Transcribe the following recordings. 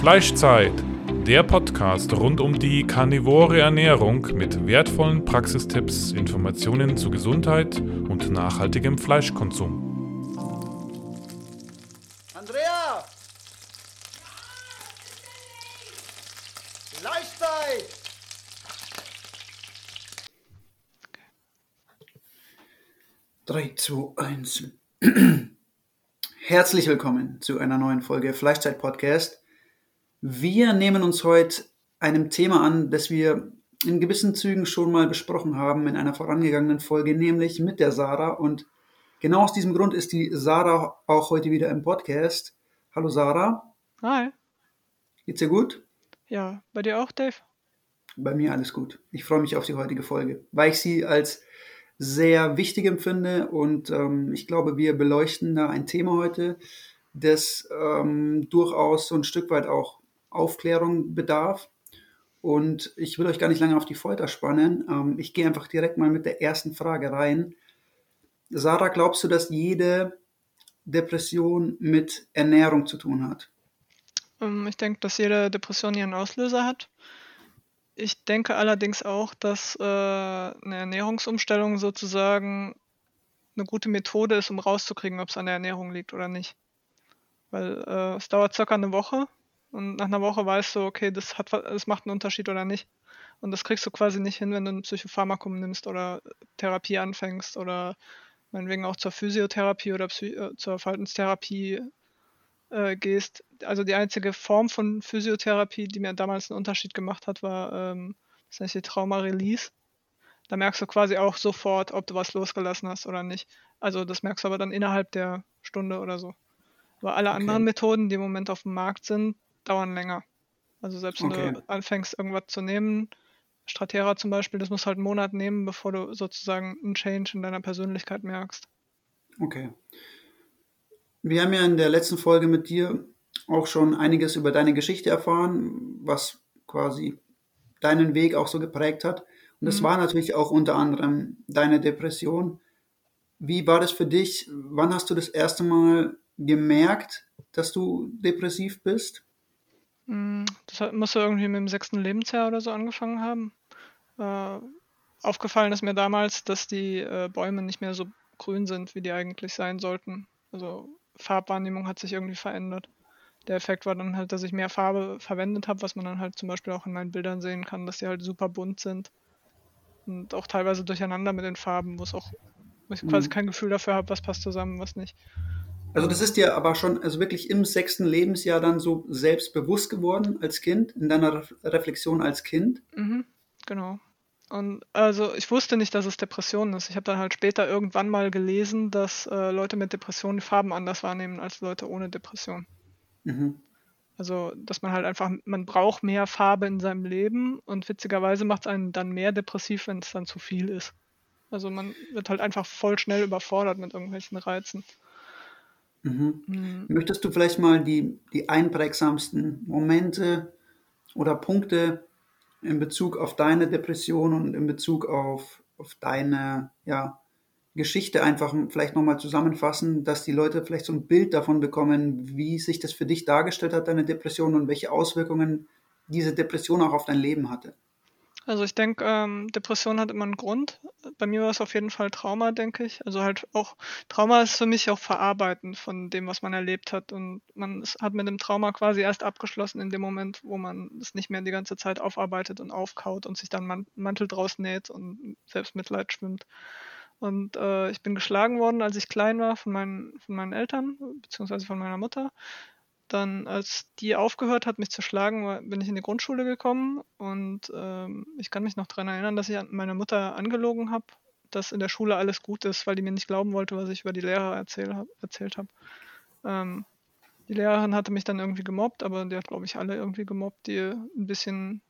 Fleischzeit, der Podcast rund um die karnivore Ernährung mit wertvollen Praxistipps, Informationen zu Gesundheit und nachhaltigem Fleischkonsum. Andrea! Fleischzeit! Drei, zwei, eins. Herzlich willkommen zu einer neuen Folge Fleischzeit Podcast. Wir nehmen uns heute einem Thema an, das wir in gewissen Zügen schon mal besprochen haben in einer vorangegangenen Folge, nämlich mit der Sarah. Und genau aus diesem Grund ist die Sarah auch heute wieder im Podcast. Hallo Sarah. Hi. Geht's dir gut? Ja, bei dir auch, Dave? Bei mir alles gut. Ich freue mich auf die heutige Folge, weil ich sie als sehr wichtig empfinde und ähm, ich glaube, wir beleuchten da ein Thema heute, das ähm, durchaus so ein Stück weit auch Aufklärung bedarf. Und ich will euch gar nicht lange auf die Folter spannen. Ähm, ich gehe einfach direkt mal mit der ersten Frage rein. Sarah, glaubst du, dass jede Depression mit Ernährung zu tun hat? Ähm, ich denke, dass jede Depression ihren Auslöser hat. Ich denke allerdings auch, dass äh, eine Ernährungsumstellung sozusagen eine gute Methode ist, um rauszukriegen, ob es an der Ernährung liegt oder nicht. Weil äh, es dauert circa eine Woche und nach einer Woche weißt du, okay, das, hat, das macht einen Unterschied oder nicht. Und das kriegst du quasi nicht hin, wenn du ein Psychopharmakum nimmst oder Therapie anfängst oder meinetwegen auch zur Physiotherapie oder Psy äh, zur Verhaltenstherapie äh, gehst. Also die einzige Form von Physiotherapie, die mir damals einen Unterschied gemacht hat, war ähm, das nennt sich Trauma-Release. Da merkst du quasi auch sofort, ob du was losgelassen hast oder nicht. Also das merkst du aber dann innerhalb der Stunde oder so. Aber alle okay. anderen Methoden, die im Moment auf dem Markt sind, dauern länger. Also selbst wenn okay. du anfängst, irgendwas zu nehmen, Stratera zum Beispiel, das muss halt einen Monat nehmen, bevor du sozusagen einen Change in deiner Persönlichkeit merkst. Okay. Wir haben ja in der letzten Folge mit dir auch schon einiges über deine Geschichte erfahren, was quasi deinen Weg auch so geprägt hat. Und das mhm. war natürlich auch unter anderem deine Depression. Wie war das für dich? Wann hast du das erste Mal gemerkt, dass du depressiv bist? Mm, das muss irgendwie mit dem sechsten Lebensjahr oder so angefangen haben. Äh, aufgefallen ist mir damals, dass die äh, Bäume nicht mehr so grün sind, wie die eigentlich sein sollten. Also Farbwahrnehmung hat sich irgendwie verändert. Der Effekt war dann halt, dass ich mehr Farbe verwendet habe, was man dann halt zum Beispiel auch in meinen Bildern sehen kann, dass die halt super bunt sind. Und auch teilweise durcheinander mit den Farben, wo es auch wo ich quasi mhm. kein Gefühl dafür habe, was passt zusammen, was nicht. Also das ist dir aber schon also wirklich im sechsten Lebensjahr dann so selbstbewusst geworden als Kind, in deiner Reflexion als Kind? Mhm, genau. Und also ich wusste nicht, dass es Depression ist. Ich habe dann halt später irgendwann mal gelesen, dass äh, Leute mit Depressionen Farben anders wahrnehmen als Leute ohne Depression. Mhm. Also, dass man halt einfach, man braucht mehr Farbe in seinem Leben und witzigerweise macht es einen dann mehr depressiv, wenn es dann zu viel ist. Also man wird halt einfach voll schnell überfordert mit irgendwelchen Reizen. Mhm. Mhm. Möchtest du vielleicht mal die, die einprägsamsten Momente oder Punkte in Bezug auf deine Depression und in Bezug auf, auf deine ja, Geschichte einfach vielleicht nochmal zusammenfassen, dass die Leute vielleicht so ein Bild davon bekommen, wie sich das für dich dargestellt hat, deine Depression und welche Auswirkungen diese Depression auch auf dein Leben hatte? Also ich denke, ähm, Depression hat immer einen Grund. Bei mir war es auf jeden Fall Trauma, denke ich. Also halt auch, Trauma ist für mich auch Verarbeiten von dem, was man erlebt hat. Und man hat mit dem Trauma quasi erst abgeschlossen in dem Moment, wo man es nicht mehr die ganze Zeit aufarbeitet und aufkaut und sich dann Mantel draus näht und Selbstmitleid schwimmt. Und äh, ich bin geschlagen worden, als ich klein war, von meinen, von meinen Eltern, beziehungsweise von meiner Mutter dann, als die aufgehört hat, mich zu schlagen, bin ich in die Grundschule gekommen und ähm, ich kann mich noch daran erinnern, dass ich meine Mutter angelogen habe, dass in der Schule alles gut ist, weil die mir nicht glauben wollte, was ich über die Lehrer erzähl, erzählt habe. Ähm, die Lehrerin hatte mich dann irgendwie gemobbt, aber die hat, glaube ich, alle irgendwie gemobbt, die ein bisschen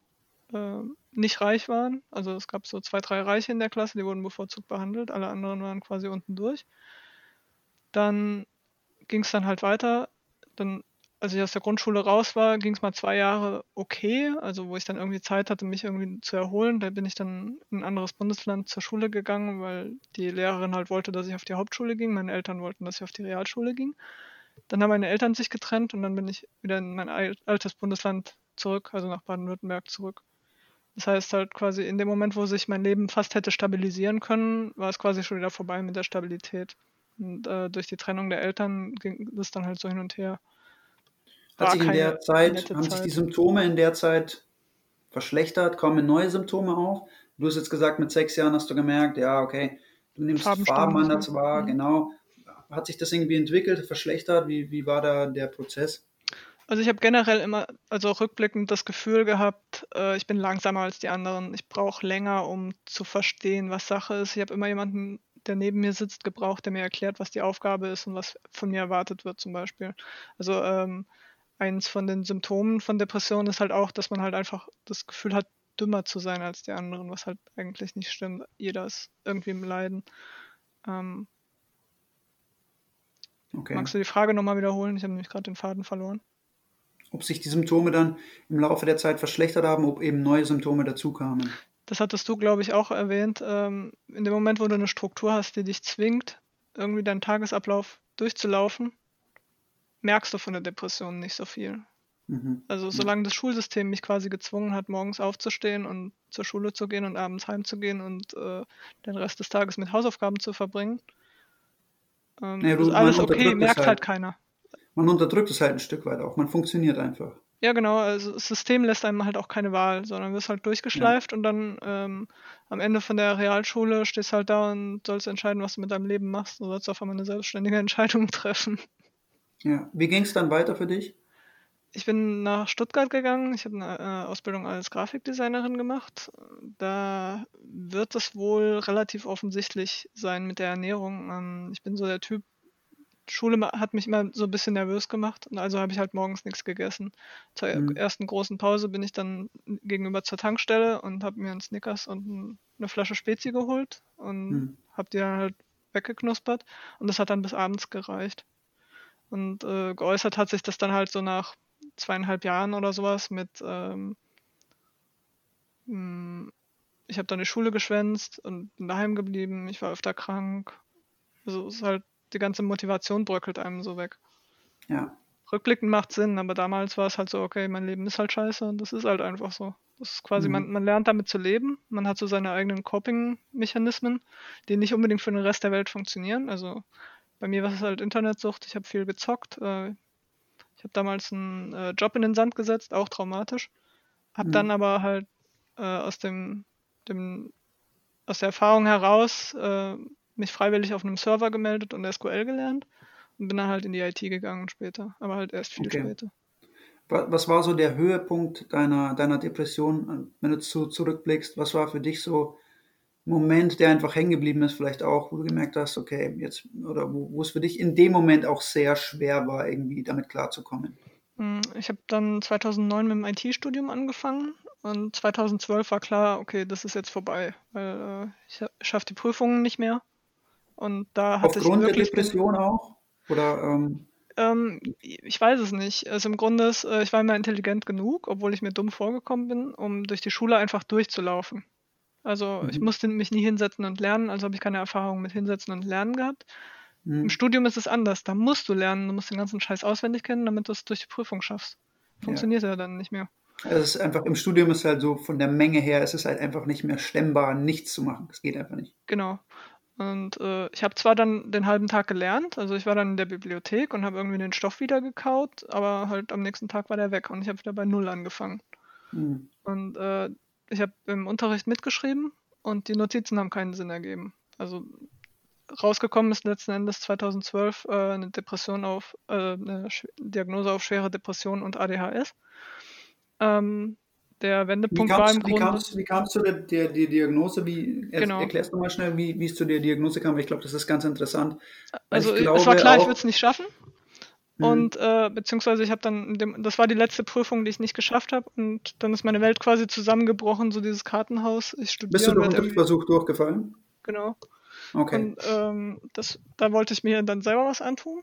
äh, nicht reich waren. Also es gab so zwei, drei Reiche in der Klasse, die wurden bevorzugt behandelt, alle anderen waren quasi unten durch. Dann ging es dann halt weiter. Dann als ich aus der Grundschule raus war, ging es mal zwei Jahre okay, also wo ich dann irgendwie Zeit hatte, mich irgendwie zu erholen. Da bin ich dann in ein anderes Bundesland zur Schule gegangen, weil die Lehrerin halt wollte, dass ich auf die Hauptschule ging. Meine Eltern wollten, dass ich auf die Realschule ging. Dann haben meine Eltern sich getrennt und dann bin ich wieder in mein altes Bundesland zurück, also nach Baden-Württemberg zurück. Das heißt halt quasi in dem Moment, wo sich mein Leben fast hätte stabilisieren können, war es quasi schon wieder vorbei mit der Stabilität. Und äh, durch die Trennung der Eltern ging es dann halt so hin und her. Hat sich in der Zeit, haben Zeit. sich die Symptome in der Zeit verschlechtert? Kommen neue Symptome auf? Du hast jetzt gesagt, mit sechs Jahren hast du gemerkt, ja, okay, du nimmst Farben anders wahr, mhm. genau. Hat sich das irgendwie entwickelt, verschlechtert? Wie, wie war da der Prozess? Also ich habe generell immer, also auch rückblickend das Gefühl gehabt, äh, ich bin langsamer als die anderen. Ich brauche länger, um zu verstehen, was Sache ist. Ich habe immer jemanden, der neben mir sitzt, gebraucht, der mir erklärt, was die Aufgabe ist und was von mir erwartet wird zum Beispiel. Also ähm, eins von den Symptomen von Depression ist halt auch, dass man halt einfach das Gefühl hat, dümmer zu sein als die anderen, was halt eigentlich nicht stimmt. Jeder ist irgendwie im Leiden. Ähm, okay. Magst du die Frage nochmal wiederholen? Ich habe nämlich gerade den Faden verloren. Ob sich die Symptome dann im Laufe der Zeit verschlechtert haben, ob eben neue Symptome dazukamen. Das hattest du, glaube ich, auch erwähnt. Ähm, in dem Moment, wo du eine Struktur hast, die dich zwingt, irgendwie deinen Tagesablauf durchzulaufen, merkst du von der Depression nicht so viel. Mhm. Also solange das Schulsystem mich quasi gezwungen hat, morgens aufzustehen und zur Schule zu gehen und abends heimzugehen und äh, den Rest des Tages mit Hausaufgaben zu verbringen, ähm, ja, du, ist alles okay, merkt halt, halt keiner. Man unterdrückt es halt ein Stück weit auch, man funktioniert einfach. Ja, genau. Also das System lässt einem halt auch keine Wahl, sondern wirst halt durchgeschleift ja. und dann ähm, am Ende von der Realschule stehst halt da und sollst entscheiden, was du mit deinem Leben machst. Du sollst auf einmal eine selbstständige Entscheidung treffen. Ja, wie ging es dann weiter für dich? Ich bin nach Stuttgart gegangen. Ich habe eine äh, Ausbildung als Grafikdesignerin gemacht. Da wird es wohl relativ offensichtlich sein mit der Ernährung. Ähm, ich bin so der Typ, Schule hat mich immer so ein bisschen nervös gemacht und also habe ich halt morgens nichts gegessen. Zur mhm. ersten großen Pause bin ich dann gegenüber zur Tankstelle und habe mir einen Snickers und eine Flasche Spezi geholt und mhm. habe die dann halt weggeknuspert und das hat dann bis abends gereicht. Und äh, geäußert hat sich das dann halt so nach zweieinhalb Jahren oder sowas mit, ähm, hm, ich habe dann die Schule geschwänzt und bin daheim geblieben, ich war öfter krank. Also es ist halt, die ganze Motivation bröckelt einem so weg. Ja. Rückblickend macht Sinn, aber damals war es halt so, okay, mein Leben ist halt scheiße und das ist halt einfach so. Das ist quasi, mhm. man, man lernt damit zu leben, man hat so seine eigenen Coping-Mechanismen, die nicht unbedingt für den Rest der Welt funktionieren. Also bei mir war es halt Internetsucht, ich habe viel gezockt. Äh, ich habe damals einen äh, Job in den Sand gesetzt, auch traumatisch. Habe mhm. dann aber halt äh, aus dem, dem, aus der Erfahrung heraus äh, mich freiwillig auf einem Server gemeldet und SQL gelernt und bin dann halt in die IT gegangen später, aber halt erst viel okay. später. Was war so der Höhepunkt deiner, deiner Depression, wenn du zu, zurückblickst? Was war für dich so Moment, der einfach hängen geblieben ist, vielleicht auch, wo du gemerkt hast, okay, jetzt, oder wo, wo es für dich in dem Moment auch sehr schwer war, irgendwie damit klarzukommen? Hm, ich habe dann 2009 mit dem IT-Studium angefangen und 2012 war klar, okay, das ist jetzt vorbei, weil äh, ich schaffe die Prüfungen nicht mehr. Und da hatte Aufgrund ich wirklich der Depression auch? Oder, ähm ähm, ich weiß es nicht. Also im Grunde ist, äh, ich war immer intelligent genug, obwohl ich mir dumm vorgekommen bin, um durch die Schule einfach durchzulaufen. Also ich mhm. musste mich nie hinsetzen und lernen, also habe ich keine Erfahrung mit Hinsetzen und Lernen gehabt. Mhm. Im Studium ist es anders. Da musst du lernen, du musst den ganzen Scheiß auswendig kennen, damit du es durch die Prüfung schaffst. Funktioniert ja, ja dann nicht mehr. Es ist einfach, im Studium ist halt so, von der Menge her ist es halt einfach nicht mehr stemmbar, nichts zu machen. Es geht einfach nicht. Genau. Und äh, ich habe zwar dann den halben Tag gelernt, also ich war dann in der Bibliothek und habe irgendwie den Stoff wieder gekaut, aber halt am nächsten Tag war der weg und ich habe wieder bei Null angefangen. Mhm. Und äh, ich habe im Unterricht mitgeschrieben und die Notizen haben keinen Sinn ergeben. Also rausgekommen ist letzten Endes 2012 äh, eine Depression auf, äh, eine Diagnose auf schwere Depression und ADHS. Ähm, der Wendepunkt war im Grunde. Wie kam es zu der, der, der, Diagnose? Wie, genau. Erklärst du mal schnell, wie, wie es zu der Diagnose kam? Ich glaube, das ist ganz interessant. Also, es war klar, auch, ich würde es nicht schaffen. Mhm. Und äh, beziehungsweise ich habe dann, dem, das war die letzte Prüfung, die ich nicht geschafft habe. Und dann ist meine Welt quasi zusammengebrochen, so dieses Kartenhaus. Ich studiere. Bist du durch den Versuch durchgefallen? Genau. Okay. Und ähm, das, da wollte ich mir dann selber was antun.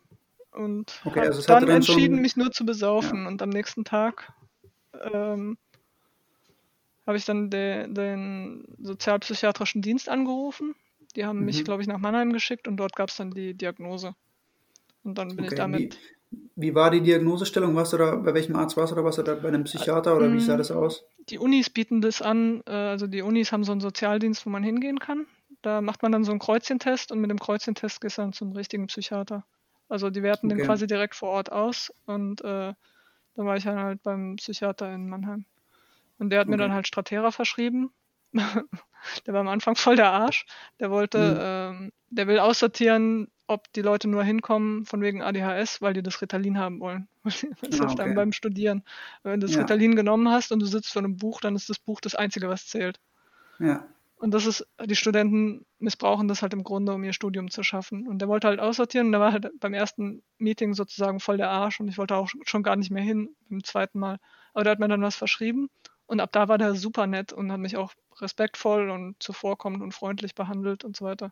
Und okay, also dann, dann entschieden, schon... mich nur zu besaufen. Ja. Und am nächsten Tag ähm, habe ich dann de, den sozialpsychiatrischen Dienst angerufen. Die haben mhm. mich, glaube ich, nach Mannheim geschickt und dort gab es dann die Diagnose. Und dann bin okay. ich damit. Wie war die Diagnosestellung? Warst du da, bei welchem Arzt warst du da? Warst du da bei einem Psychiater oder wie sah das aus? Die Unis bieten das an, äh, also die Unis haben so einen Sozialdienst, wo man hingehen kann. Da macht man dann so einen Kreuzchentest und mit dem Kreuzchentest gehst du dann zum richtigen Psychiater. Also die werten den Okay. quasi direkt vor Ort aus und äh, dann war ich dann halt beim Psychiater in Mannheim. Und der hat mir Okay. dann halt Stratera verschrieben. der war am Anfang voll der Arsch. Der wollte, Mhm. ähm, der will aussortieren, ob die Leute nur hinkommen von wegen ADHS, weil die das Ritalin haben wollen. Das Ah, hilft einem okay. beim Studieren. Wenn du das Ja. Ritalin genommen hast und du sitzt vor einem Buch, dann ist das Buch das Einzige, was zählt. Ja, Und das ist, die Studenten missbrauchen das halt im Grunde, um ihr Studium zu schaffen. Und der wollte halt aussortieren und der war halt beim ersten Meeting sozusagen voll der Arsch und ich wollte auch schon gar nicht mehr hin beim zweiten Mal. Aber der hat mir dann was verschrieben und ab da war der super nett und hat mich auch respektvoll und zuvorkommend und freundlich behandelt und so weiter.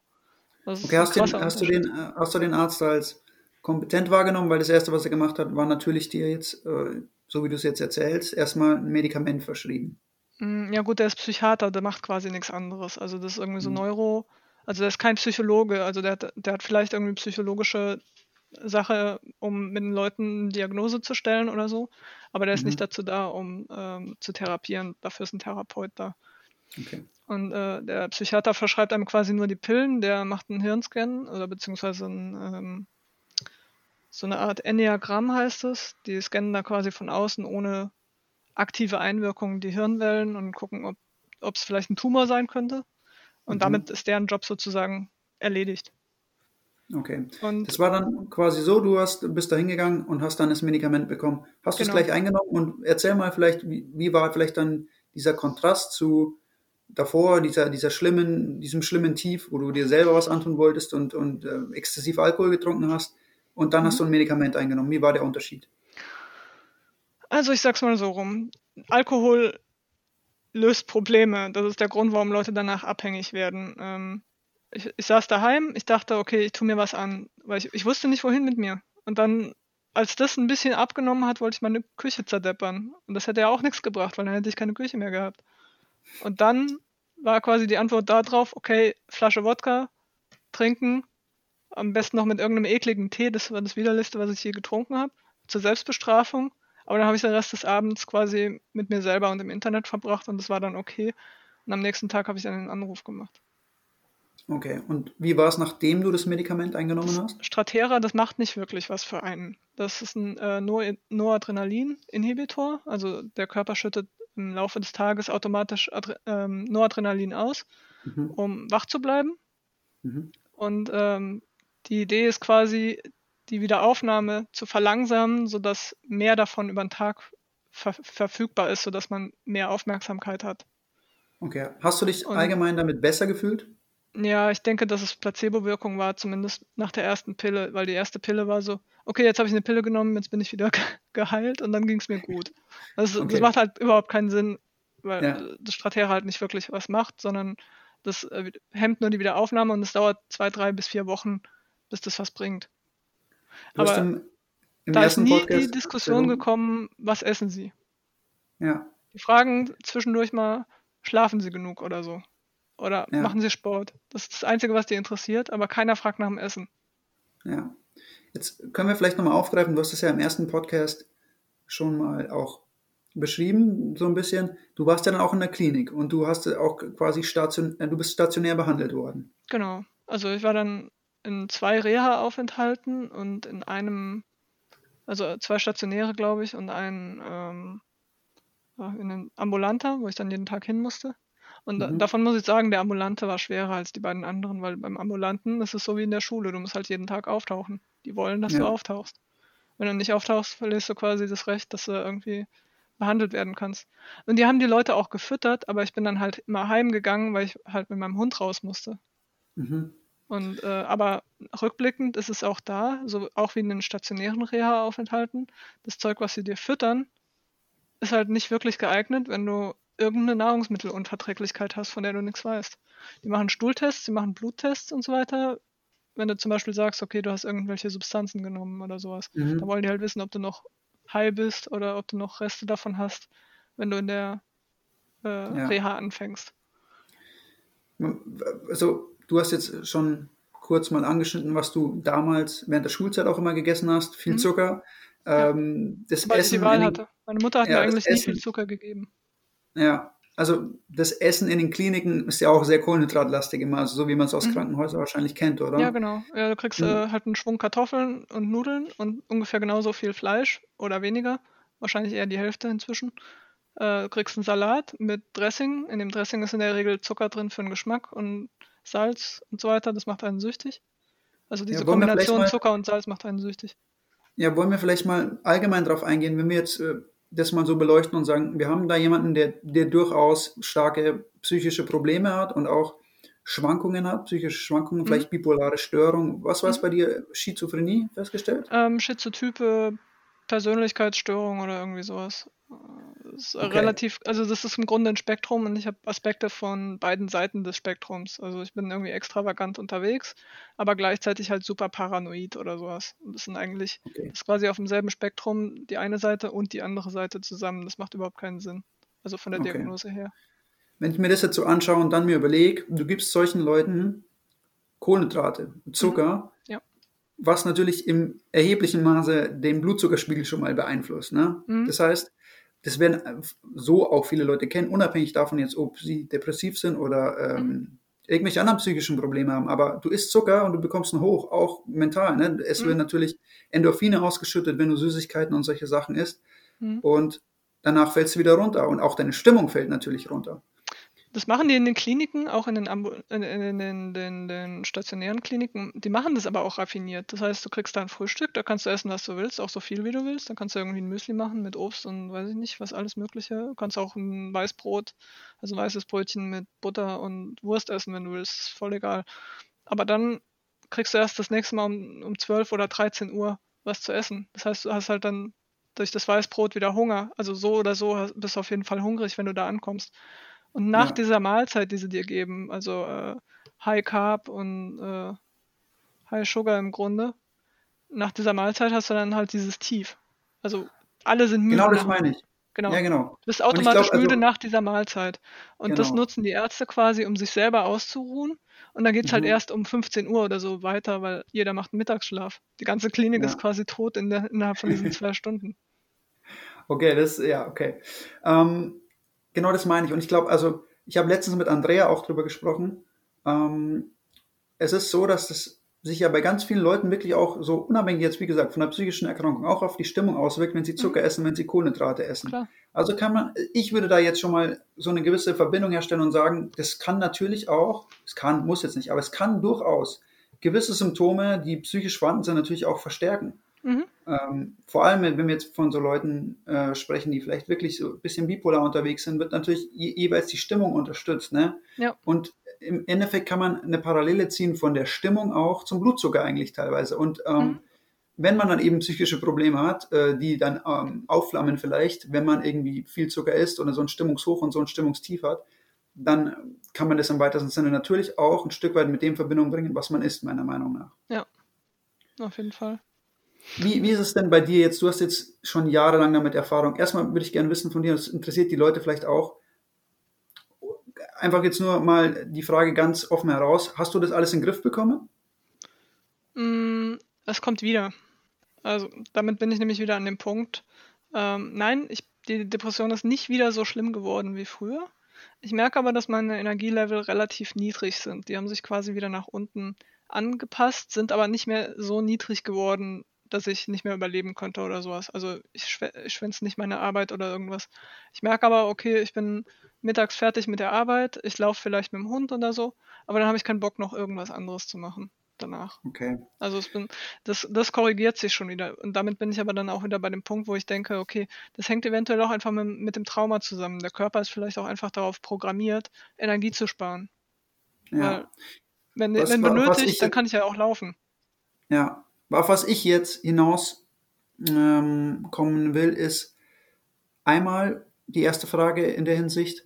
Okay. Hast, den, hast, du den, äh, hast du den Arzt als kompetent wahrgenommen? Weil das Erste, was er gemacht hat, war natürlich dir jetzt, äh, so wie du es jetzt erzählst, erstmal ein Medikament verschrieben. Mm, Ja gut, der ist Psychiater, der macht quasi nichts anderes. Also das ist irgendwie so Mhm. Neuro, also der ist kein Psychologe, also der hat, der hat vielleicht irgendwie psychologische Sache, um mit den Leuten eine Diagnose zu stellen oder so, aber der ist Mhm. nicht dazu da, um ähm, zu therapieren. Dafür ist ein Therapeut da. Okay. Und äh, der Psychiater verschreibt einem quasi nur die Pillen, der macht einen Hirnscan oder beziehungsweise ein, ähm, so eine Art Enneagramm heißt es. Die scannen da quasi von außen ohne aktive Einwirkung die Hirnwellen und gucken, ob es vielleicht ein Tumor sein könnte. Und Mhm. damit ist deren Job sozusagen erledigt. Okay. Und Das war dann quasi so, du hast, bist da hingegangen und hast dann das Medikament bekommen. Hast du es Genau. gleich eingenommen und erzähl mal vielleicht, wie, wie war vielleicht dann dieser Kontrast zu davor, dieser, dieser schlimmen, diesem schlimmen Tief, wo du dir selber was antun wolltest und, und äh, exzessiv Alkohol getrunken hast und dann hast du ein Medikament eingenommen. Wie war der Unterschied? Also ich sag's mal so rum. Alkohol löst Probleme. Das ist der Grund, warum Leute danach abhängig werden. Ähm, ich, ich saß daheim, ich dachte, okay, ich tu mir was an, weil ich, ich wusste nicht, wohin mit mir. Und dann, als das ein bisschen abgenommen hat, wollte ich meine Küche zerdeppern. Und das hätte ja auch nichts gebracht, weil dann hätte ich keine Küche mehr gehabt. Und dann war quasi die Antwort darauf, okay, Flasche Wodka, trinken, am besten noch mit irgendeinem ekligen Tee, das war das Widerlichste, was ich je getrunken habe, zur Selbstbestrafung. Aber dann habe ich den Rest des Abends quasi mit mir selber und im Internet verbracht und das war dann okay. Und am nächsten Tag habe ich dann einen Anruf gemacht. Okay. Und wie war es, nachdem du das Medikament eingenommen hast? Stratera, das macht nicht wirklich was für einen. Das ist ein äh, Nor- Noradrenalin-Inhibitor. Also der Körper schüttet im Laufe des Tages automatisch Adre ähm, Noradrenalin aus, Mhm. um wach zu bleiben. Mhm. Und ähm, die Idee ist quasi, die Wiederaufnahme zu verlangsamen, sodass mehr davon über den Tag ver verfügbar ist, sodass man mehr Aufmerksamkeit hat. Okay. Hast du dich Und- allgemein damit besser gefühlt? Ja, ich denke, dass es Placebo-Wirkung war, zumindest nach der ersten Pille, weil die erste Pille war so, okay, jetzt habe ich eine Pille genommen, jetzt bin ich wieder ge- geheilt und dann ging es mir gut. Das, Okay. das macht halt überhaupt keinen Sinn, weil Ja. das Stratera halt nicht wirklich was macht, sondern das äh, hemmt nur die Wiederaufnahme und es dauert zwei, drei bis vier Wochen, bis das was bringt. Du Aber im, im Da ist nie Podcast die Diskussion gekommen, was essen Sie? Ja. Die fragen zwischendurch mal, schlafen Sie genug oder so? Oder Ja. machen Sie Sport? Das ist das Einzige, was die interessiert, aber keiner fragt nach dem Essen. Ja. Jetzt können wir vielleicht nochmal aufgreifen, du hast es ja im ersten Podcast schon mal auch beschrieben, so ein bisschen. Du warst ja dann auch in der Klinik und du hast auch quasi station, äh, du bist stationär behandelt worden. Genau. Also ich war dann in zwei Reha-Aufenthalten und in einem, also zwei stationäre, glaube ich, und ein ähm, ja, in einem ambulanter, wo ich dann jeden Tag hin musste. Und Mhm. davon muss ich sagen, der ambulante war schwerer als die beiden anderen, weil beim ambulanten ist es so wie in der Schule, du musst halt jeden Tag auftauchen. Die wollen, dass du Ja. auftauchst. Wenn du nicht auftauchst, verlierst du quasi das Recht, dass du irgendwie behandelt werden kannst. Und die haben die Leute auch gefüttert, aber ich bin dann halt immer heimgegangen, weil ich halt mit meinem Hund raus musste. Mhm. Und äh, aber rückblickend ist es auch da, so auch wie in den stationären Reha-Aufenthalten, das Zeug, was sie dir füttern, ist halt nicht wirklich geeignet, wenn du irgendeine Nahrungsmittelunverträglichkeit hast, von der du nichts weißt. Die machen Stuhltests, sie machen Bluttests und so weiter. Wenn du zum Beispiel sagst, okay, du hast irgendwelche Substanzen genommen oder sowas, Mhm. dann wollen die halt wissen, ob du noch high bist oder ob du noch Reste davon hast, wenn du in der äh, Ja. Reha anfängst. Also, du hast jetzt schon kurz mal angeschnitten, was du damals während der Schulzeit auch immer gegessen hast. Viel mhm. Zucker. Ähm, das Weil Essen ich die Wahl hatte. Meine Mutter hat ja, mir eigentlich nie viel Zucker gegeben. Ja, also das Essen in den Kliniken ist ja auch sehr kohlenhydratlastig immer, also so wie man es aus mhm. Krankenhäusern wahrscheinlich kennt, oder? Ja, genau. Ja, du kriegst mhm. äh, halt einen Schwung Kartoffeln und Nudeln und ungefähr genauso viel Fleisch oder weniger. Wahrscheinlich eher die Hälfte inzwischen. Äh, du kriegst einen Salat mit Dressing. In dem Dressing ist in der Regel Zucker drin für den Geschmack und Salz und so weiter. Das macht einen süchtig. Also diese ja, Kombination Zucker und Salz macht einen süchtig. Ja, wollen wir vielleicht mal allgemein darauf eingehen, wenn wir jetzt äh, das mal so beleuchten und sagen, wir haben da jemanden, der, der durchaus starke psychische Probleme hat und auch Schwankungen hat, psychische Schwankungen, mhm. vielleicht bipolare Störung. Was war es mhm. bei dir? Schizophrenie festgestellt? Ähm, Schizotype, Persönlichkeitsstörung oder irgendwie sowas. Das ist okay. relativ, also das ist im Grunde ein Spektrum und ich habe Aspekte von beiden Seiten des Spektrums. Also ich bin irgendwie extravagant unterwegs, aber gleichzeitig halt super paranoid oder sowas. Und das sind eigentlich, okay. das ist quasi auf demselben Spektrum die eine Seite und die andere Seite zusammen. Das macht überhaupt keinen Sinn. Also von der okay. Diagnose her. Wenn ich mir das jetzt so anschaue und dann mir überlege, du gibst solchen Leuten Kohlenhydrate, Zucker, mhm. ja. was natürlich im erheblichen Maße den Blutzuckerspiegel schon mal beeinflusst. Ne? Mhm. Das heißt, das werden so auch viele Leute kennen, unabhängig davon jetzt, ob sie depressiv sind oder ähm, mhm. irgendwelche anderen psychischen Probleme haben. Aber du isst Zucker und du bekommst einen Hoch, auch mental. Ne? Es mhm. werden natürlich Endorphine ausgeschüttet, wenn du Süßigkeiten und solche Sachen isst. Mhm. Und danach fällst du wieder runter und auch deine Stimmung fällt natürlich runter. Das machen die in den Kliniken, auch in den, in, in, in, den, stationären Kliniken. Die machen das aber auch raffiniert. Das heißt, du kriegst da ein Frühstück, da kannst du essen, was du willst, auch so viel wie du willst. Dann kannst du irgendwie ein Müsli machen mit Obst und weiß ich nicht, was alles Mögliche. Du kannst auch ein Weißbrot, also ein weißes Brötchen mit Butter und Wurst essen, wenn du willst. Voll egal. Aber dann kriegst du erst das nächste Mal um, um 12 oder 13 Uhr was zu essen. Das heißt, du hast halt dann durch das Weißbrot wieder Hunger. Also so oder so bist du auf jeden Fall hungrig, wenn du da ankommst. Und nach ja. dieser Mahlzeit, die sie dir geben, also äh, High Carb und äh, High Sugar im Grunde, nach dieser Mahlzeit hast du dann halt dieses Tief. Also alle sind müde. Genau, das meine ich. Genau. Ja, genau. Du bist automatisch glaub, müde also, nach dieser Mahlzeit. Und genau. das nutzen die Ärzte quasi, um sich selber auszuruhen. Und dann geht es halt mhm. halt erst um 15 Uhr oder so weiter, weil jeder macht einen Mittagsschlaf. Die ganze Klinik ja. ist quasi tot in der, innerhalb von diesen zwei Stunden. Okay, das, ja, okay. Ähm, genau das meine ich. Und ich glaube, also ich habe letztens mit Andrea auch drüber gesprochen. Ähm, es ist so, dass das sich ja bei ganz vielen Leuten wirklich auch so unabhängig jetzt, wie gesagt, von der psychischen Erkrankung auch auf die Stimmung auswirkt, wenn sie Zucker mhm. essen, wenn sie Kohlenhydrate essen. Klar. Also kann man, ich würde da jetzt schon mal so eine gewisse Verbindung herstellen und sagen, das kann natürlich auch, es kann, muss jetzt nicht, aber es kann durchaus gewisse Symptome, die psychisch vorhanden sind, natürlich auch verstärken. Mhm. Ähm, vor allem, wenn wir jetzt von so Leuten äh, sprechen, die vielleicht wirklich so ein bisschen bipolar unterwegs sind, wird natürlich je, jeweils die Stimmung unterstützt. Ne? Ja. Und im Endeffekt kann man eine Parallele ziehen von der Stimmung auch zum Blutzucker eigentlich teilweise. Und ähm, mhm. wenn man dann eben psychische Probleme hat, äh, die dann ähm, aufflammen vielleicht, wenn man irgendwie viel Zucker isst oder so ein Stimmungshoch und so ein Stimmungstief hat, dann kann man das im weitesten Sinne natürlich auch ein Stück weit mit dem Verbindung bringen, was man isst, meiner Meinung nach. Ja, auf jeden Fall. Wie, wie ist es denn bei dir jetzt? Du hast jetzt schon jahrelang damit Erfahrung. Erstmal würde ich gerne wissen von dir, das interessiert die Leute vielleicht auch. Einfach jetzt nur mal die Frage ganz offen heraus. Hast du das alles in den Griff bekommen? Mm, es kommt wieder. Also damit bin ich nämlich wieder an dem Punkt. Ähm, nein, ich, die Depression ist nicht wieder so schlimm geworden wie früher. Ich merke aber, dass meine Energielevel relativ niedrig sind. Die haben sich quasi wieder nach unten angepasst, sind aber nicht mehr so niedrig geworden, dass ich nicht mehr überleben könnte oder sowas. Also ich, ich schwänze nicht meine Arbeit oder irgendwas. Ich merke aber, okay, ich bin mittags fertig mit der Arbeit, ich laufe vielleicht mit dem Hund oder so, aber dann habe ich keinen Bock, noch irgendwas anderes zu machen danach. Okay. Also bin, das, das korrigiert sich schon wieder. Und damit bin ich aber dann auch wieder bei dem Punkt, wo ich denke, okay, das hängt eventuell auch einfach mit, mit dem Trauma zusammen. Der Körper ist vielleicht auch einfach darauf programmiert, Energie zu sparen. Ja. Weil, wenn, was, wenn benötigt, ich, dann kann ich ja auch laufen. Ja, auf was ich jetzt hinaus ähm, kommen will, ist einmal die erste Frage in der Hinsicht,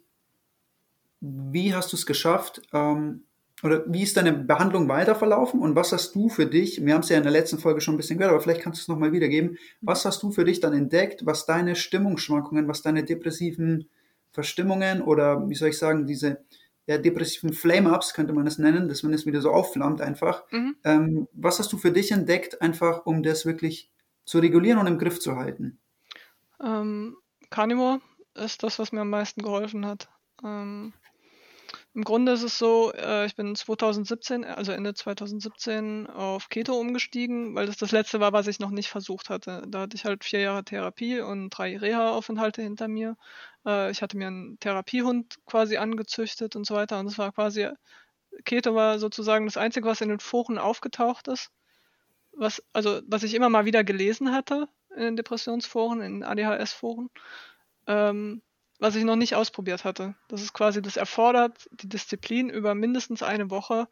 wie hast du es geschafft, ähm, oder wie ist deine Behandlung weiter verlaufen und was hast du für dich, wir haben es ja in der letzten Folge schon ein bisschen gehört, aber vielleicht kannst du es nochmal wiedergeben, was hast du für dich dann entdeckt, was deine Stimmungsschwankungen, was deine depressiven Verstimmungen oder wie soll ich sagen, diese ja, depressiven Flame-Ups, könnte man es nennen, dass man es wieder so aufflammt einfach. Mhm. Ähm, was hast du für dich entdeckt, einfach um das wirklich zu regulieren und im Griff zu halten? Ähm, Carnivore ist das, was mir am meisten geholfen hat. Ähm, Im Grunde ist es so, äh, ich bin 2017, also Ende 2017 auf Keto umgestiegen, weil das das letzte war, was ich noch nicht versucht hatte. Da hatte ich halt vier Jahre Therapie und drei Reha-Aufenthalte hinter mir. Äh, ich hatte mir einen Therapiehund quasi angezüchtet und so weiter und es war quasi, Keto war sozusagen das Einzige, was in den Foren aufgetaucht ist. Was, also, was ich immer mal wieder gelesen hatte in den Depressionsforen, in ADHS-Foren. Ähm, was ich noch nicht ausprobiert hatte. Das ist quasi, das erfordert die Disziplin über mindestens eine Woche,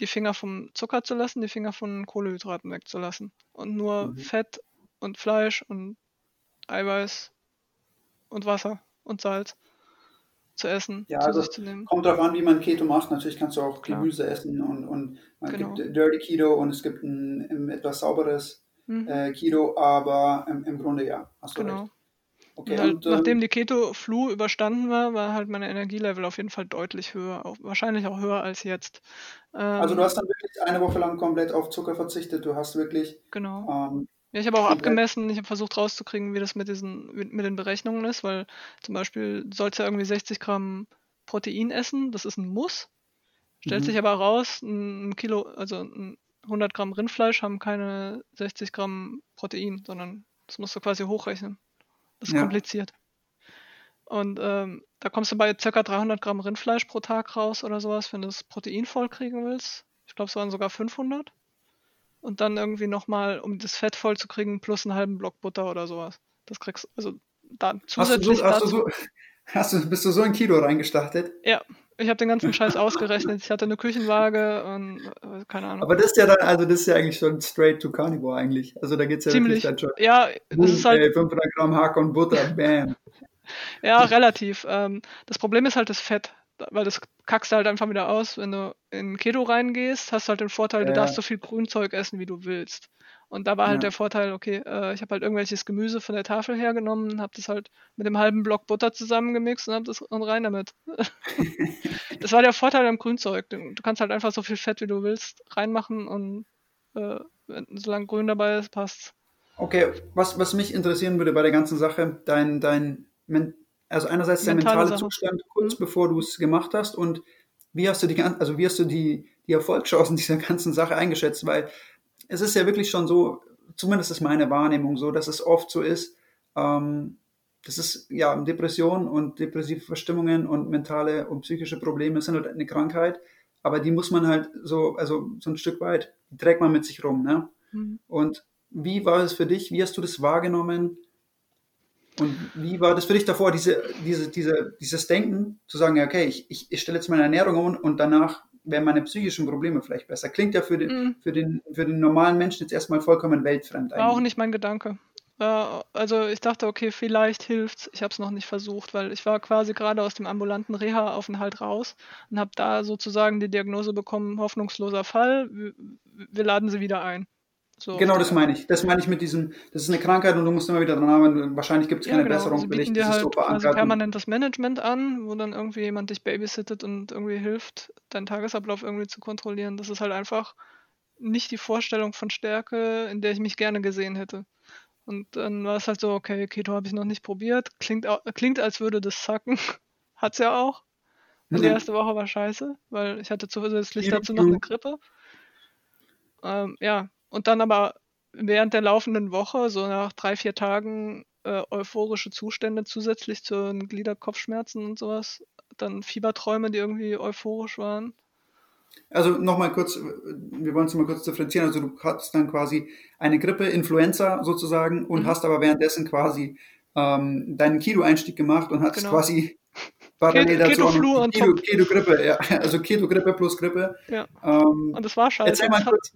die Finger vom Zucker zu lassen, die Finger von Kohlehydraten wegzulassen. Und nur mhm. Fett und Fleisch und Eiweiß und Wasser und Salz zu essen, ja, zu also sich zu nehmen. Kommt darauf an, wie man Keto macht. Natürlich kannst du auch Klar. Gemüse essen und, und man genau. gibt Dirty Keto und es gibt ein, ein etwas sauberes mhm. äh, Keto, aber im, im Grunde ja, hast du genau. recht. Okay, halt, und, nachdem ähm, die Keto-Flu überstanden war, war halt meine Energielevel auf jeden Fall deutlich höher, auch, wahrscheinlich auch höher als jetzt. Ähm, also du hast dann wirklich eine Woche lang komplett auf Zucker verzichtet, du hast wirklich... Genau. Ähm, ja, ich habe auch abgemessen, ich habe versucht rauszukriegen, wie das mit diesen, mit, mit den Berechnungen ist, weil zum Beispiel sollst du ja irgendwie 60 Gramm Protein essen, das ist ein Muss. Stellt mhm. sich aber raus, ein Kilo, also ein 100 Gramm Rindfleisch haben keine 60 Gramm Protein, sondern das musst du quasi hochrechnen. Das ist ja. kompliziert. Und ähm, da kommst du bei ca. 300 Gramm Rindfleisch pro Tag raus oder sowas, wenn du das Protein voll kriegen willst. Ich glaube, es waren sogar 500. Und dann irgendwie nochmal, um das Fett voll zu kriegen, plus einen halben Block Butter oder sowas. Das kriegst du, also da zusätzlich hast du, so, hast du, so, hast du bist du so ein Kilo reingestartet? Ja, ich habe den ganzen Scheiß ausgerechnet. Ich hatte eine Küchenwaage und äh, keine Ahnung. Aber das ist ja dann, also das ist ja eigentlich schon straight to Carnivore eigentlich. Also da geht es ja Ziemlich. wirklich dann schon. Ja, das ist halt. Ey, 500 Gramm Hack und Butter, bam. ja, relativ. Ähm, das Problem ist halt das Fett, weil das kackst du halt einfach wieder aus. Wenn du in Keto reingehst, hast du halt den Vorteil, du darfst so viel Grünzeug essen, wie du willst. Und da war halt ja. der Vorteil, okay, äh, ich habe halt irgendwelches Gemüse von der Tafel hergenommen, habe das halt mit dem halben Block Butter zusammengemixt und habe das und rein damit. das war der Vorteil am Grünzeug. Du, du, kannst halt einfach so viel Fett, wie du willst, reinmachen und äh, solange Grün dabei ist, passt. Okay, was, was mich interessieren würde bei der ganzen Sache, dein, dein also einerseits der mentale, mentale Zustand kurz mhm. bevor du es gemacht hast und wie hast du die also wie hast du die, die Erfolgschancen dieser ganzen Sache eingeschätzt? Weil es ist ja wirklich schon so, zumindest ist meine Wahrnehmung so, dass es oft so ist, ähm, das ist ja Depression und depressive Verstimmungen und mentale und psychische Probleme sind halt eine Krankheit, aber die muss man halt so, also so ein Stück weit, die trägt man mit sich rum, ne? Mhm. Und wie war es für dich? Wie hast du das wahrgenommen? Und wie war das für dich davor, diese, diese, diese, dieses Denken, zu sagen, okay, ich, ich, ich stelle jetzt meine Ernährung um und danach wären meine psychischen Probleme vielleicht besser. Klingt ja für den, mm. für den, für den normalen Menschen jetzt erstmal vollkommen weltfremd. War auch nicht mein Gedanke. Also ich dachte, okay, vielleicht hilft's. Ich habe es noch nicht versucht, weil ich war quasi gerade aus dem ambulanten Reha-Aufenthalt raus und habe da sozusagen die Diagnose bekommen, hoffnungsloser Fall, wir laden sie wieder ein. So genau, das meine ich. Das meine ich mit diesem, das ist eine Krankheit und du musst immer wieder dran arbeiten. Wahrscheinlich gibt es keine ja, genau. Besserung Sie bieten dir halt so quasi permanent das Management an, wo dann irgendwie jemand dich babysittet und irgendwie hilft, deinen Tagesablauf irgendwie zu kontrollieren. Das ist halt einfach nicht die Vorstellung von Stärke, in der ich mich gerne gesehen hätte. Und dann war es halt so, okay, Keto habe ich noch nicht probiert. Klingt, klingt als würde das sacken. Hat's ja auch. Die erste Woche war scheiße, weil ich hatte zusätzlich dazu noch eine Grippe. Ähm, ja, und dann aber während der laufenden Woche, so nach drei, vier Tagen, äh, euphorische Zustände zusätzlich zu Gliederkopfschmerzen und sowas. Dann Fieberträume, die irgendwie euphorisch waren. Also nochmal kurz, wir wollen es mal kurz differenzieren. Also du hast dann quasi eine Grippe, Influenza sozusagen und mhm. hast aber währenddessen quasi ähm, deinen Kilo-Einstieg gemacht und hast genau. quasi parallel dazu Keto-Flu und Keto, Keto-Grippe, ja. Also Keto-Grippe plus Grippe. Ja. Ähm, und das war scheiße. Erzähl mal kurz,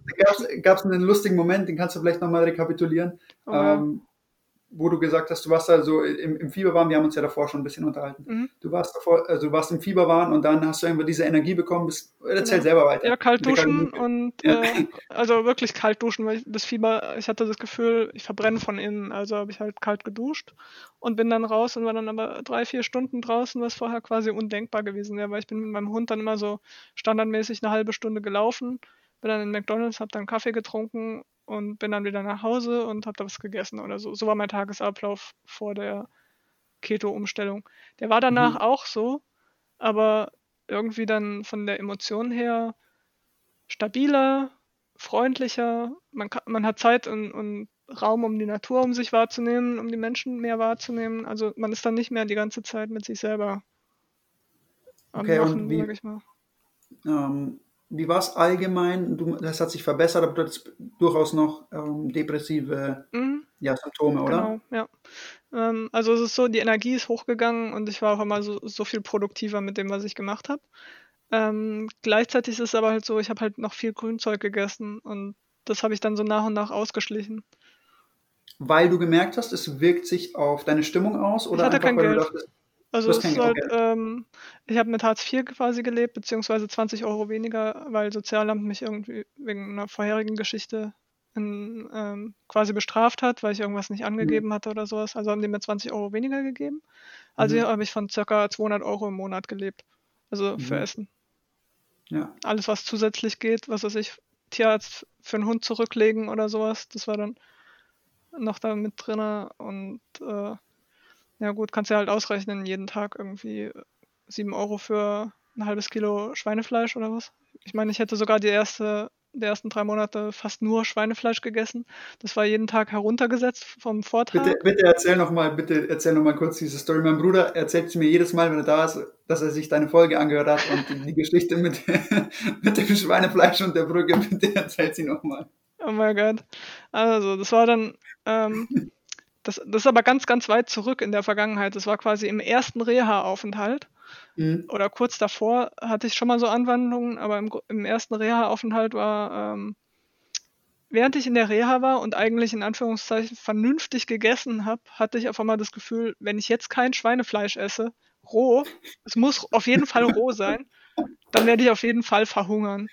gab es einen lustigen Moment, den kannst du vielleicht nochmal rekapitulieren. Oh, ähm, wo du gesagt hast, du warst da so im, im Fieberwahn, wir haben uns ja davor schon ein bisschen unterhalten. Mhm. Du warst davor, also du warst im Fieberwahn und dann hast du irgendwie diese Energie bekommen. Bist, erzähl genau. selber weiter. Ja, kalt duschen und ja. Äh, also wirklich kalt duschen, weil ich das Fieber, ich hatte das Gefühl, ich verbrenne von innen. Also habe ich halt kalt geduscht und bin dann raus und war dann aber drei, vier Stunden draußen, was vorher quasi undenkbar gewesen wäre, weil ich bin mit meinem Hund dann immer so standardmäßig eine halbe Stunde gelaufen, bin dann in McDonalds, habe dann Kaffee getrunken und bin dann wieder nach Hause und habe da was gegessen oder so. So war mein Tagesablauf vor der Keto-Umstellung. Der war danach mhm. auch so, aber irgendwie dann von der Emotion her stabiler, freundlicher. Man, kann, man hat Zeit und, und Raum, um die Natur um sich wahrzunehmen, um die Menschen mehr wahrzunehmen. Also man ist dann nicht mehr die ganze Zeit mit sich selber am okay, Machen, sag ich mal. Ähm, wie war es allgemein? Du, das hat sich verbessert, aber du hattest durchaus noch ähm, depressive mhm. ja, Symptome, oder? Genau, ja. Ähm, also es ist so, die Energie ist hochgegangen und ich war auch immer so, so viel produktiver mit dem, was ich gemacht habe. Ähm, gleichzeitig ist es aber halt so, ich habe halt noch viel Grünzeug gegessen und das habe ich dann so nach und nach ausgeschlichen. Weil du gemerkt hast, es wirkt sich auf deine Stimmung aus? Oder ich hatte einfach, kein Geld. Dachtest, also es ist halt, ähm, ich habe mit Hartz IV quasi gelebt, beziehungsweise 20 Euro weniger, weil Sozialamt mich irgendwie wegen einer vorherigen Geschichte in, ähm, quasi bestraft hat, weil ich irgendwas nicht angegeben mhm. hatte oder sowas. Also haben die mir 20 Euro weniger gegeben. Also mhm. habe ich von circa 200 Euro im Monat gelebt. Also mhm. für Essen. Ja. Alles, was zusätzlich geht, was weiß ich, Tierarzt für einen Hund zurücklegen oder sowas, das war dann noch da mit drin und äh, ja gut, kannst du halt ausrechnen, jeden Tag irgendwie 7 Euro für ein halbes Kilo Schweinefleisch oder was. Ich meine, ich hätte sogar die erste, die ersten drei Monate fast nur Schweinefleisch gegessen. Das war jeden Tag heruntergesetzt vom Vortrag. Bitte, bitte erzähl noch mal, bitte erzähl noch mal kurz diese Story. Mein Bruder erzählt es mir jedes Mal, wenn er da ist, dass er sich deine Folge angehört hat und die, Geschichte mit, mit dem Schweinefleisch und der Brücke. Bitte erzähl sie noch mal. Oh mein Gott. Also, das war dann, ähm, das, das ist aber ganz, ganz weit zurück in der Vergangenheit. Das war quasi im ersten Reha-Aufenthalt. Mhm. Oder kurz davor hatte ich schon mal so Anwandlungen, aber im, im ersten Reha-Aufenthalt war, ähm, während ich in der Reha war und eigentlich in Anführungszeichen vernünftig gegessen habe, hatte ich auf einmal das Gefühl, wenn ich jetzt kein Schweinefleisch esse, roh, es muss auf jeden Fall roh sein, dann werde ich auf jeden Fall verhungern.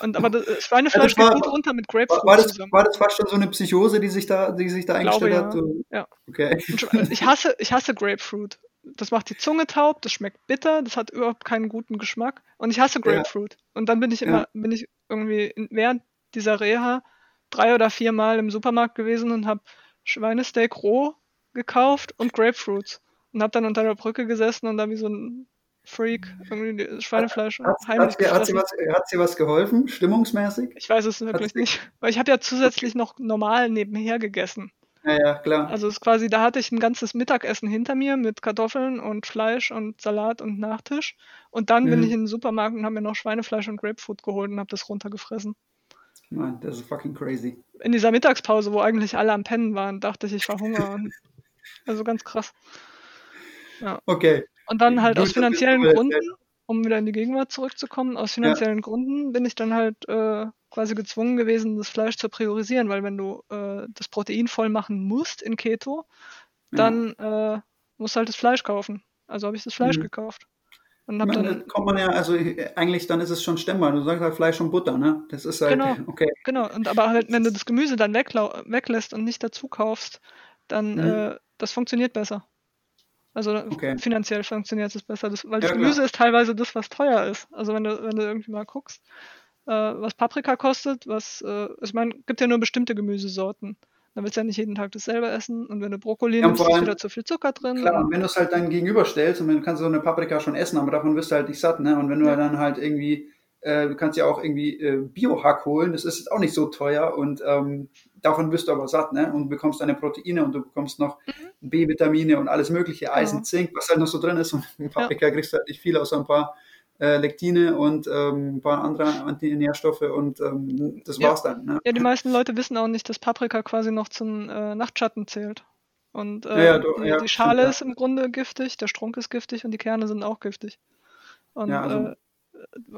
Und, aber das äh, Schweinefleisch ja, war, geht gut runter mit Grapefruit war, das. War das fast schon so eine Psychose, die sich da, die sich da eingestellt glaube, hat? Ja. ja. Okay. Ich hasse, ich hasse Grapefruit. Das macht die Zunge taub, das schmeckt bitter, das hat überhaupt keinen guten Geschmack. Und ich hasse Grapefruit. Ja. Und dann bin ich immer, bin ich irgendwie während dieser Reha drei oder vier Mal im Supermarkt gewesen und habe Schweinesteak roh gekauft und Grapefruits. Und habe dann unter der Brücke gesessen und da wie so ein Freak, irgendwie Schweinefleisch hat, heimlich hat, hat, sie was, hat sie was geholfen, stimmungsmäßig? Ich weiß es wirklich nicht. Weil ich habe ja zusätzlich noch normal nebenher gegessen. Ja, ja, klar. Also es ist quasi, da hatte ich ein ganzes Mittagessen hinter mir mit Kartoffeln und Fleisch und Salat und Nachtisch. Und dann mhm. bin ich in den Supermarkt und habe mir noch Schweinefleisch und Grapefruit geholt und habe das runtergefressen. Mann, das ist fucking crazy. In dieser Mittagspause, wo eigentlich alle am Pennen waren, dachte ich, ich verhungere. also ganz krass. Ja. Okay. Und dann halt aus finanziellen Gründen, um wieder in die Gegenwart zurückzukommen, aus finanziellen ja. Gründen bin ich dann halt äh, quasi gezwungen gewesen, das Fleisch zu priorisieren, weil wenn du äh, das Protein voll machen musst in Keto, dann ja. äh, musst du halt das Fleisch kaufen. Also habe ich das Fleisch mhm. gekauft. Und hab meine, dann, kommt man ja, also eigentlich dann ist es schon stemmbar. Du sagst halt Fleisch und Butter, ne? Das ist halt, genau, okay. Genau, und aber halt, wenn du das Gemüse dann weglässt und nicht dazu kaufst, dann, mhm. äh, das funktioniert besser. Also okay. finanziell funktioniert es besser, das, weil das Gemüse klar. ist teilweise das, was teuer ist. Also wenn du, wenn du irgendwie mal guckst, äh, was Paprika kostet, was, äh, ich meine, gibt ja nur bestimmte Gemüsesorten. Dann willst du ja nicht jeden Tag dasselbe essen und wenn du Brokkoli ja, nimmst, ist wieder zu viel Zucker drin. Klar, und wenn du es halt dann gegenüberstellst und dann kannst du so eine Paprika schon essen, aber davon wirst du halt nicht satt, ne? Und wenn du ja. dann halt irgendwie äh, du kannst ja auch irgendwie äh, Biohack holen, das ist jetzt auch nicht so teuer und ähm, davon wirst du aber satt, ne? Und bekommst deine Proteine und du bekommst noch mhm. B-Vitamine und alles mögliche, Eisen, ja. Zink, was halt noch so drin ist. Und in Paprika ja. kriegst du halt nicht viel, außer ein paar äh, Lektine und ähm, ein paar andere Antinährstoffe und ähm, das war's dann. Ne? Ja, die meisten Leute wissen auch nicht, dass Paprika quasi noch zum äh, Nachtschatten zählt. Und äh, ja, du, die, die, Schale ist im Grunde giftig, der Strunk ist giftig und die Kerne sind auch giftig. Und also, äh,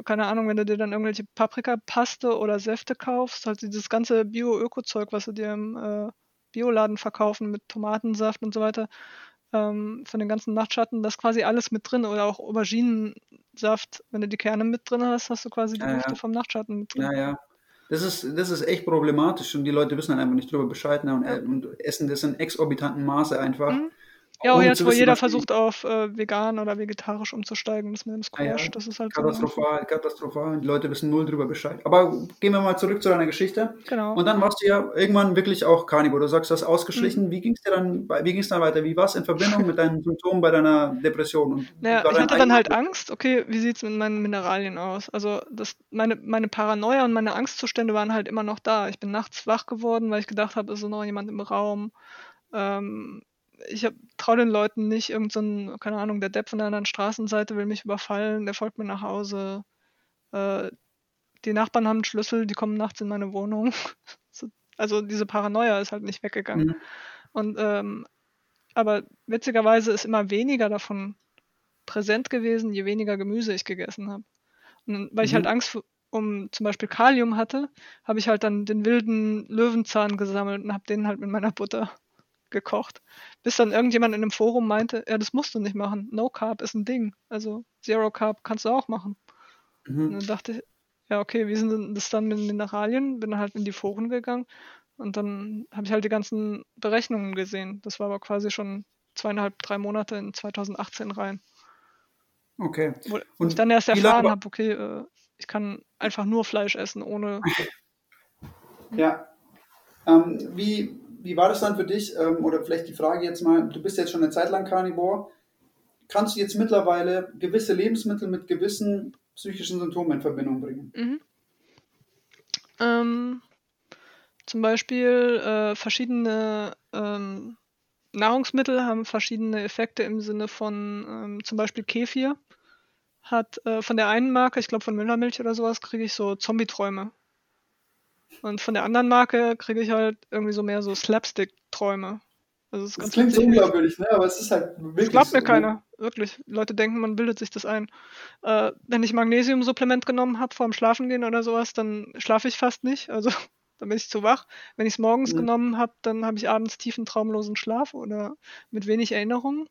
keine Ahnung, wenn du dir dann irgendwelche Paprikapaste oder Säfte kaufst, halt dieses ganze Bio-Öko-Zeug, was du dir im, äh, Bioladen verkaufen mit Tomatensaft und so weiter, ähm, von den ganzen Nachtschatten, da ist quasi alles mit drin. Oder auch Auberginensaft, wenn du die Kerne mit drin hast, hast du quasi die Ja, Hälfte ja. vom Nachtschatten mit drin. Ja, ja. Das ist, das ist echt problematisch und die Leute wissen dann einfach nicht drüber Bescheid ne, und, Ja. und essen das in exorbitanten Maße einfach. Mhm. Ja, auch ohne jetzt, wo jeder versucht, auf äh, vegan oder vegetarisch umzusteigen, das mit dem Ah ja, Squash, das ist halt so. Katastrophal, katastrophal. Die Leute wissen null drüber Bescheid. Aber gehen wir mal zurück zu deiner Geschichte. Genau. Und dann warst du ja irgendwann wirklich auch Carnivore. Du sagst, du hast Mhm. ausgeschlichen. Wie ging es dir dann, wie ging es dann weiter? Wie war es in Verbindung mit deinen Symptomen bei deiner Depression? Und Naja, ich hatte dann halt Angst, okay, wie sieht's mit meinen Mineralien aus? Also das, meine, meine Paranoia und meine Angstzustände waren halt immer noch da. Ich bin nachts wach geworden, weil ich gedacht habe, ist noch jemand im Raum. Ähm, ich traue den Leuten nicht, irgend so ein, keine Ahnung, der Depp von der anderen Straßenseite will mich überfallen, der folgt mir nach Hause. Äh, die Nachbarn haben einen Schlüssel, die kommen nachts in meine Wohnung. So- Also diese Paranoia ist halt nicht weggegangen. Mhm. Und ähm, aber witzigerweise ist immer weniger davon präsent gewesen, je weniger Gemüse ich gegessen habe. Und weil ich Mhm. halt Angst um zum Beispiel Kalium hatte, habe ich halt dann den wilden Löwenzahn gesammelt und habe den halt mit meiner Butter gekocht. Bis dann irgendjemand in einem Forum meinte, ja, das musst du nicht machen. No Carb ist ein Ding. Also Zero Carb kannst du auch machen. Und Mhm. dann dachte ich, ja, okay, wie sind das dann mit Mineralien? Bin halt in die Foren gegangen und dann habe ich halt die ganzen Berechnungen gesehen. Das war aber quasi schon zweieinhalb, drei Monate in 2018 rein. Okay. Wo Und ich dann erst erfahren habe, okay, äh, ich kann einfach nur Fleisch essen, ohne. Ja. Ähm, wie, wie war das dann für dich? Ähm, oder vielleicht die Frage jetzt mal, du bist jetzt schon eine Zeit lang Carnivore. Kannst du jetzt mittlerweile gewisse Lebensmittel mit gewissen psychischen Symptomen in Verbindung bringen? Mhm. Ähm, zum Beispiel äh, verschiedene ähm, Nahrungsmittel haben verschiedene Effekte im Sinne von ähm, zum Beispiel Kefir hat äh, von der einen Marke, ich glaube von Müllermilch oder sowas, kriege ich so Zombie-Träume. Und von der anderen Marke kriege ich halt irgendwie so mehr so Slapstick-Träume. Also Das ganz klingt so unglaubwürdig, ne? aber es ist halt wirklich Das glaubt mir so, ne? keiner, wirklich. Leute denken, man bildet sich das ein. Äh, wenn ich Magnesiumsupplement genommen habe vor dem Schlafengehen oder sowas, dann schlafe ich fast nicht. Also dann bin ich zu wach. Wenn ich es morgens Mhm. genommen habe, dann habe ich abends tiefen traumlosen Schlaf oder mit wenig Erinnerungen.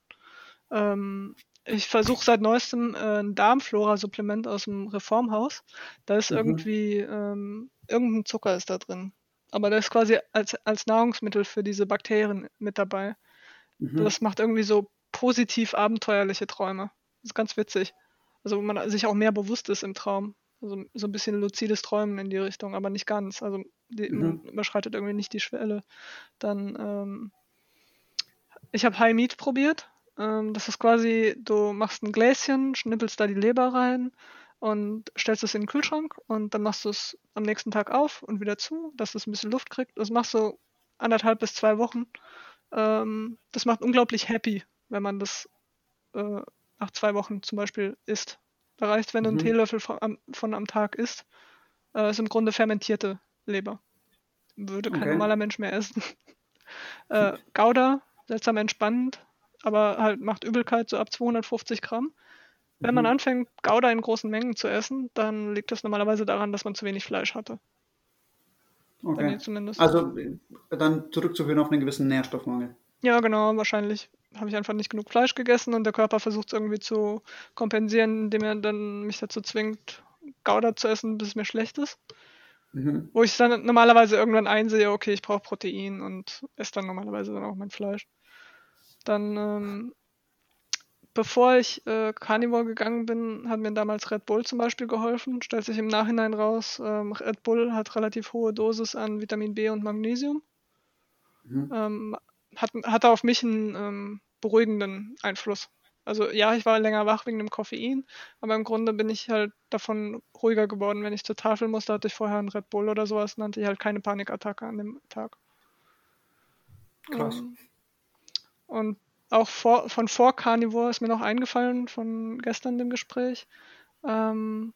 Ähm, ich versuche seit neuestem äh, ein Darmflora-Supplement aus dem Reformhaus. Da ist Mhm. irgendwie ähm, irgendein Zucker ist da drin. Aber der ist quasi als, als Nahrungsmittel für diese Bakterien mit dabei. Mhm. Das macht irgendwie so positiv abenteuerliche Träume. Das ist ganz witzig. Also wo man sich auch mehr bewusst ist im Traum. Also so ein bisschen luzides Träumen in die Richtung, aber nicht ganz. Also die, Mhm. man überschreitet irgendwie nicht die Schwelle. Dann, ähm, ich habe High Meat probiert. Ähm, das ist quasi, du machst ein Gläschen, schnippelst da die Leber rein und stellst es in den Kühlschrank und dann machst du es am nächsten Tag auf und wieder zu, dass es ein bisschen Luft kriegt. Das machst du anderthalb bis zwei Wochen. Ähm, das macht unglaublich happy, wenn man das äh, nach zwei Wochen zum Beispiel isst. Da reicht, wenn du einen Mhm. Teelöffel von am, von am Tag isst. Äh, ist im Grunde fermentierte Leber. Würde kein Okay. normaler Mensch mehr essen. äh, Gouda, seltsam entspannend, aber halt macht Übelkeit so ab 250 Gramm. Wenn man Mhm. anfängt, Gouda in großen Mengen zu essen, dann liegt das normalerweise daran, dass man zu wenig Fleisch hatte. Okay. Also äh, dann zurückzuführen auf einen gewissen Nährstoffmangel. Ja, genau, wahrscheinlich habe ich einfach nicht genug Fleisch gegessen und der Körper versucht es irgendwie zu kompensieren, indem er dann mich dazu zwingt, Gouda zu essen, bis es mir schlecht ist. Mhm. Wo ich dann normalerweise irgendwann einsehe, okay, ich brauche Protein und esse dann normalerweise dann auch mein Fleisch. Dann, ähm, bevor ich äh, Carnivore gegangen bin, hat mir damals Red Bull zum Beispiel geholfen. Stellt sich im Nachhinein raus, ähm, Red Bull hat relativ hohe Dosis an Vitamin B und Magnesium. Mhm. Ähm, hat, hatte auf mich einen ähm, beruhigenden Einfluss. Also ja, ich war länger wach wegen dem Koffein, aber im Grunde bin ich halt davon ruhiger geworden. Wenn ich zur Tafel musste, hatte ich vorher einen Red Bull oder sowas, dann hatte ich halt keine Panikattacke an dem Tag. Krass. Ähm, und auch vor, von vor Carnivore ist mir noch eingefallen, von gestern dem Gespräch. Ähm,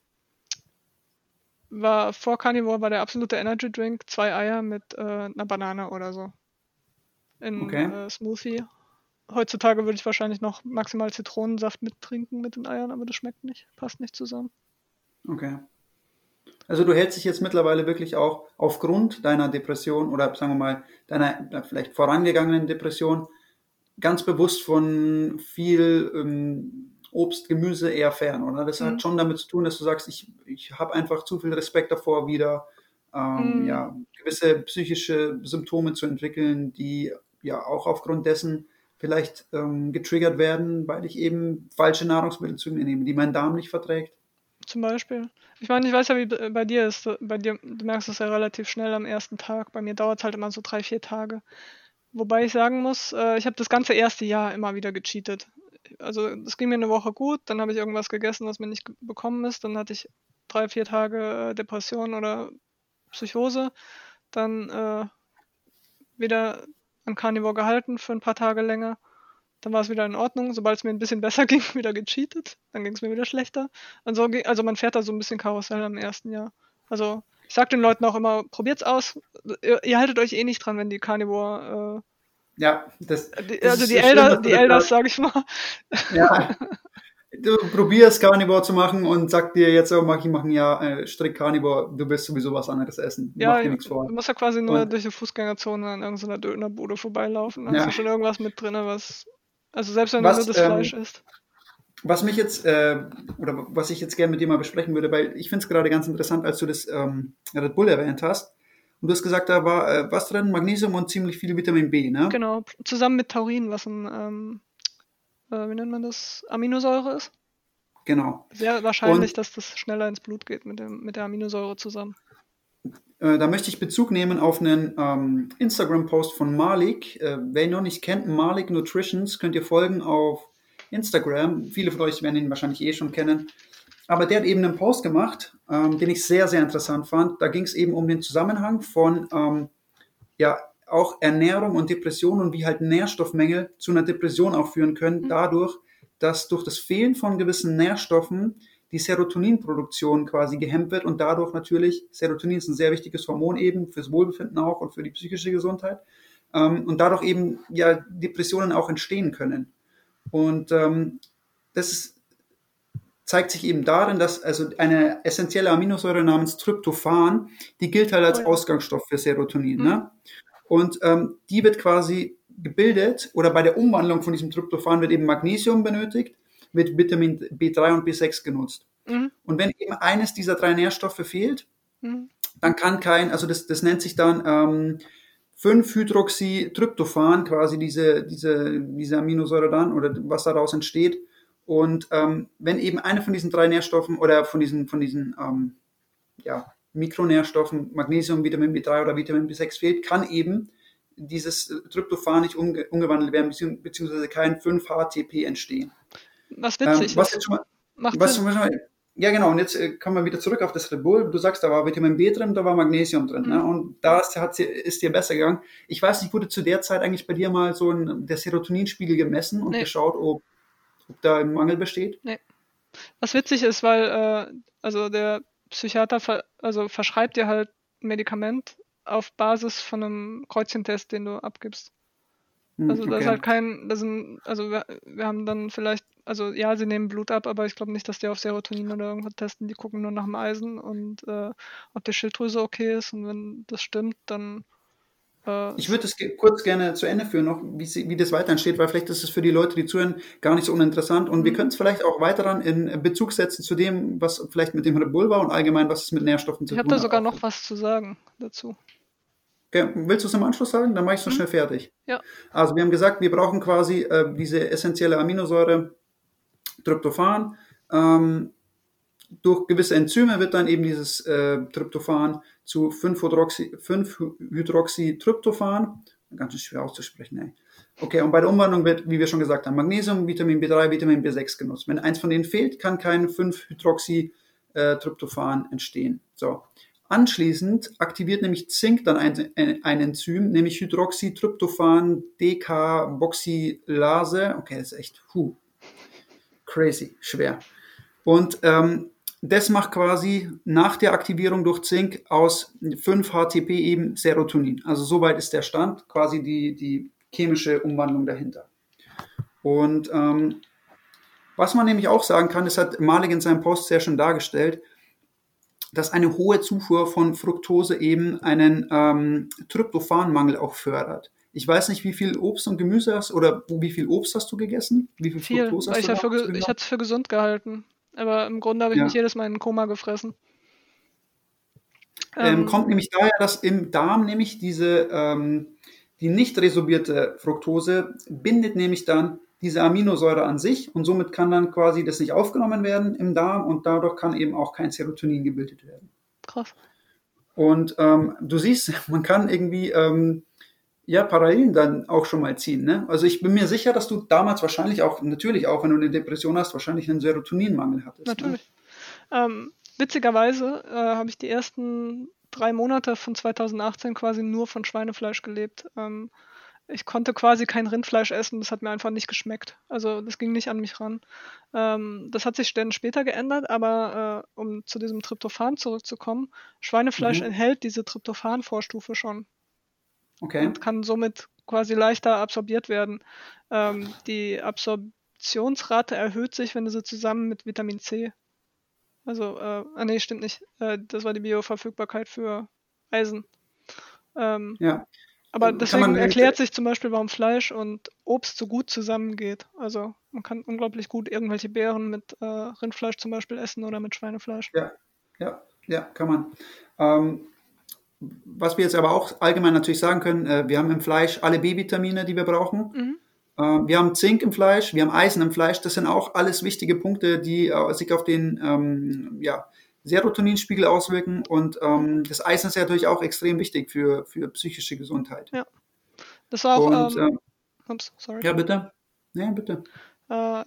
war vor Carnivore war der absolute Energy Drink zwei Eier mit äh, einer Banane oder so. In Okay. äh, Smoothie. Heutzutage würde ich wahrscheinlich noch maximal Zitronensaft mittrinken mit den Eiern, aber das schmeckt nicht, passt nicht zusammen. Okay. Also du hältst dich jetzt mittlerweile wirklich auch aufgrund deiner Depression oder sagen wir mal deiner vielleicht vorangegangenen Depression ganz bewusst von viel ähm, Obst, Gemüse eher fern, oder? Das mhm. hat schon damit zu tun, dass du sagst, ich, ich habe einfach zu viel Respekt davor, wieder ähm, mhm. ja, gewisse psychische Symptome zu entwickeln, die ja auch aufgrund dessen vielleicht ähm, getriggert werden, weil ich eben falsche Nahrungsmittel zu mir nehme, die mein Darm nicht verträgt. Zum Beispiel. Ich meine, ich weiß ja, wie bei dir ist. Bei dir, du merkst es ja relativ schnell am ersten Tag. Bei mir dauert es halt immer so drei, vier Tage. Wobei ich sagen muss, äh, ich habe das ganze erste Jahr immer wieder gecheatet. Also es ging mir eine Woche gut, dann habe ich irgendwas gegessen, was mir nicht bekommen ist. Dann hatte ich drei, vier Tage äh, Depression oder Psychose. Dann äh, wieder an Carnivore gehalten für ein paar Tage länger. Dann war es wieder in Ordnung. Sobald es mir ein bisschen besser ging, wieder gecheatet. Dann ging es mir wieder schlechter. Also, also man fährt da so ein bisschen Karussell im ersten Jahr. Also ich sag den Leuten auch immer, probiert's aus. Ihr, ihr haltet euch eh nicht dran, wenn die Carnivore. Äh, ja, das, das also die, Elder, die Elders, sag ich mal. Ja. Du probierst Carnivore zu machen und sag dir jetzt, oh, mach ich machen ja äh, strikt Carnivore, du wirst sowieso was anderes essen. Ja, Mach dir nichts vor. Du musst ja quasi nur und, durch die Fußgängerzone an irgendeiner Dönerbude vorbeilaufen. Dann ja. hast du schon irgendwas mit drin, was. Also selbst wenn was, du nur das ähm, Fleisch isst. Was mich jetzt, äh, oder was ich jetzt gerne mit dir mal besprechen würde, weil ich finde es gerade ganz interessant, als du das ähm, Red Bull erwähnt hast. Und du hast gesagt, da war äh, was drin? Magnesium und ziemlich viel Vitamin B, ne? Genau, zusammen mit Taurin, was ein ähm, äh, wie nennt man das, Aminosäure ist. Genau. Sehr wahrscheinlich, und, dass das schneller ins Blut geht mit, dem, mit der Aminosäure zusammen. Äh, da möchte ich Bezug nehmen auf einen ähm, Instagram-Post von Malik. Äh, wer ihn noch nicht kennt, Malik Nutritions, könnt ihr folgen auf Instagram. Viele von euch werden ihn wahrscheinlich eh schon kennen. Aber der hat eben einen Post gemacht, ähm, den ich sehr, sehr interessant fand. Da ging es eben um den Zusammenhang von ähm, ja, auch Ernährung und Depression und wie halt Nährstoffmängel zu einer Depression auch führen können, mhm. dadurch, dass durch das Fehlen von gewissen Nährstoffen die Serotoninproduktion quasi gehemmt wird und dadurch natürlich, Serotonin ist ein sehr wichtiges Hormon eben fürs Wohlbefinden auch und für die psychische Gesundheit ähm, und dadurch eben ja Depressionen auch entstehen können. Und ähm, das zeigt sich eben darin, dass also eine essentielle Aminosäure namens Tryptophan, die gilt halt als Ausgangsstoff für Serotonin. Ne? Mhm. Ne? Und ähm, die wird quasi gebildet oder bei der Umwandlung von diesem Tryptophan wird eben Magnesium benötigt, wird Vitamin B3 und B6 genutzt. Mhm. Und wenn eben eines dieser drei Nährstoffe fehlt, mhm. dann kann kein, also das, das nennt sich dann ähm, 5-Hydroxytryptophan, quasi diese, diese, diese Aminosäure dann oder was daraus entsteht. Und ähm, wenn eben eine von diesen drei Nährstoffen oder von diesen, von diesen ähm, ja, Mikronährstoffen, Magnesium, Vitamin B3 oder Vitamin B6 fehlt, kann eben dieses Tryptophan nicht umge umgewandelt werden, beziehungsweise kein 5-HTP entstehen. Was witzig ähm, was ist. Mal, Macht was Sinn. Mal, ja, genau. Und jetzt äh, kommen wir wieder zurück auf das Red Bull. Du sagst, da war Vitamin B drin, da war Magnesium drin. Ne? Mhm. Ne? Und da ist, hat, ist dir besser gegangen. Ich weiß nicht, wurde zu der Zeit eigentlich bei dir mal so ein, der Serotoninspiegel gemessen und nee. geschaut, ob, ob da ein Mangel besteht? Nee. Was witzig ist, weil äh, also der Psychiater ver also verschreibt dir halt ein Medikament auf Basis von einem Kreuzchentest, den du abgibst. Hm, also okay. das ist halt kein, das sind, also wir, wir, haben dann vielleicht, also ja, sie nehmen Blut ab, aber ich glaube nicht, dass die auf Serotonin oder irgendwas testen, die gucken nur nach dem Eisen und äh, ob die Schilddrüse okay ist und wenn das stimmt, dann äh, ich würde das kurz gerne zu Ende führen, noch, wie, sie, wie das weiter entsteht, weil vielleicht ist es für die Leute, die zuhören, gar nicht so uninteressant. Und wir mhm. können es vielleicht auch weiter dann in Bezug setzen zu dem, was vielleicht mit dem Red Bull war und allgemein, was es mit Nährstoffen zu ich tun hat. Ich habe da sogar noch was zu sagen dazu. Willst du es im Anschluss sagen? Dann mache ich es noch mhm. schnell fertig. Ja. Also wir haben gesagt, wir brauchen quasi äh, diese essentielle Aminosäure Tryptophan. Ähm, durch gewisse Enzyme wird dann eben dieses äh, Tryptophan zu 5-Hydroxytryptophan. Ganz schwer auszusprechen, ey. Okay, und bei der Umwandlung wird, wie wir schon gesagt haben, Magnesium, Vitamin B3, Vitamin B6 genutzt. Wenn eins von denen fehlt, kann kein 5-Hydroxytryptophan entstehen. So. Anschließend aktiviert nämlich Zink dann ein, ein Enzym, nämlich Hydroxytryptophan Decarboxylase. Okay, das ist echt, puh, crazy, schwer. Und ähm, das macht quasi nach der Aktivierung durch Zink aus 5-HTP eben Serotonin. Also soweit ist der Stand, quasi die, die chemische Umwandlung dahinter. Und ähm, was man nämlich auch sagen kann, das hat Malik in seinem Post sehr schön dargestellt, dass eine hohe Zufuhr von Fructose eben einen ähm, Tryptophanmangel auch fördert. Ich weiß nicht, wie viel Obst und Gemüse hast oder wie viel Obst hast du gegessen? Wie viel, viel Fructose hast ich du für, Ich hatte es für gesund gehalten. Aber im Grunde habe ich ja. mich jedes Mal in Koma gefressen. Ähm, ähm, kommt nämlich daher, dass im Darm nämlich diese, ähm, die nicht resorbierte Fructose bindet nämlich dann diese Aminosäure an sich und somit kann dann quasi das nicht aufgenommen werden im Darm und dadurch kann eben auch kein Serotonin gebildet werden. Krass. Und ähm, du siehst, man kann irgendwie ähm, ja Parallelen dann auch schon mal ziehen. Ne? Also ich bin mir sicher, dass du damals wahrscheinlich auch, natürlich auch, wenn du eine Depression hast, wahrscheinlich einen Serotoninmangel hattest. Ne? Natürlich. Ne? Ähm, witzigerweise äh, habe ich die ersten drei Monate von 2018 quasi nur von Schweinefleisch gelebt. Ähm, ich konnte quasi kein Rindfleisch essen, das hat mir einfach nicht geschmeckt. Also das ging nicht an mich ran. Ähm, das hat sich dann später geändert, aber äh, um zu diesem Tryptophan zurückzukommen, Schweinefleisch mhm. enthält diese Tryptophan-Vorstufe schon. Okay. Und kann somit quasi leichter absorbiert werden. Ähm, die Absorptionsrate erhöht sich, wenn du sie zusammen mit Vitamin C. Also, äh, ah nee, stimmt nicht. Äh, das war die Bioverfügbarkeit für Eisen. Ähm, ja. Aber deswegen erklärt sich zum Beispiel, warum Fleisch und Obst so gut zusammengeht. Also man kann unglaublich gut irgendwelche Beeren mit äh, Rindfleisch zum Beispiel essen oder mit Schweinefleisch. Ja, ja, ja, kann man. Ähm, was wir jetzt aber auch allgemein natürlich sagen können, äh, wir haben im Fleisch alle B-Vitamine, die wir brauchen. Mhm. Äh, wir haben Zink im Fleisch, wir haben Eisen im Fleisch. Das sind auch alles wichtige Punkte, die äh, sich auf den ähm, ja, Serotoninspiegel auswirken und ähm, das Eisen ist ja natürlich auch extrem wichtig für, für psychische Gesundheit. Ja. Das war auch. Und, ähm, äh, ups, sorry. Ja, bitte. Ja, bitte. Äh,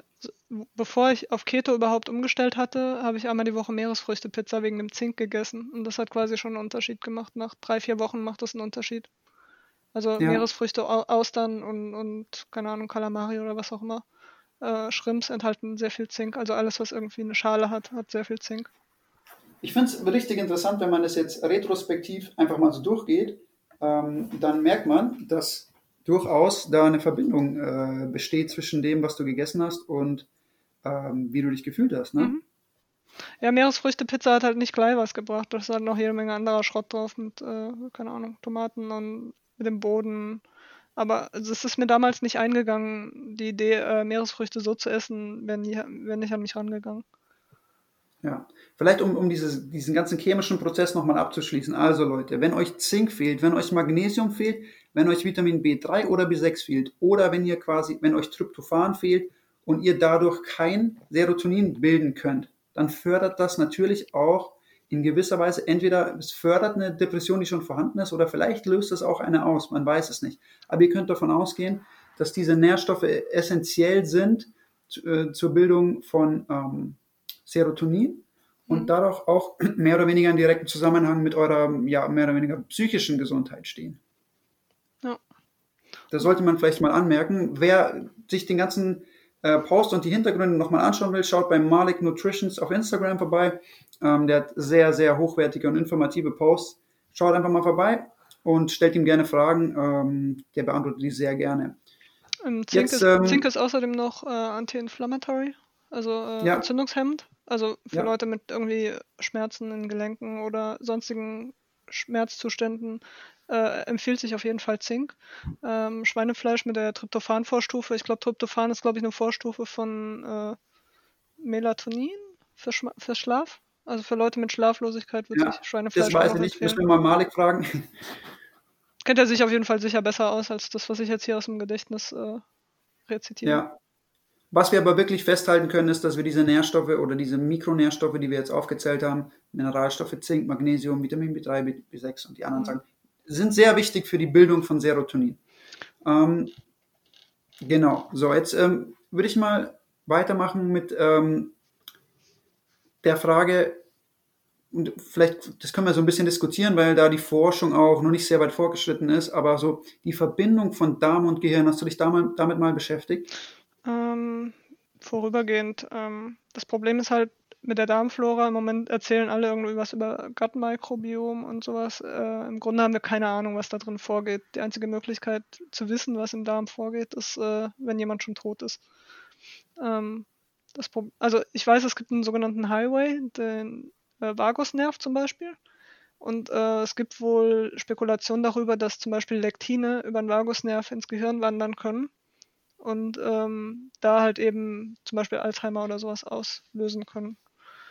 bevor ich auf Keto überhaupt umgestellt hatte, habe ich einmal die Woche Meeresfrüchte-Pizza wegen dem Zink gegessen. Und das hat quasi schon einen Unterschied gemacht. Nach drei, vier Wochen macht das einen Unterschied. Also ja. Meeresfrüchte, Austern und, und, keine Ahnung, Kalamari oder was auch immer. Äh, Shrimps enthalten sehr viel Zink. Also alles, was irgendwie eine Schale hat, hat sehr viel Zink ich finde es richtig interessant, wenn man das jetzt retrospektiv einfach mal so durchgeht, ähm, dann merkt man, dass durchaus da eine Verbindung äh, besteht zwischen dem, was du gegessen hast und ähm, wie du dich gefühlt hast. Ne? Mhm. Ja, Meeresfrüchte-Pizza hat halt nicht gleich was gebracht. Da ist halt noch jede Menge anderer Schrott drauf mit, äh, keine Ahnung, Tomaten und mit dem Boden. Aber es ist mir damals nicht eingegangen, die Idee, äh, Meeresfrüchte so zu essen, wäre wär nicht an mich rangegangen. Ja, vielleicht um, um dieses, diesen ganzen chemischen Prozess nochmal abzuschließen. Also Leute, wenn euch Zink fehlt, wenn euch Magnesium fehlt, wenn euch Vitamin B3 oder B6 fehlt oder wenn ihr quasi, wenn euch Tryptophan fehlt und ihr dadurch kein Serotonin bilden könnt, dann fördert das natürlich auch in gewisser Weise entweder es fördert eine Depression, die schon vorhanden ist, oder vielleicht löst es auch eine aus. Man weiß es nicht. Aber ihr könnt davon ausgehen, dass diese Nährstoffe essentiell sind äh, zur Bildung von ähm, Serotonin und mhm. dadurch auch mehr oder weniger in direkten Zusammenhang mit eurer, ja, mehr oder weniger psychischen Gesundheit stehen. Ja. Das sollte man vielleicht mal anmerken. Wer sich den ganzen äh, Post und die Hintergründe nochmal anschauen will, schaut bei Malik Nutritions auf Instagram vorbei. Ähm, der hat sehr, sehr hochwertige und informative Posts. Schaut einfach mal vorbei und stellt ihm gerne Fragen. Ähm, der beantwortet die sehr gerne. Ähm, Zink, Jetzt, ist, ähm, Zink, ist, außerdem noch äh, anti-inflammatory, also äh, ja. entzündungshemmend. Also für ja. Leute mit irgendwie Schmerzen in Gelenken oder sonstigen Schmerzzuständen äh, empfiehlt sich auf jeden Fall Zink. Ähm, Schweinefleisch mit der Tryptophan-Vorstufe. Ich glaube, Tryptophan ist, glaube ich, eine Vorstufe von äh, Melatonin für, Schma für Schlaf. Also für Leute mit Schlaflosigkeit würde ja, sich Schweinefleisch Das weiß ich nicht, müssen wir mal Malik fragen. Kennt er sich auf jeden Fall sicher besser aus als das, was ich jetzt hier aus dem Gedächtnis äh, rezitiere. Ja, was wir aber wirklich festhalten können, ist, dass wir diese Nährstoffe oder diese Mikronährstoffe, die wir jetzt aufgezählt haben, Mineralstoffe, Zink, Magnesium, Vitamin B3, B6 und die anderen mhm. sagen, sind sehr wichtig für die Bildung von Serotonin. Ähm, genau, so jetzt ähm, würde ich mal weitermachen mit ähm, der Frage, und vielleicht, das können wir so ein bisschen diskutieren, weil da die Forschung auch noch nicht sehr weit vorgeschritten ist, aber so die Verbindung von Darm und Gehirn, hast du dich damit, damit mal beschäftigt? Ähm, vorübergehend. Ähm, das Problem ist halt mit der Darmflora, im Moment erzählen alle irgendwie was über Gut-Mikrobiom und sowas. Äh, Im Grunde haben wir keine Ahnung, was da drin vorgeht. Die einzige Möglichkeit zu wissen, was im Darm vorgeht, ist, äh, wenn jemand schon tot ist. Ähm, also ich weiß, es gibt einen sogenannten Highway, den äh, Vagusnerv zum Beispiel. Und äh, es gibt wohl Spekulationen darüber, dass zum Beispiel Lektine über den Vagusnerv ins Gehirn wandern können und ähm, da halt eben zum Beispiel Alzheimer oder sowas auslösen können.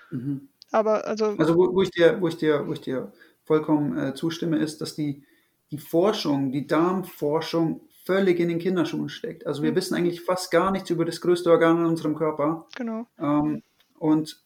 Mhm. Aber also. Also wo, wo, ich dir, wo ich dir, wo ich dir vollkommen äh, zustimme, ist, dass die, die Forschung, die Darmforschung völlig in den Kinderschuhen steckt. Also wir mhm. wissen eigentlich fast gar nichts über das größte Organ in unserem Körper. Genau. Ähm, und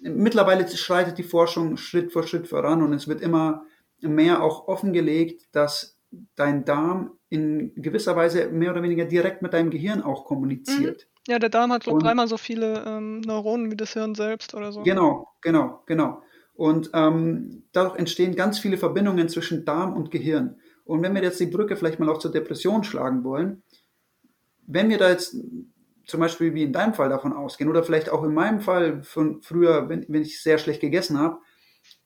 mittlerweile schreitet die Forschung Schritt für Schritt voran und es wird immer mehr auch offengelegt, dass dein Darm in gewisser Weise mehr oder weniger direkt mit deinem Gehirn auch kommuniziert. Mhm. Ja, der Darm hat, glaube ich, dreimal so viele ähm, Neuronen wie das Hirn selbst oder so. Genau, genau, genau. Und ähm, dadurch entstehen ganz viele Verbindungen zwischen Darm und Gehirn. Und wenn wir jetzt die Brücke vielleicht mal auch zur Depression schlagen wollen, wenn wir da jetzt zum Beispiel wie in deinem Fall davon ausgehen oder vielleicht auch in meinem Fall von früher, wenn, wenn ich sehr schlecht gegessen habe,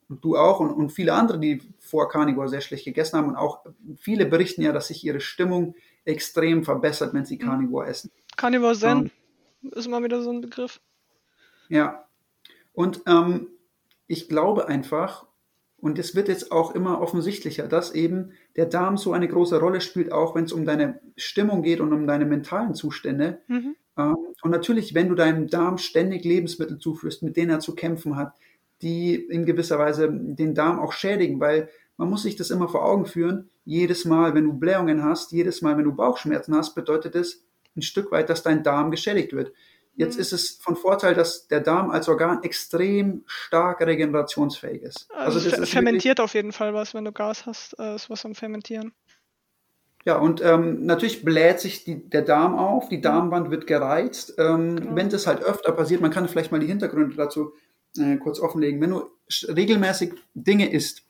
und du auch und, und viele andere, die vor Carnivore sehr schlecht gegessen haben und auch viele berichten ja, dass sich ihre Stimmung extrem verbessert, wenn sie mhm. Carnivore essen. Carnivore Zen ähm, ist immer wieder so ein Begriff. Ja. Und ähm, ich glaube einfach, und es wird jetzt auch immer offensichtlicher, dass eben der Darm so eine große Rolle spielt, auch wenn es um deine Stimmung geht und um deine mentalen Zustände. Mhm. Ähm, und natürlich, wenn du deinem Darm ständig Lebensmittel zuführst, mit denen er zu kämpfen hat, die in gewisser Weise den Darm auch schädigen, weil man muss sich das immer vor Augen führen. Jedes Mal, wenn du Blähungen hast, jedes Mal, wenn du Bauchschmerzen hast, bedeutet es ein Stück weit, dass dein Darm geschädigt wird. Jetzt mhm. ist es von Vorteil, dass der Darm als Organ extrem stark regenerationsfähig ist. Also, also es fermentiert auf jeden Fall was, wenn du Gas hast, äh, ist was am Fermentieren. Ja, und ähm, natürlich bläht sich die, der Darm auf, die Darmwand wird gereizt. Ähm, genau. Wenn das halt öfter passiert, man kann vielleicht mal die Hintergründe dazu äh, kurz offenlegen. Wenn du regelmäßig Dinge isst,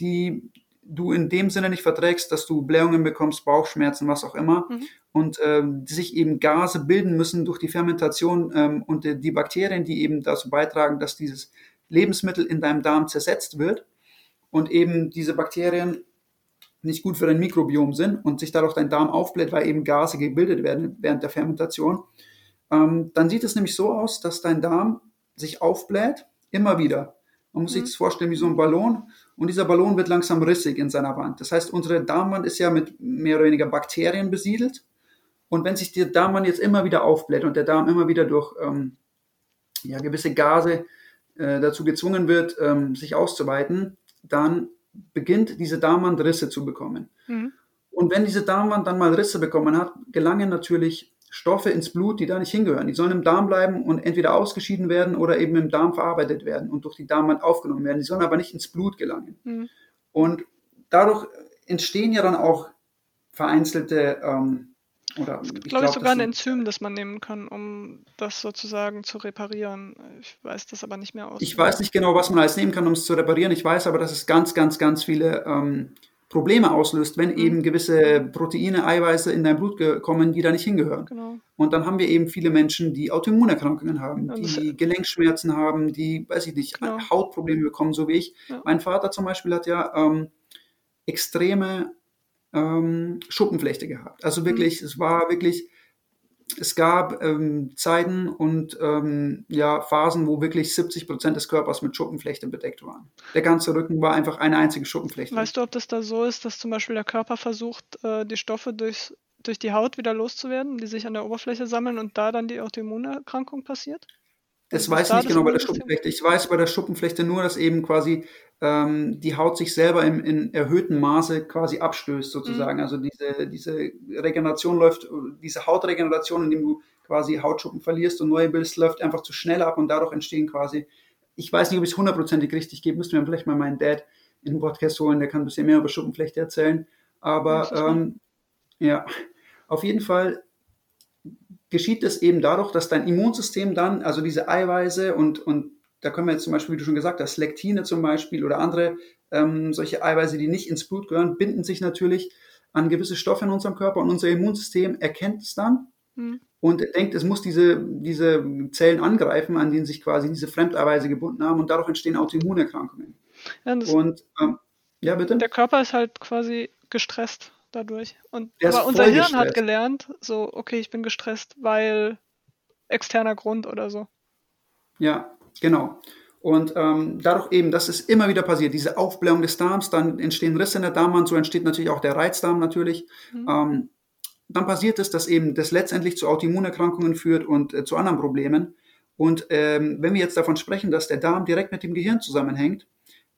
die du in dem Sinne nicht verträgst, dass du Blähungen bekommst, Bauchschmerzen, was auch immer, mhm. und ähm, sich eben Gase bilden müssen durch die Fermentation ähm, und die, die Bakterien, die eben dazu beitragen, dass dieses Lebensmittel in deinem Darm zersetzt wird und eben diese Bakterien nicht gut für dein Mikrobiom sind und sich dadurch dein Darm aufbläht, weil eben Gase gebildet werden während der Fermentation, ähm, dann sieht es nämlich so aus, dass dein Darm sich aufbläht, immer wieder. Man muss mhm. sich das vorstellen wie so ein Ballon und dieser Ballon wird langsam rissig in seiner Wand. Das heißt, unsere Darmwand ist ja mit mehr oder weniger Bakterien besiedelt. Und wenn sich die Darmwand jetzt immer wieder aufbläht und der Darm immer wieder durch ähm, ja, gewisse Gase äh, dazu gezwungen wird, ähm, sich auszuweiten, dann beginnt diese Darmwand Risse zu bekommen. Mhm. Und wenn diese Darmwand dann mal Risse bekommen hat, gelangen natürlich Stoffe ins Blut, die da nicht hingehören. Die sollen im Darm bleiben und entweder ausgeschieden werden oder eben im Darm verarbeitet werden und durch die Darmwand aufgenommen werden. Die sollen aber nicht ins Blut gelangen. Mhm. Und dadurch entstehen ja dann auch vereinzelte ähm, oder ich glaube glaub, sogar ein Enzym, das man nehmen kann, um das sozusagen zu reparieren. Ich weiß das aber nicht mehr aus. Ich weiß nicht genau, was man alles nehmen kann, um es zu reparieren. Ich weiß aber, dass es ganz, ganz, ganz viele ähm, Probleme auslöst, wenn mhm. eben gewisse Proteine, Eiweiße in dein Blut kommen, die da nicht hingehören. Genau. Und dann haben wir eben viele Menschen, die Autoimmunerkrankungen haben, die Gelenkschmerzen haben, die, weiß ich nicht, genau. Hautprobleme bekommen, so wie ich. Ja. Mein Vater zum Beispiel hat ja ähm, extreme ähm, Schuppenflechte gehabt. Also wirklich, mhm. es war wirklich es gab ähm, Zeiten und ähm, ja, Phasen, wo wirklich 70 Prozent des Körpers mit Schuppenflechte bedeckt waren. Der ganze Rücken war einfach eine einzige Schuppenflechte. Weißt du, ob das da so ist, dass zum Beispiel der Körper versucht, äh, die Stoffe durch, durch die Haut wieder loszuwerden, die sich an der Oberfläche sammeln und da dann die Autoimmunerkrankung passiert? Das weiß ich nicht genau bei der Schuppenflechte. Ich weiß bei der Schuppenflechte nur, dass eben quasi ähm, die Haut sich selber im, in erhöhtem Maße quasi abstößt, sozusagen. Mhm. Also diese, diese Regeneration läuft, diese Hautregeneration, indem du quasi Hautschuppen verlierst und neue bildest, läuft einfach zu schnell ab und dadurch entstehen quasi, ich weiß nicht, ob ich es hundertprozentig richtig gebe, müssten wir vielleicht mal meinen Dad in den Podcast holen, der kann ein bisschen mehr über Schuppenflechte erzählen. Aber ähm, ja, auf jeden Fall geschieht es eben dadurch, dass dein Immunsystem dann, also diese Eiweiße und, und da können wir jetzt zum Beispiel, wie du schon gesagt hast, Lektine zum Beispiel oder andere ähm, solche Eiweiße, die nicht ins Blut gehören, binden sich natürlich an gewisse Stoffe in unserem Körper und unser Immunsystem erkennt es dann mhm. und denkt, es muss diese, diese Zellen angreifen, an denen sich quasi diese Fremdeiweiße gebunden haben und dadurch entstehen Autoimmunerkrankungen. Ja, und ähm, ja, bitte? Der Körper ist halt quasi gestresst dadurch. Und, aber unser Hirn hat gelernt, so, okay, ich bin gestresst, weil externer Grund oder so. Ja, genau. Und ähm, dadurch eben, dass es immer wieder passiert, diese Aufblähung des Darms, dann entstehen Risse in der Darmwand, so entsteht natürlich auch der Reizdarm natürlich. Mhm. Ähm, dann passiert es, dass eben das letztendlich zu Autoimmunerkrankungen führt und äh, zu anderen Problemen. Und ähm, wenn wir jetzt davon sprechen, dass der Darm direkt mit dem Gehirn zusammenhängt,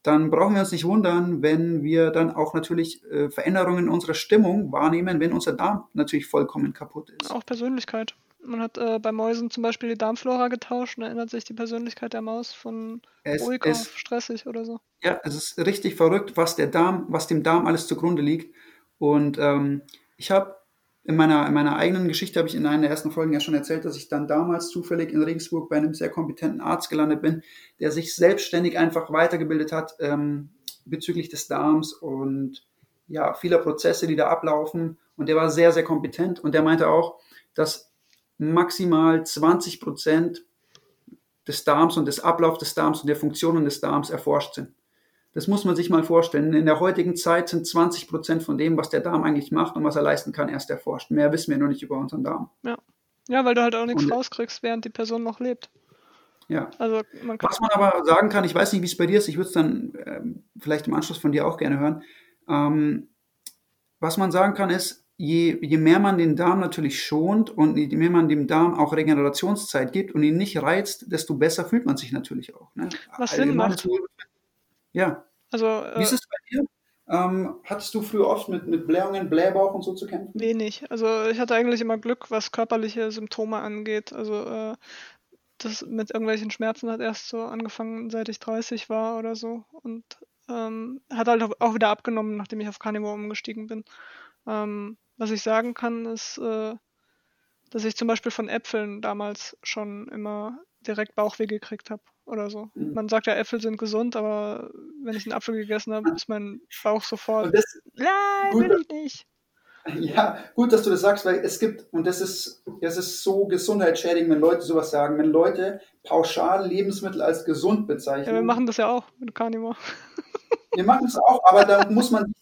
dann brauchen wir uns nicht wundern, wenn wir dann auch natürlich äh, Veränderungen in unserer Stimmung wahrnehmen, wenn unser Darm natürlich vollkommen kaputt ist. Auch Persönlichkeit. Man hat äh, bei Mäusen zum Beispiel die Darmflora getauscht und ändert sich die Persönlichkeit der Maus von es, ruhig es, auf stressig oder so. Ja, es ist richtig verrückt, was der Darm, was dem Darm alles zugrunde liegt. Und ähm, ich habe in meiner, in meiner eigenen Geschichte habe ich in einer der ersten Folgen ja schon erzählt, dass ich dann damals zufällig in Regensburg bei einem sehr kompetenten Arzt gelandet bin, der sich selbstständig einfach weitergebildet hat ähm, bezüglich des Darms und ja, vieler Prozesse, die da ablaufen. Und der war sehr, sehr kompetent und der meinte auch, dass maximal 20 Prozent des Darms und des Ablaufs des Darms und der Funktionen des Darms erforscht sind. Das muss man sich mal vorstellen. In der heutigen Zeit sind 20 Prozent von dem, was der Darm eigentlich macht und was er leisten kann, erst erforscht. Mehr wissen wir noch nicht über unseren Darm. Ja, ja weil du halt auch nichts und, rauskriegst, während die Person noch lebt. Ja. Also man was man aber sagen kann, ich weiß nicht, wie es bei dir ist, ich würde es dann ähm, vielleicht im Anschluss von dir auch gerne hören. Ähm, was man sagen kann, ist, je, je mehr man den Darm natürlich schont und je mehr man dem Darm auch Regenerationszeit gibt und ihn nicht reizt, desto besser fühlt man sich natürlich auch. Ne? Was Sinn macht. Ja. Also, äh, Wie ist es bei dir? Ähm, hattest du früher oft mit, mit Blähungen, Blähbauch und so zu kämpfen? Wenig. Also ich hatte eigentlich immer Glück, was körperliche Symptome angeht. Also äh, das mit irgendwelchen Schmerzen hat erst so angefangen, seit ich 30 war oder so. Und ähm, hat halt auch wieder abgenommen, nachdem ich auf Carnivore umgestiegen bin. Ähm, was ich sagen kann, ist, äh, dass ich zum Beispiel von Äpfeln damals schon immer direkt Bauchweh gekriegt habe oder so. Mhm. Man sagt ja, Äpfel sind gesund, aber wenn ich einen Apfel gegessen habe, ist mein Bauch sofort. Das, Nein, gut, will ich nicht. Ja, gut, dass du das sagst, weil es gibt, und das ist, das ist so gesundheitsschädigend, wenn Leute sowas sagen, wenn Leute pauschal Lebensmittel als gesund bezeichnen. Ja, wir machen das ja auch mit Carnivore. Wir machen es auch, aber da muss man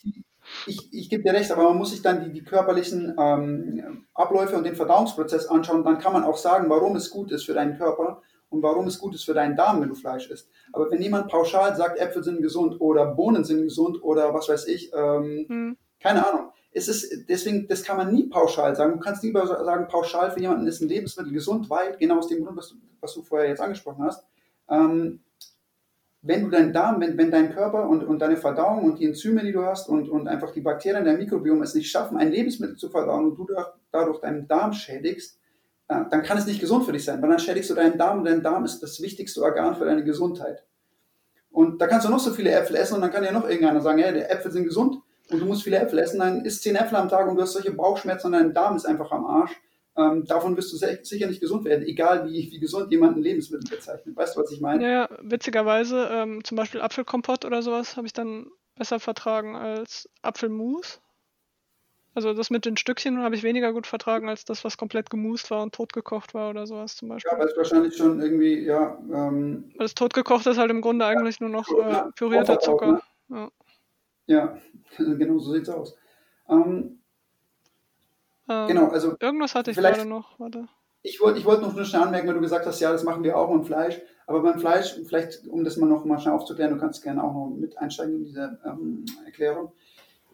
ich, ich gebe dir recht, aber man muss sich dann die, die körperlichen ähm, Abläufe und den Verdauungsprozess anschauen. Dann kann man auch sagen, warum es gut ist für deinen Körper und warum es gut ist für deinen Darm, wenn du Fleisch isst. Aber wenn jemand pauschal sagt, Äpfel sind gesund oder Bohnen sind gesund oder was weiß ich, ähm, hm. keine Ahnung. Es ist, deswegen, das kann man nie pauschal sagen. Du kannst lieber sagen, pauschal für jemanden ist ein Lebensmittel gesund, weil, genau aus dem Grund, was du, was du vorher jetzt angesprochen hast, ähm, wenn du deinen Darm, wenn, wenn dein Körper und, und deine Verdauung und die Enzyme, die du hast und, und einfach die Bakterien, dein Mikrobiom es nicht schaffen, ein Lebensmittel zu verdauen und du dadurch deinen Darm schädigst, dann kann es nicht gesund für dich sein, weil dann schädigst du deinen Darm und dein Darm ist das wichtigste Organ für deine Gesundheit. Und da kannst du noch so viele Äpfel essen und dann kann ja noch irgendeiner sagen, ja, die Äpfel sind gesund und du musst viele Äpfel essen, dann isst zehn Äpfel am Tag und du hast solche Bauchschmerzen und dein Darm ist einfach am Arsch ähm, davon wirst du sicher nicht gesund werden, egal wie, wie gesund jemand ein Lebensmittel bezeichnet. Weißt du, was ich meine? Ja, witzigerweise, ähm, zum Beispiel Apfelkompott oder sowas habe ich dann besser vertragen als Apfelmus. Also das mit den Stückchen habe ich weniger gut vertragen als das, was komplett gemust war und totgekocht war oder sowas zum Beispiel. Ja, weil es wahrscheinlich schon irgendwie, ja. Ähm, weil das totgekocht ist halt im Grunde eigentlich nur noch äh, pürierter Zucker. Auch, ne? ja. ja, genau so sieht es aus. Ähm, ähm, genau, also. Irgendwas hatte ich gerade noch, warte. Ich wollte ich wollt noch schnell anmerken, weil du gesagt hast, ja, das machen wir auch mit Fleisch. Aber beim Fleisch, vielleicht, um das mal noch mal schnell aufzuklären, du kannst gerne auch noch mit einsteigen in diese ähm, Erklärung,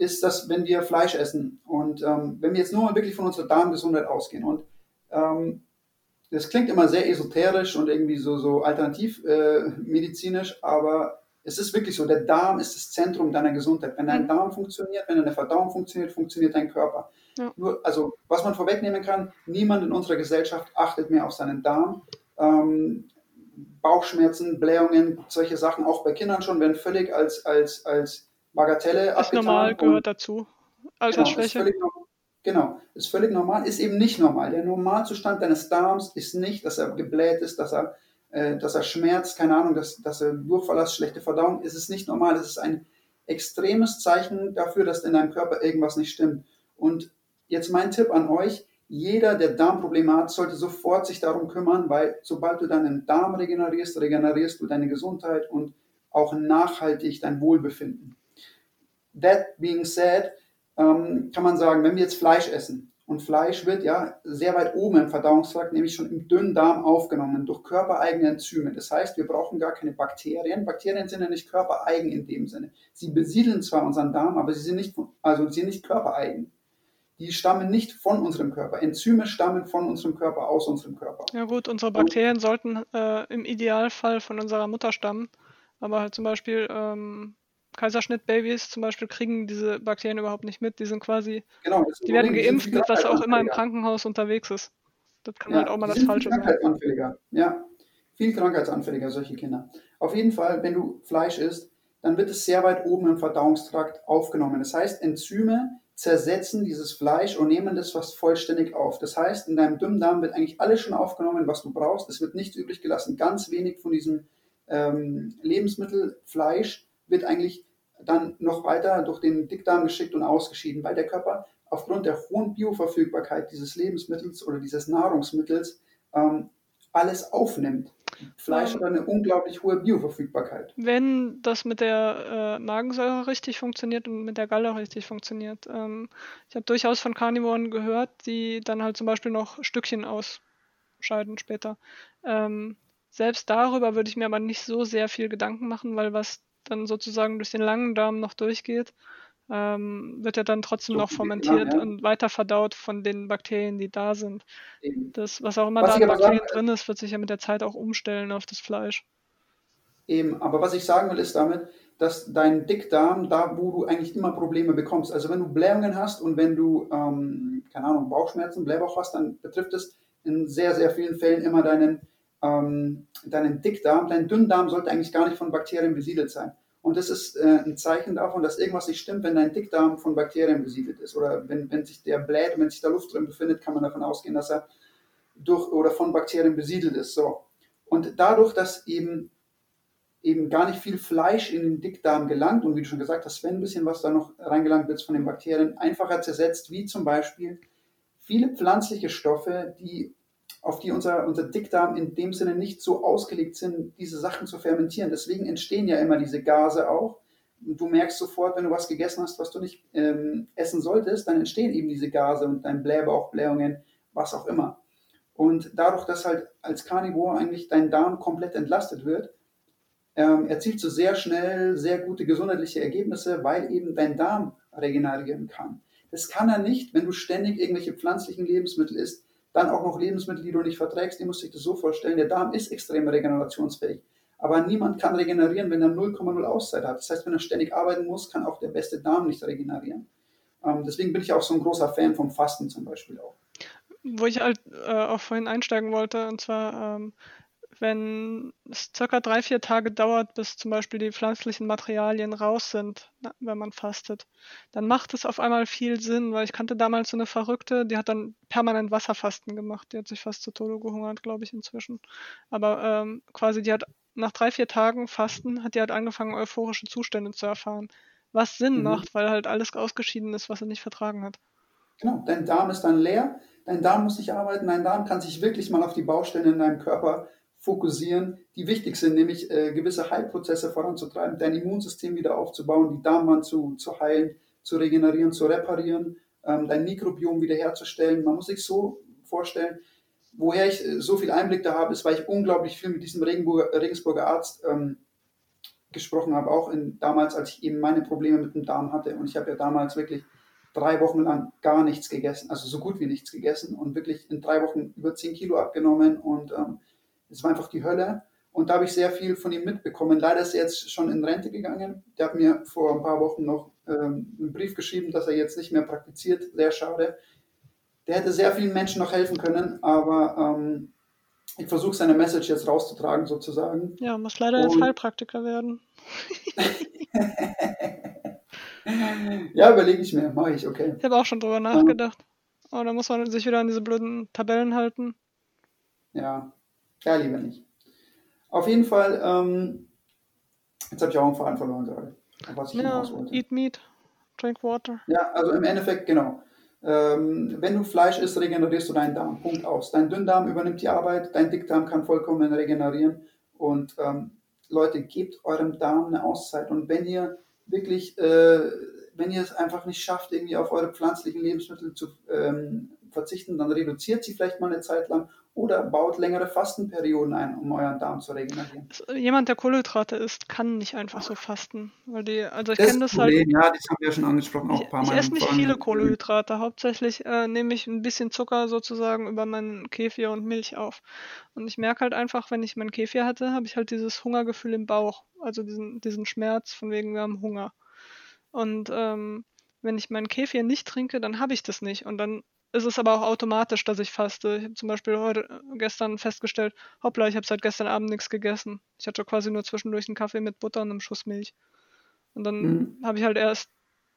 ist, dass wenn wir Fleisch essen und ähm, wenn wir jetzt nur mal wirklich von unserer Darmgesundheit ausgehen und ähm, das klingt immer sehr esoterisch und irgendwie so, so alternativ äh, medizinisch, aber es ist wirklich so, der Darm ist das Zentrum deiner Gesundheit. Wenn dein mhm. Darm funktioniert, wenn deine Verdauung funktioniert, funktioniert dein Körper. Ja. Nur, also, was man vorwegnehmen kann, niemand in unserer Gesellschaft achtet mehr auf seinen Darm. Ähm, Bauchschmerzen, Blähungen, solche Sachen, auch bei Kindern schon, werden völlig als, als, als Bagatelle ist abgetan. normal, gehört dazu. Altersschwäche. Genau, ist völlig, genau, ist völlig normal, ist eben nicht normal. Der Normalzustand deines Darms ist nicht, dass er gebläht ist, dass er, äh, dass er schmerzt, keine Ahnung, dass, dass er Durchfall hat, schlechte Verdauung. Es ist nicht normal. Es ist ein extremes Zeichen dafür, dass in deinem Körper irgendwas nicht stimmt. Und jetzt mein Tipp an euch, jeder, der Darmprobleme hat, sollte sofort sich darum kümmern, weil sobald du deinen Darm regenerierst, regenerierst du deine Gesundheit und auch nachhaltig dein Wohlbefinden. That being said, ähm, kann man sagen, wenn wir jetzt Fleisch essen Und Fleisch wird ja sehr weit oben im Verdauungstrakt, nämlich schon im dünnen Darm aufgenommen durch körpereigene Enzyme. Das heißt, wir brauchen gar keine Bakterien. Bakterien sind ja nicht körpereigen in dem Sinne. Sie besiedeln zwar unseren Darm, aber sie sind nicht, also sie sind nicht körpereigen. Die stammen nicht von unserem Körper. Enzyme stammen von unserem Körper, aus unserem Körper. Ja gut, unsere Bakterien sollten äh, im Idealfall von unserer Mutter stammen. Aber halt zum Beispiel ähm, Kaiserschnittbabys zum Beispiel kriegen diese Bakterien überhaupt nicht mit. Die sind quasi, genau, die werden geimpft mit was auch immer im Krankenhaus unterwegs ist. Das kann ja, halt auch mal das Falsche sein. Ja, viel krankheitsanfälliger, solche Kinder. Auf jeden Fall, wenn du Fleisch isst, dann wird es sehr weit oben im Verdauungstrakt aufgenommen. Das heißt, Enzyme zersetzen dieses Fleisch und nehmen das fast vollständig auf. Das heißt, in deinem Dünndarm wird eigentlich alles schon aufgenommen, was du brauchst. Es wird nichts übrig gelassen. Ganz wenig von diesem ähm, Lebensmittel, Fleisch, wird eigentlich dann noch weiter durch den Dickdarm geschickt und ausgeschieden, weil der Körper aufgrund der hohen Bioverfügbarkeit dieses Lebensmittels oder dieses Nahrungsmittels ähm, alles aufnimmt. Fleisch hat eine unglaublich hohe Bioverfügbarkeit. Wenn das mit der äh, Magensäure richtig funktioniert und mit der Galle richtig funktioniert. Ähm, ich habe durchaus von Karnivoren gehört, die dann halt zum Beispiel noch Stückchen ausscheiden später. Ähm, selbst darüber würde ich mir aber nicht so sehr viel Gedanken machen, weil was dann sozusagen durch den langen Darm noch durchgeht, ähm, wird er dann trotzdem noch fermentiert ja. und weiter verdaut von den Bakterien, die da sind. Eben. Das, was auch immer was da an Bakterien sagen, drin ist, wird sich ja mit der Zeit auch umstellen auf das Fleisch. Eben, aber was ich sagen will, ist damit, dass dein Dickdarm, da wo du eigentlich immer Probleme bekommst, also wenn du Blähungen hast und wenn du, ähm, keine Ahnung, Bauchschmerzen, Blähbauch hast, dann betrifft es in sehr, sehr vielen Fällen immer deinen ähm, deinen Dickdarm, dein Dünndarm sollte eigentlich gar nicht von Bakterien besiedelt sein. Und das ist äh, ein Zeichen davon, dass irgendwas nicht stimmt, wenn dein Dickdarm von Bakterien besiedelt ist. Oder wenn, wenn sich der bläht wenn sich da Luft drin befindet, kann man davon ausgehen, dass er durch oder von Bakterien besiedelt ist. So. Und dadurch, dass eben, eben gar nicht viel Fleisch in den Dickdarm gelangt und wie du schon gesagt hast, wenn ein bisschen was da noch reingelangt wird von den Bakterien, einfacher zersetzt, wie zum Beispiel viele pflanzliche Stoffe, die auf die unser, unser Dickdarm in dem Sinne nicht so ausgelegt sind, diese Sachen zu fermentieren. Deswegen entstehen ja immer diese Gase auch. Und du merkst sofort, wenn du was gegessen hast, was du nicht ähm, essen solltest, dann entstehen eben diese Gase und dein Blähbauch, Blähungen, was auch immer. Und dadurch, dass halt als Carnivore eigentlich dein Darm komplett entlastet wird, ähm, erzielst du sehr schnell sehr gute gesundheitliche Ergebnisse, weil eben dein Darm regenerieren kann. Das kann er nicht, wenn du ständig irgendwelche pflanzlichen Lebensmittel isst, dann auch noch Lebensmittel, die du nicht verträgst, die musst du das so vorstellen. Der Darm ist extrem regenerationsfähig. Aber niemand kann regenerieren, wenn er 0,0 Auszeit hat. Das heißt, wenn er ständig arbeiten muss, kann auch der beste Darm nicht regenerieren. Ähm, deswegen bin ich auch so ein großer Fan vom Fasten zum Beispiel auch. Wo ich halt äh, auch vorhin einsteigen wollte, und zwar ähm, wenn es circa drei, vier Tage dauert, bis zum Beispiel die pflanzlichen Materialien raus sind, wenn man fastet, dann macht es auf einmal viel Sinn, weil ich kannte damals so eine Verrückte, die hat dann permanent Wasserfasten gemacht. Die hat sich fast zu Tode gehungert, glaube ich, inzwischen. Aber ähm, quasi, die hat nach drei, vier Tagen Fasten, hat die halt angefangen, euphorische Zustände zu erfahren. Was Sinn mhm. macht, weil halt alles ausgeschieden ist, was er nicht vertragen hat. Genau, dein Darm ist dann leer, dein Darm muss nicht arbeiten, dein Darm kann sich wirklich mal auf die Baustellen in deinem Körper fokussieren, die wichtig sind, nämlich äh, gewisse Heilprozesse voranzutreiben, dein Immunsystem wieder aufzubauen, die Darmwand zu, zu heilen, zu regenerieren, zu reparieren, ähm, dein Mikrobiom wiederherzustellen. Man muss sich so vorstellen, woher ich äh, so viel Einblick da habe, ist, weil ich unglaublich viel mit diesem Regenburger, Regensburger Arzt ähm, gesprochen habe, auch in, damals, als ich eben meine Probleme mit dem Darm hatte. Und ich habe ja damals wirklich drei Wochen lang gar nichts gegessen, also so gut wie nichts gegessen und wirklich in drei Wochen über 10 Kilo abgenommen und ähm, es war einfach die Hölle. Und da habe ich sehr viel von ihm mitbekommen. Leider ist er jetzt schon in Rente gegangen. Der hat mir vor ein paar Wochen noch ähm, einen Brief geschrieben, dass er jetzt nicht mehr praktiziert. Sehr schade. Der hätte sehr vielen Menschen noch helfen können, aber ähm, ich versuche seine Message jetzt rauszutragen, sozusagen. Ja, muss leider Und, jetzt Heilpraktiker werden. ja, überlege ich mir, mache ich, okay. Ich habe auch schon drüber nachgedacht. Aber da muss man sich wieder an diese blöden Tabellen halten. Ja, ja, lieber nicht. Auf jeden Fall, ähm, jetzt habe ich auch einen Verein verloren gerade. Was ich ja, eat meat, drink water. Ja, also im Endeffekt, genau. Ähm, wenn du Fleisch isst, regenerierst du deinen Darm. Punkt aus. Dein Dünndarm übernimmt die Arbeit, dein Dickdarm kann vollkommen regenerieren. Und ähm, Leute, gebt eurem Darm eine Auszeit. Und wenn ihr wirklich, äh, wenn ihr es einfach nicht schafft, irgendwie auf eure pflanzlichen Lebensmittel zu, ähm, verzichten, dann reduziert sie vielleicht mal eine Zeit lang oder baut längere Fastenperioden ein, um euren Darm zu regenerieren. Also jemand, der Kohlenhydrate isst, kann nicht einfach so fasten. Weil die, also ich kenne das, halt. Ja, das haben wir ja schon angesprochen, auch ein paar ich, Mal. Ich esse nicht viele Kohlenhydrate. Hauptsächlich äh, nehme ich ein bisschen Zucker sozusagen über meinen Kefir und Milch auf. Und ich merke halt einfach, wenn ich meinen Kefir hatte, habe ich halt dieses Hungergefühl im Bauch. Also diesen, diesen Schmerz von wegen wir haben Hunger. Und ähm, wenn ich meinen Kefir nicht trinke, dann habe ich das nicht. Und dann ist es aber auch automatisch, dass ich faste. Ich habe zum Beispiel heute äh, gestern festgestellt, hoppla, ich habe seit gestern Abend nichts gegessen. Ich hatte quasi nur zwischendurch einen Kaffee mit Butter und einem Schuss Milch. Und dann mhm. habe ich halt erst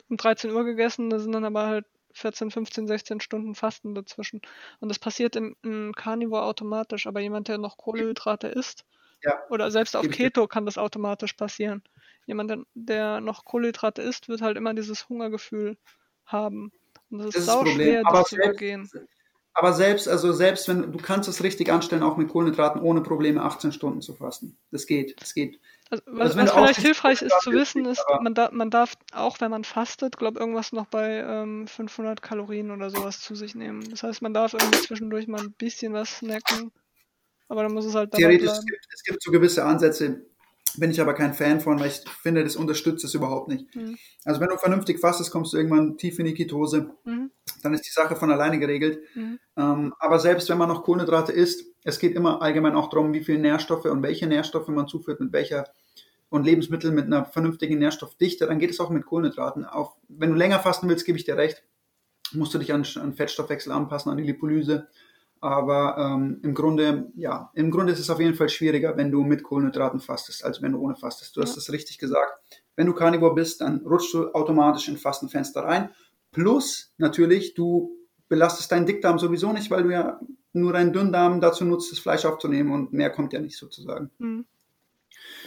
um 13 Uhr gegessen, da sind dann aber halt 14, 15, 16 Stunden Fasten dazwischen. Und das passiert im, im Carnivore automatisch, aber jemand, der noch Kohlehydrate isst, ja. oder selbst auf Keto kann das automatisch passieren. Jemand, der noch Kohlehydrate isst, wird halt immer dieses Hungergefühl haben. Und das ist, das sau schwer, aber das zu übergehen. Aber selbst, also selbst wenn du kannst es richtig anstellen, auch mit Kohlenhydraten ohne Probleme 18 Stunden zu fasten. Das geht, das geht. Also, was, also was vielleicht hilfreich ist zu wissen, ist, man, da, man darf auch, wenn man fastet, glaube irgendwas noch bei ähm, 500 Kalorien oder sowas zu sich nehmen. Das heißt, man darf irgendwie zwischendurch mal ein bisschen was snacken, aber dann muss es halt dabei Theoretisch, bleiben. Es gibt, es gibt so gewisse Ansätze, bin ich aber kein Fan von, weil ich finde, das unterstützt es überhaupt nicht. Mhm. Also wenn du vernünftig fastest, kommst du irgendwann tief in die Ketose. Mhm. Dann ist die Sache von alleine geregelt. Mhm. Ähm, aber selbst wenn man noch Kohlenhydrate isst, es geht immer allgemein auch darum, wie viele Nährstoffe und welche Nährstoffe man zuführt, mit welcher und Lebensmittel mit einer vernünftigen Nährstoffdichte, dann geht es auch mit Kohlenhydraten. Auch wenn du länger fasten willst, gebe ich dir recht, musst du dich an, an Fettstoffwechsel anpassen, an die Lipolyse. Aber ähm, im Grunde, ja, im Grunde ist es auf jeden Fall schwieriger, wenn du mit Kohlenhydraten fastest, als wenn du ohne fastest. Du ja. hast es richtig gesagt. Wenn du Carnivore bist, dann rutschst du automatisch in Fastenfenster rein. Plus natürlich, du belastest deinen Dickdarm sowieso nicht, weil du ja nur deinen Dünndarm dazu nutzt, das Fleisch aufzunehmen und mehr kommt ja nicht sozusagen. Mhm.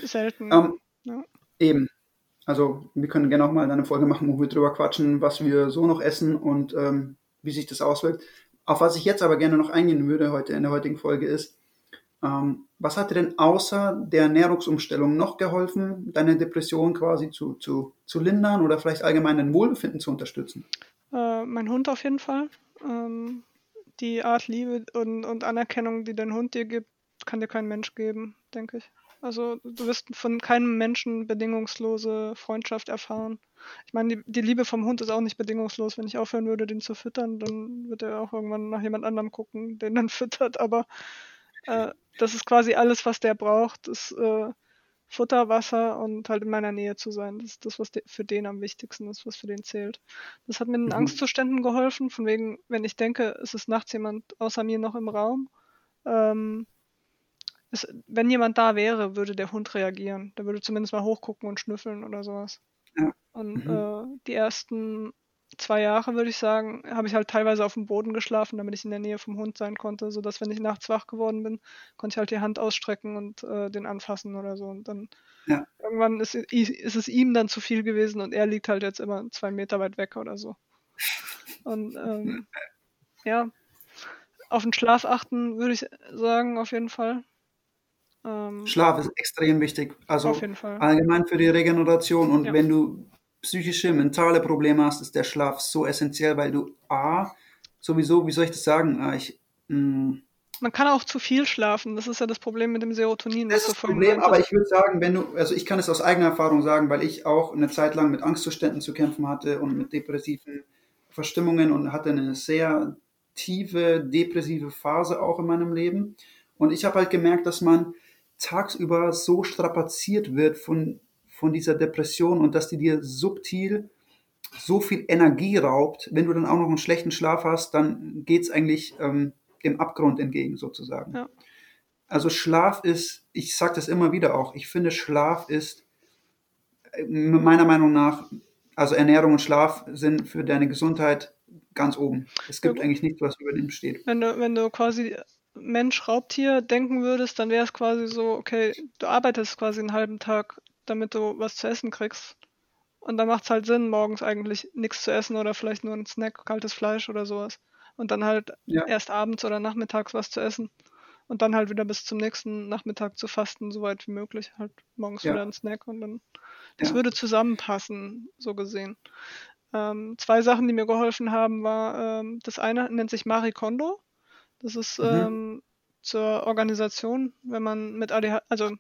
Selten. Ähm, ja. Eben. Also wir können gerne auch mal eine Folge machen, wo wir drüber quatschen, was wir so noch essen und ähm, wie sich das auswirkt. Auf was ich jetzt aber gerne noch eingehen würde heute in der heutigen Folge ist, ähm, was hat dir denn außer der Ernährungsumstellung noch geholfen, deine Depression quasi zu, zu, zu lindern oder vielleicht allgemein dein Wohlbefinden zu unterstützen? Äh, mein Hund auf jeden Fall. Ähm, die Art Liebe und, und Anerkennung, die dein Hund dir gibt, kann dir kein Mensch geben, denke ich. Also du wirst von keinem Menschen bedingungslose Freundschaft erfahren. Ich meine, die, die, Liebe vom Hund ist auch nicht bedingungslos. Wenn ich aufhören würde, den zu füttern, dann wird er auch irgendwann nach jemand anderem gucken, den dann füttert. Aber äh, das ist quasi alles, was der braucht. ist äh, Futter, Wasser und halt in meiner Nähe zu sein. Das ist das, was für den am wichtigsten ist, was für den zählt. Das hat mir in mhm. Angstzuständen geholfen, von wegen, wenn ich denke, es ist nachts jemand außer mir noch im Raum. Ähm, es, wenn jemand da wäre, würde der Hund reagieren. Der würde zumindest mal hochgucken und schnüffeln oder sowas. Ja. Und mhm. äh, die ersten zwei Jahre, würde ich sagen, habe ich halt teilweise auf dem Boden geschlafen, damit ich in der Nähe vom Hund sein konnte, sodass, wenn ich nachts wach geworden bin, konnte ich halt die Hand ausstrecken und äh, den anfassen oder so. Und dann ja. irgendwann ist, ist, es ihm dann zu viel gewesen und er liegt halt jetzt immer zwei Meter weit weg oder so. Und ähm, ja, auf den Schlaf achten, würde ich sagen, auf jeden Fall. Ähm, Schlaf ist extrem wichtig. Also allgemein für die Regeneration. Und ja. wenn du psychische, mentale Probleme hast, ist der Schlaf so essentiell, weil du A, sowieso, wie soll ich das sagen? Ah, ich, mh, mm, man kann auch zu viel schlafen. Das ist ja das Problem mit dem Serotonin. Das ist das Problem, aber ich würde sagen, wenn du, also ich kann es aus eigener Erfahrung sagen, weil ich auch eine Zeit lang mit Angstzuständen zu kämpfen hatte und mit depressiven Verstimmungen und hatte eine sehr tiefe depressive Phase auch in meinem Leben. Und ich habe halt gemerkt, dass man tagsüber so strapaziert wird von, von dieser Depression und dass die dir subtil so viel Energie raubt, wenn du dann auch noch einen schlechten Schlaf hast, dann geht es eigentlich ähm, dem Abgrund entgegen sozusagen. Ja. Also Schlaf ist, ich sage das immer wieder auch, ich finde Schlaf ist äh, meiner Meinung nach, also Ernährung und Schlaf sind für deine Gesundheit ganz oben. Es gibt ja, eigentlich nichts, was über dem steht. Wenn du, wenn du quasi Mensch, Raubtier denken würdest, dann wäre es quasi so, okay, du arbeitest quasi einen halben Tag, damit du was zu essen kriegst. Und dann macht es halt Sinn, morgens eigentlich nichts zu essen oder vielleicht nur ein Snack, kaltes Fleisch oder sowas. Und dann halt ja. erst abends oder nachmittags was zu essen. Und dann halt wieder bis zum nächsten Nachmittag zu fasten, so weit wie möglich. Halt morgens ja. wieder ein Snack und dann. Das ja. würde zusammenpassen, so gesehen. Ähm, zwei Sachen, die mir geholfen haben, war, ähm, das eine nennt sich Marie Kondo. Das ist Mhm. ähm, zur Organisation, wenn man mit ADHS, also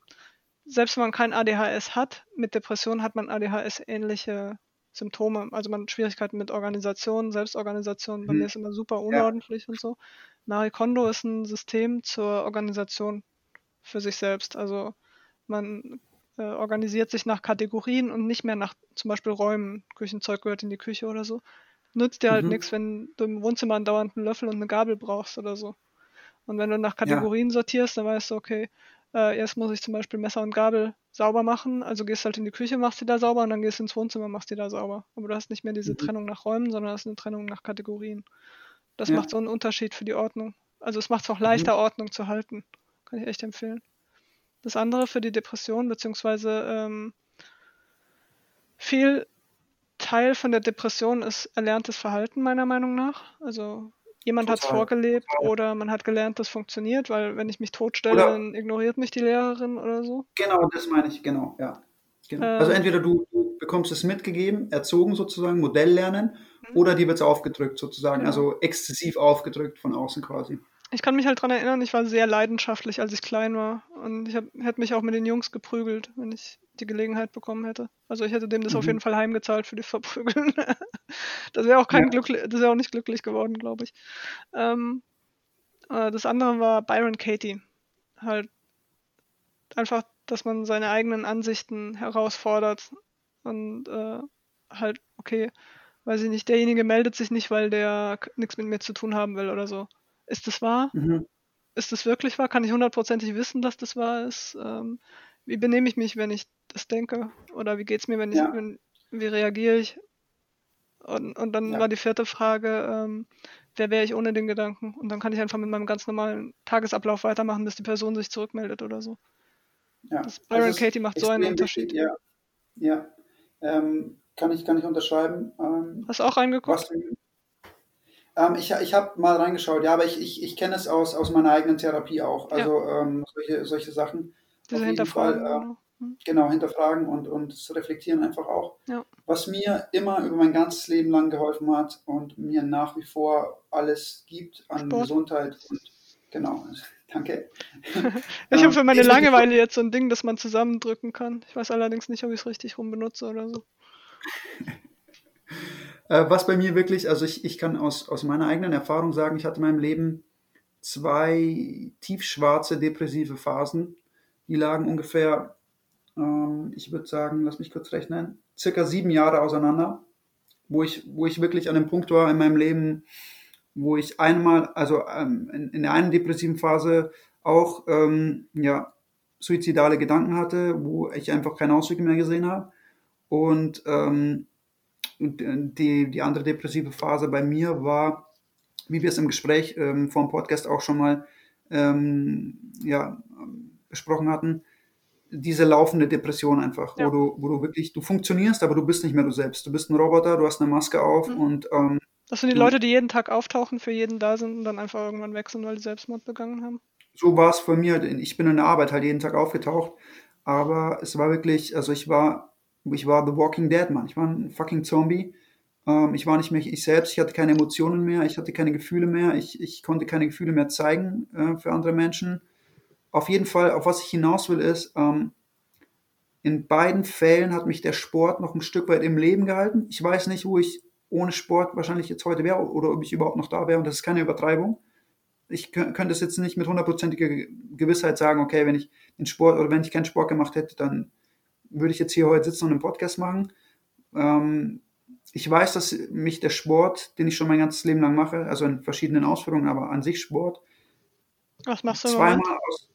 selbst wenn man kein ADHS hat, mit Depression hat man ADHS-ähnliche Symptome. Also man hat Schwierigkeiten mit Organisation, Selbstorganisation. Bei Mhm. mir ist immer super unordentlich und so. Marie Kondo ist ein System zur Organisation für sich selbst. Also man äh, organisiert sich nach Kategorien und nicht mehr nach zum Beispiel Räumen. Küchenzeug gehört in die Küche oder so. Nützt dir halt Mhm. nichts, wenn du im Wohnzimmer andauernd einen Löffel und eine Gabel brauchst oder so. Und wenn du nach Kategorien sortierst, dann weißt du, okay, äh, erst muss ich zum Beispiel Messer und Gabel sauber machen, also gehst halt in die Küche, machst die da sauber und dann gehst du ins Wohnzimmer, machst die da sauber. Aber du hast nicht mehr diese Mhm. Trennung nach Räumen, sondern hast eine Trennung nach Kategorien. Das Ja. macht so einen Unterschied für die Ordnung. Also es macht es auch Mhm. leichter, Ordnung zu halten. Kann ich echt empfehlen. Das andere für die Depression, beziehungsweise ähm, viel Teil von der Depression ist erlerntes Verhalten, meiner Meinung nach. Also jemand hat es vorgelebt total. oder man hat gelernt, das funktioniert, weil wenn ich mich totstelle, Oder- dann ignoriert mich die Lehrerin oder so. Genau, das meine ich, genau, ja. Genau. also Ähm. entweder du, du bekommst es mitgegeben, erzogen sozusagen, Modell lernen, Mhm. oder dir wird es aufgedrückt sozusagen, Genau. also exzessiv aufgedrückt von außen quasi. Ich kann mich halt dran erinnern, ich war sehr leidenschaftlich, als ich klein war. Und ich hab, hätte mich auch mit den Jungs geprügelt, wenn ich die Gelegenheit bekommen hätte. Also ich hätte dem das auf Mhm. jeden Fall heimgezahlt für die Verprügeln. das wäre auch kein Ja. glücklich, das wäre auch nicht glücklich geworden, glaube ich. Ähm, äh, das andere war Byron Katie. Halt einfach, dass man seine eigenen Ansichten herausfordert und äh, halt, okay, weiß ich nicht, derjenige meldet sich nicht, weil der nichts mit mir zu tun haben will oder so. Ist das wahr? Mhm. ist das wirklich wahr? Kann ich hundertprozentig wissen, dass das wahr ist? Ähm, wie benehme ich mich, wenn ich das denke? Oder wie geht es mir, wenn ich, Ja. wenn, wie reagiere ich? Und, und dann Ja. war die vierte Frage, ähm, wer wäre ich ohne den Gedanken? Und dann kann ich einfach mit meinem ganz normalen Tagesablauf weitermachen, bis die Person sich zurückmeldet oder so. Ja. Das Byron Also es ist Katie macht so einen Unterschied. wichtig, Ja, ja. Ähm, kann, ich, kann ich unterschreiben. Ähm, Hast du auch reingeguckt? was, ähm, ich ich habe mal reingeschaut, ja, aber ich, ich, ich kenne es aus, aus meiner eigenen Therapie auch. Also ähm, solche, solche Sachen. Diese auf jeden Hinterfragen. Fall, äh, genau. Hm. genau, hinterfragen und, und reflektieren einfach auch. Ja. Was mir immer über mein ganzes Leben lang geholfen hat und mir nach wie vor alles gibt an Sport. Gesundheit und genau, danke. Ich Ähm, habe für meine Langeweile jetzt so ein Ding, das man zusammendrücken kann. Ich weiß allerdings nicht, ob ich es richtig rum benutze oder so. Äh, was bei mir wirklich, also ich, ich kann aus, aus meiner eigenen Erfahrung sagen, ich hatte in meinem Leben zwei tiefschwarze depressive Phasen. Die lagen ungefähr, ähm, ich würde sagen, lass mich kurz rechnen, circa sieben Jahre auseinander, wo ich, wo ich wirklich an dem Punkt war in meinem Leben, wo ich einmal, also ähm, in, in der einen depressiven Phase auch ähm, ja, suizidale Gedanken hatte, wo ich einfach keinen Ausweg mehr gesehen habe. Und ähm, äh, die, die andere depressive Phase bei mir war, wie wir es im Gespräch ähm, vor dem Podcast auch schon mal ähm, ja, besprochen hatten, diese laufende Depression einfach, Ja. wo, du, wo du wirklich, du funktionierst, aber du bist nicht mehr du selbst. Du bist ein Roboter, du hast eine Maske auf Mhm. und ähm, Das sind die. Leute, die jeden Tag auftauchen, für jeden da sind und dann einfach irgendwann weg sind, weil die Selbstmord begangen haben. so war es für mir. Ich bin in der Arbeit halt jeden Tag aufgetaucht, aber es war wirklich, also ich war, ich war The Walking Dead, Mann. Ich war ein fucking Zombie. Ähm, ich war nicht mehr ich selbst, ich hatte keine Emotionen mehr, ich hatte keine Gefühle mehr, ich, ich konnte keine Gefühle mehr zeigen äh, für andere Menschen. Auf jeden Fall, auf was ich hinaus will, ist, ähm, in beiden Fällen hat mich der Sport noch ein Stück weit im Leben gehalten. Ich weiß nicht, wo ich ohne Sport wahrscheinlich jetzt heute wäre oder ob ich überhaupt noch da wäre und das ist keine Übertreibung ich kö- könnte es jetzt nicht mit hundertprozentiger Ge- Gewissheit sagen, okay, wenn ich den Sport oder wenn ich keinen Sport gemacht hätte, dann würde ich jetzt hier heute sitzen und einen Podcast machen. Ähm, ich weiß, dass mich der Sport, den ich schon mein ganzes Leben lang mache, also in verschiedenen Ausführungen, aber an sich Sport, Was machst du im Moment? zweimal aus.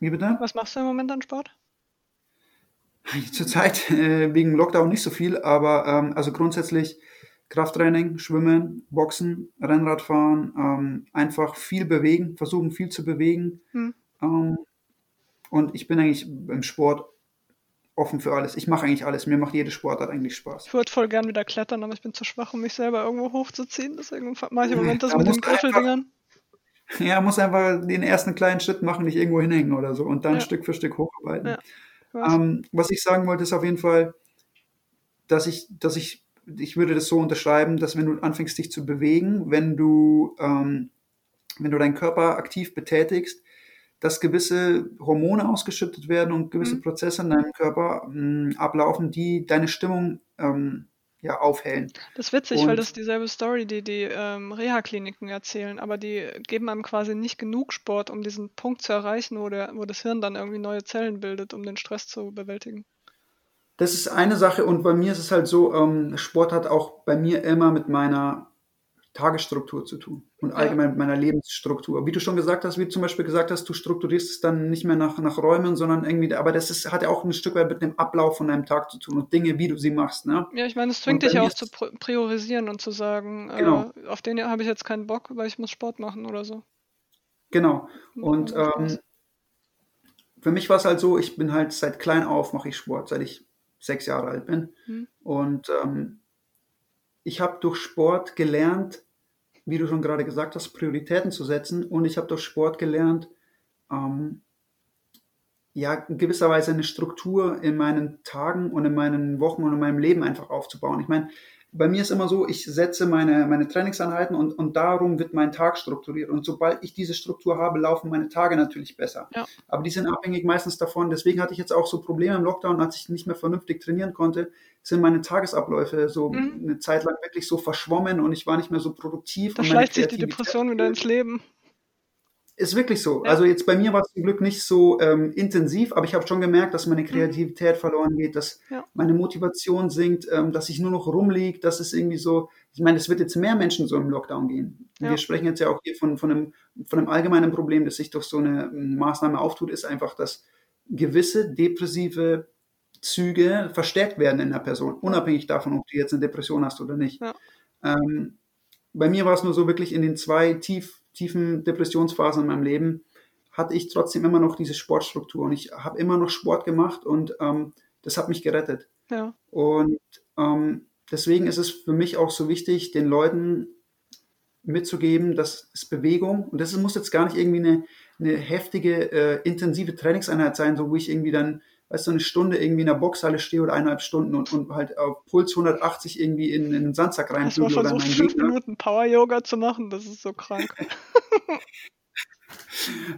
Wie bitte? Was machst du im Moment an Sport? Zurzeit äh, wegen Lockdown nicht so viel, aber ähm, also grundsätzlich Krafttraining, Schwimmen, Boxen, Rennradfahren, ähm, einfach viel bewegen, versuchen viel zu bewegen. Hm. Ähm, und ich bin eigentlich im Sport offen für alles. Ich mache eigentlich alles. Mir macht jede Sportart eigentlich Spaß. Ich würde voll gern wieder klettern, aber ich bin zu schwach, um mich selber irgendwo hochzuziehen. Deswegen mache ich im Moment das da mit den Griffeldingern. Ja, muss einfach den ersten kleinen Schritt machen, nicht irgendwo hinhängen oder so und dann Ja. Stück für Stück hocharbeiten. Ja. Was? Ähm, was ich sagen wollte, ist auf jeden Fall, dass ich, dass ich ich würde das so unterschreiben, dass wenn du anfängst, dich zu bewegen, wenn du, ähm, wenn du deinen Körper aktiv betätigst, dass gewisse Hormone ausgeschüttet werden und gewisse mhm. Prozesse in deinem Körper mh, ablaufen, die deine Stimmung ähm, ja, aufhellen. Das ist witzig, und, weil das ist dieselbe Story, die die ähm, Reha-Kliniken erzählen, aber die geben einem quasi nicht genug Sport, um diesen Punkt zu erreichen, wo, der, wo das Hirn dann irgendwie neue Zellen bildet, um den Stress zu bewältigen. Das ist eine Sache und bei mir ist es halt so, ähm, Sport hat auch bei mir immer mit meiner Tagesstruktur zu tun und allgemein ja. mit meiner Lebensstruktur. Wie du schon gesagt hast, wie du zum Beispiel gesagt hast, du strukturierst es dann nicht mehr nach, nach Räumen, sondern irgendwie, aber das ist, hat ja auch ein Stück weit mit dem Ablauf von deinem Tag zu tun und Dinge, wie du sie machst. Ne? Ja, ich meine, es zwingt dich ja auch zu priorisieren und zu sagen, genau. äh, auf den habe ich jetzt keinen Bock, weil ich muss Sport machen oder so. Genau. Und ähm, für mich war es halt so, ich bin halt seit klein auf, mache ich Sport, seit ich sechs Jahre alt bin. Hm. Und ähm, ich habe durch Sport gelernt, wie du schon gerade gesagt hast, Prioritäten zu setzen. Und ich habe durch Sport gelernt, ähm, ja, in gewisser Weise eine Struktur in meinen Tagen und in meinen Wochen und in meinem Leben einfach aufzubauen. Ich meine, bei mir ist immer so, ich setze meine, meine Trainingseinheiten und, und darum wird mein Tag strukturiert. Und sobald ich diese Struktur habe, laufen meine Tage natürlich besser. Ja. Aber die sind abhängig meistens davon. Deswegen hatte ich jetzt auch so Probleme im Lockdown, als ich nicht mehr vernünftig trainieren konnte, sind meine Tagesabläufe so mhm. eine Zeit lang wirklich so verschwommen und ich war nicht mehr so produktiv. Da schleicht sich die Depression wieder ins Leben. Ist wirklich so. Ja. Also jetzt bei mir war es zum Glück nicht so ähm, intensiv, aber ich habe schon gemerkt, dass meine mhm. Kreativität mhm. verloren geht, dass ja. meine Motivation sinkt, ähm, dass ich nur noch rumliege, dass es irgendwie so, ich meine, es wird jetzt mehr Menschen so im Lockdown gehen. Ja. Wir sprechen jetzt ja auch hier von, von, einem, von einem allgemeinen Problem, das sich durch so eine ähm, Maßnahme auftut, ist einfach, dass gewisse depressive Züge verstärkt werden in der Person, unabhängig davon, ob du jetzt eine Depression hast oder nicht. Ähm, bei mir war es nur so wirklich in den zwei tief tiefen Depressionsphasen in meinem Leben hatte ich trotzdem immer noch diese Sportstruktur und ich habe immer noch Sport gemacht und ähm, das hat mich gerettet. Ja. Und ähm, deswegen ist es für mich auch so wichtig, den Leuten mitzugeben, dass es Bewegung und das muss jetzt gar nicht irgendwie eine, eine heftige, äh, intensive Trainingseinheit sein, so wo ich irgendwie dann weißt du, eine Stunde irgendwie in der Boxhalle stehe oder eineinhalb Stunden und, und halt auf Puls 180 irgendwie in, in den Sandsack rein. Ich habe versucht, fünf Gegner. Minuten Power-Yoga zu machen, das ist so krank.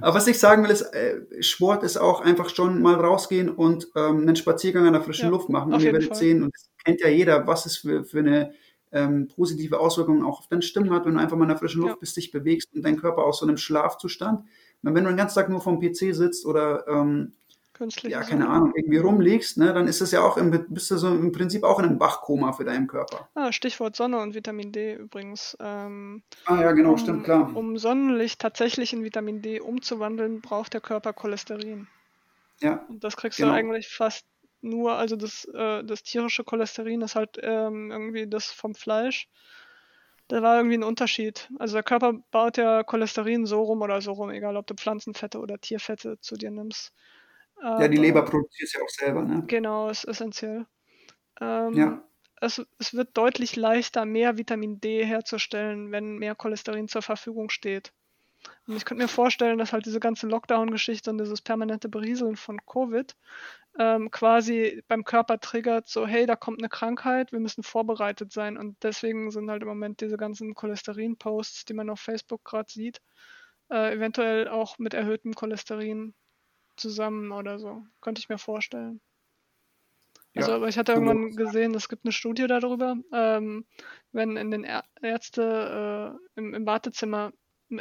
Aber was ich sagen will, ist, äh, Sport ist auch einfach schon mal rausgehen und ähm, einen Spaziergang an der frischen ja, Luft machen. Und ihr werdet Fall. sehen, und das kennt ja jeder, was es für, für eine ähm, positive Auswirkung auch auf deine Stimme hat, wenn du einfach mal in der frischen Luft ja. bist, dich bewegst und dein Körper aus so einem Schlafzustand. Und wenn du den ganzen Tag nur vom PC sitzt oder ähm, Künstliche ja, keine Sonne. Ahnung, irgendwie rumliegst, ne, dann ist das ja auch im, bist du so im Prinzip auch in einem Wachkoma für deinen Körper. Ah, Stichwort Sonne und Vitamin D übrigens. Ähm, ah ja, genau, um, stimmt, klar. Um Sonnenlicht tatsächlich in Vitamin D umzuwandeln, braucht der Körper Cholesterin. Ja. Und das kriegst genau. du eigentlich fast nur, also das, äh, das tierische Cholesterin ist halt ähm, irgendwie das vom Fleisch. Da war irgendwie ein Unterschied. Also der Körper baut ja Cholesterin so rum oder so rum, egal ob du Pflanzenfette oder Tierfette zu dir nimmst. Ja, die Leber produziert es ja auch selber, ne? Genau, ist essentiell. Ähm, ja. Es, es wird deutlich leichter, mehr Vitamin D herzustellen, wenn mehr Cholesterin zur Verfügung steht. Und ich könnte mir vorstellen, dass halt diese ganze Lockdown-Geschichte und dieses permanente Berieseln von Covid ähm, quasi beim Körper triggert, so hey, da kommt eine Krankheit, wir müssen vorbereitet sein. Und deswegen sind halt im Moment diese ganzen Cholesterin-Posts, die man auf Facebook gerade sieht, äh, eventuell auch mit erhöhtem Cholesterin zusammen oder so. Könnte ich mir vorstellen. Also, ja, aber ich hatte irgendwann gesehen, es gibt eine Studie darüber, ähm, wenn in den Ärzte äh, im, im, Wartezimmer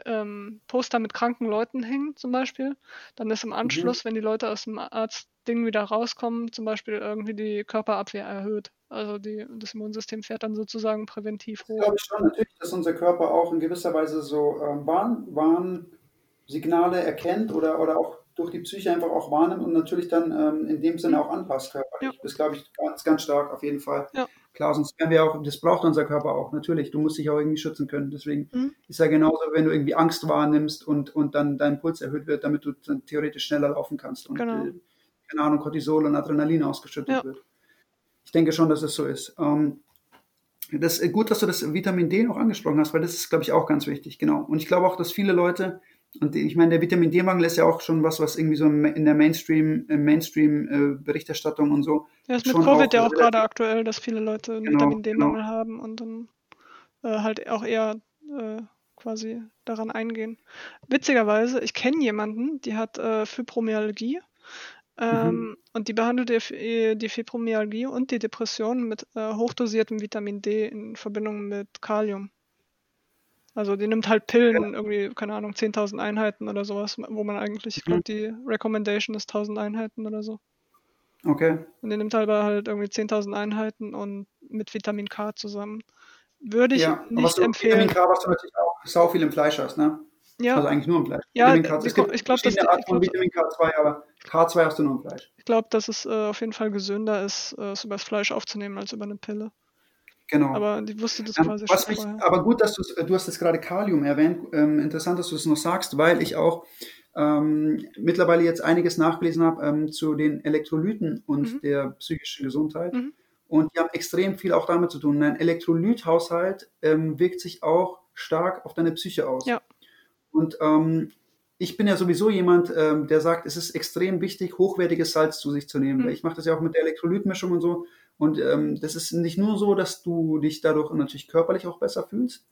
ähm, Poster mit kranken Leuten hängen, zum Beispiel, dann ist im mhm. Anschluss, mhm. wenn die Leute aus dem Arztding wieder rauskommen, zum Beispiel irgendwie die Körperabwehr erhöht. Also die, das Immunsystem fährt dann sozusagen präventiv hoch. Ich glaube schon natürlich, dass unser Körper auch in gewisser Weise so ähm, Warn, Warnsignale erkennt oder, oder auch durch die Psyche einfach auch wahrnimmt und natürlich dann ähm, in dem Sinne auch anpasst körperlich. Ja. Das glaube ich ganz, ganz stark auf jeden Fall. Ja. Klar, sonst wären wir auch, das braucht unser Körper auch, natürlich. Du musst dich auch irgendwie schützen können. Deswegen mhm. ist ja genauso, wenn du irgendwie Angst wahrnimmst und, und dann dein Puls erhöht wird, damit du dann theoretisch schneller laufen kannst und genau. äh, keine Ahnung, Cortisol und Adrenalin ausgeschüttet ja. wird. Ich denke schon, dass es so ist. Ähm, das ist gut, dass du das Vitamin D noch angesprochen hast, weil das ist, glaube ich, auch ganz wichtig, genau. Und ich glaube auch, dass viele Leute Und ich meine, der Vitamin D-Mangel ist ja auch schon was, was irgendwie so in der Mainstream, Mainstream-Berichterstattung und so. Ja, ist mit Covid ja auch gerade aktuell, dass viele Leute einen genau, Vitamin D-Mangel genau. haben und dann äh, halt auch eher äh, quasi daran eingehen. Witzigerweise, ich kenne jemanden, die hat äh, Fibromyalgie ähm, mhm. und die behandelt die, die Fibromyalgie und die Depression mit äh, hochdosiertem Vitamin D in Verbindung mit Kalium. Also die nimmt halt Pillen, irgendwie, keine Ahnung, 10.000 Einheiten oder sowas, wo man eigentlich, ich glaube, mhm. die Recommendation ist 1.000 Einheiten oder so. Okay. Und die nimmt halt, halt irgendwie 10.000 Einheiten und mit Vitamin K zusammen. Würde ich ja, nicht du, empfehlen. Vitamin K, was du natürlich auch sau viel im Fleisch hast, ne? Ja. Also eigentlich nur im Fleisch. Ja, Vitamin K, es gibt ich glaube, das Art von Vitamin K2, aber K2 hast du nur im Fleisch. Ich glaube, dass es äh, auf jeden Fall gesünder ist, äh, es über das Fleisch aufzunehmen als über eine Pille. Genau. Aber die wusste das ähm, quasi was schon mich, vorher. Aber gut, dass du du hast jetzt gerade Kalium erwähnt. Ähm, interessant, dass du es noch sagst, weil ich auch ähm, mittlerweile jetzt einiges nachgelesen habe ähm, zu den Elektrolyten und mhm. der psychischen Gesundheit. Mhm. Und die haben extrem viel auch damit zu tun. Ein Elektrolythaushalt ähm, wirkt sich auch stark auf deine Psyche aus. Ja. Und ähm, ich bin ja sowieso jemand, ähm, der sagt, es ist extrem wichtig, hochwertiges Salz zu sich zu nehmen. Mhm. Ich mache das ja auch mit der Elektrolytmischung und so. Und ähm, das ist nicht nur so, dass du dich dadurch natürlich körperlich auch besser fühlst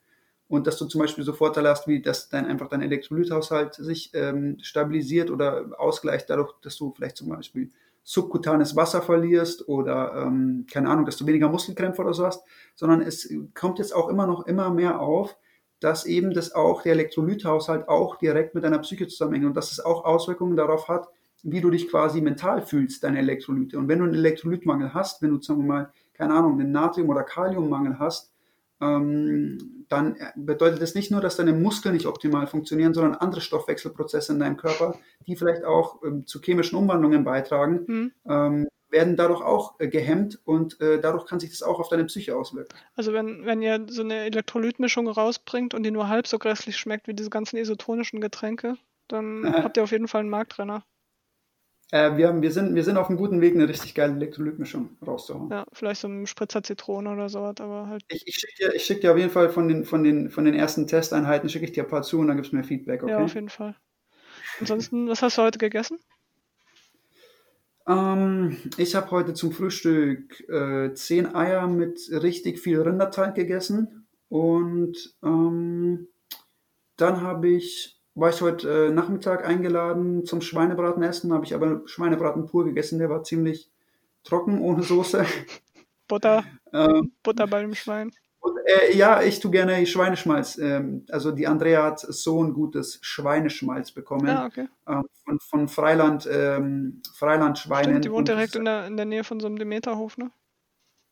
und dass du zum Beispiel so Vorteile hast, wie dass dein einfach dein Elektrolythaushalt sich ähm, stabilisiert oder ausgleicht dadurch, dass du vielleicht zum Beispiel subkutanes Wasser verlierst oder ähm, keine Ahnung, dass du weniger Muskelkrämpfe oder so hast, sondern es kommt jetzt auch immer noch immer mehr auf, dass eben das auch der Elektrolythaushalt auch direkt mit deiner Psyche zusammenhängt und dass es auch Auswirkungen darauf hat, wie du dich quasi mental fühlst, deine Elektrolyte. Und wenn du einen Elektrolytmangel hast, wenn du, sagen wir mal, keine Ahnung, einen Natrium- oder Kaliummangel hast, ähm, dann bedeutet das nicht nur, dass deine Muskeln nicht optimal funktionieren, sondern andere Stoffwechselprozesse in deinem Körper, die vielleicht auch ähm, zu chemischen Umwandlungen beitragen, mhm. ähm, werden dadurch auch äh, gehemmt und äh, dadurch kann sich das auch auf deine Psyche auswirken. Also wenn, wenn ihr so eine Elektrolytmischung rausbringt und die nur halb so grässlich schmeckt wie diese ganzen isotonischen Getränke, dann habt ihr auf jeden Fall einen Marktrenner. Äh, wir, haben, wir, sind, wir sind auf einem guten Weg, eine richtig geile Elektrolytmischung rauszuhauen. Ja, vielleicht so ein Spritzer Zitrone oder sowas, aber halt. Ich, ich schicke dir, schick dir auf jeden Fall von den, von den, von den ersten Testeinheiten, schicke ich dir ein paar zu und dann gibst du mir Feedback, okay? Ja, auf jeden Fall. Ansonsten, was hast du heute gegessen? Ähm, ich habe heute zum Frühstück äh, zehn Eier mit richtig viel Rinderteig gegessen und ähm, dann habe ich war ich heute äh, Nachmittag eingeladen zum Schweinebraten essen, habe ich aber Schweinebraten pur gegessen, der war ziemlich trocken, ohne Soße. Butter, ähm, Butter beim Schwein. Und, äh, ja, ich tue gerne Schweineschmalz. Ähm, also die Andrea hat so ein gutes Schweineschmalz bekommen. Ah, okay. Ähm, von, von Freiland, ähm, Freiland Schweinen. Stimmt, die wohnt direkt in der, in der Nähe von so einem Demeterhof, ne?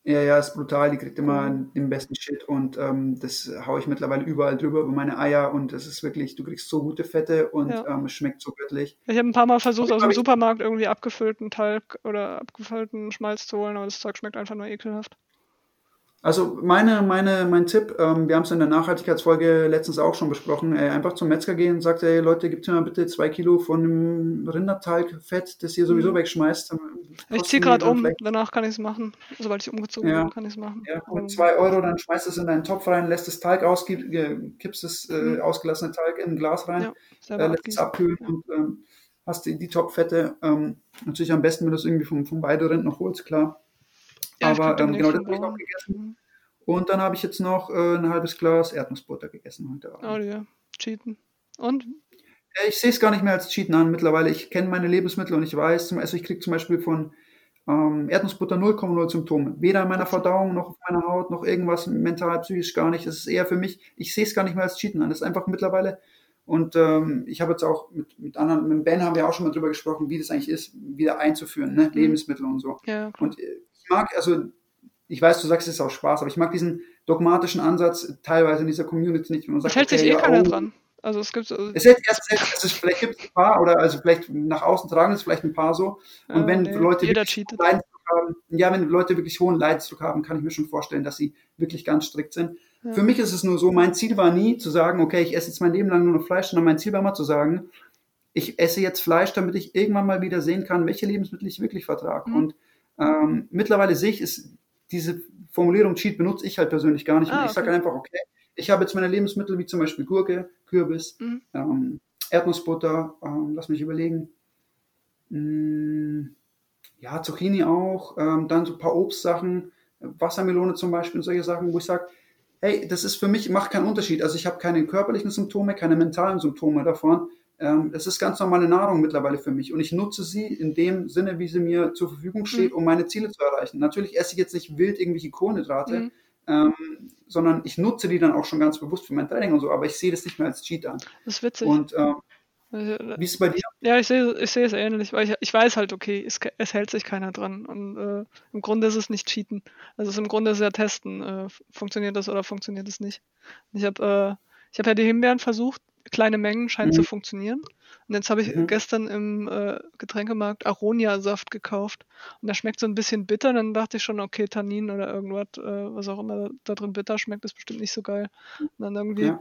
Ja, ja, ist brutal. Die kriegt immer mhm. den besten Shit und ähm, das haue ich mittlerweile überall drüber über meine Eier und es ist wirklich, du kriegst so gute Fette und ja. ähm, es schmeckt so göttlich. Ich habe ein paar Mal versucht, aus dem Supermarkt irgendwie abgefüllten Talg oder abgefüllten Schmalz zu holen, aber das Zeug schmeckt einfach nur ekelhaft. Also meine, meine, mein Tipp, ähm, wir haben es in der Nachhaltigkeitsfolge letztens auch schon besprochen, äh, einfach zum Metzger gehen und sagt, ey Leute, gebt mir mal bitte zwei Kilo von dem Rinderteigfett, das ihr sowieso mhm. wegschmeißt. Ich ziehe gerade um, danach kann ich es machen. Sobald ich umgezogen ja. bin, kann ich es machen. Ja, und zwei Euro, dann schmeißt es in deinen Topf rein, lässt das Teig aus, kippst das äh, mhm. ausgelassene Teig in ein Glas rein, ja, äh, lässt es abkühlen ja. und ähm, hast die, die Topfette. Ähm, natürlich am besten, wenn du es irgendwie vom, vom Weiderind noch holst, klar. Ja, Aber ähm, genau das habe ich noch gegessen. Und dann habe ich jetzt noch äh, ein halbes Glas Erdnussbutter gegessen heute Abend. Oh ja, cheaten. Und? Ja, ich sehe es gar nicht mehr als Cheaten an mittlerweile. Ich kenne meine Lebensmittel und ich weiß, also ich kriege zum Beispiel von ähm, Erdnussbutter 0,0 Symptome. Weder in meiner Verdauung noch auf meiner Haut noch irgendwas mental, psychisch gar nicht. Es ist eher für mich, ich sehe es gar nicht mehr als Cheaten an. Das ist einfach mittlerweile und ähm, ich habe jetzt auch mit, mit anderen, mit Ben haben wir auch schon mal drüber gesprochen, wie das eigentlich ist, wieder einzuführen, ne? Mhm. Lebensmittel und so. Ja, und äh, mag, also ich weiß, du sagst es ist auch Spaß, aber ich mag diesen dogmatischen Ansatz teilweise in dieser Community nicht. Man sagt, es hält okay, sich eh ja, keiner oh, dran. Also es gibt es hält erst, es ist, vielleicht gibt es ein paar oder also vielleicht nach außen tragen es vielleicht ein paar so. Und ja, wenn nee, Leute Leidensdruck haben, ja, wenn Leute wirklich hohen Leidensdruck haben, kann ich mir schon vorstellen, dass sie wirklich ganz strikt sind. Ja. Für mich ist es nur so, mein Ziel war nie zu sagen, okay, ich esse jetzt mein Leben lang nur noch Fleisch, sondern mein Ziel war immer zu sagen, ich esse jetzt Fleisch, damit ich irgendwann mal wieder sehen kann, welche Lebensmittel ich wirklich vertrage. Mhm. Und ähm, mittlerweile sehe ich es, diese Formulierung Cheat benutze ich halt persönlich gar nicht. Ah, ich sage einfach, okay, ich habe jetzt meine Lebensmittel wie zum Beispiel Gurke, Kürbis, mhm. ähm, Erdnussbutter, ähm, lass mich überlegen. Mm, ja, Zucchini auch, ähm, dann so ein paar Obstsachen, Wassermelone zum Beispiel und solche Sachen, wo ich sage, hey, das ist für mich, macht keinen Unterschied. Also ich habe keine körperlichen Symptome, keine mentalen Symptome davon. Ähm, es ist ganz normale Nahrung mittlerweile für mich und ich nutze sie in dem Sinne, wie sie mir zur Verfügung steht, mhm. um meine Ziele zu erreichen. Natürlich esse ich jetzt nicht wild irgendwelche Kohlenhydrate, mhm. ähm, sondern ich nutze die dann auch schon ganz bewusst für mein Training und so, aber ich sehe das nicht mehr als Cheat an. Das ist witzig. Und ähm, wie ist es bei dir? Ja, ich sehe, ich sehe es ähnlich, weil ich, ich weiß halt, okay, es, es hält sich keiner dran. Und äh, im Grunde ist es nicht Cheaten. Also es ist im Grunde ist ja testen, äh, funktioniert das oder funktioniert es nicht. Ich habe äh, ich hab ja die Himbeeren versucht, kleine Mengen scheinen mhm. zu funktionieren. Und jetzt habe ich mhm. gestern im äh, Getränkemarkt Aronia-Saft gekauft. Und der schmeckt so ein bisschen bitter. Dann dachte ich schon, okay, Tannin oder irgendwas, äh, was auch immer da drin bitter schmeckt, ist bestimmt nicht so geil. Und dann irgendwie ja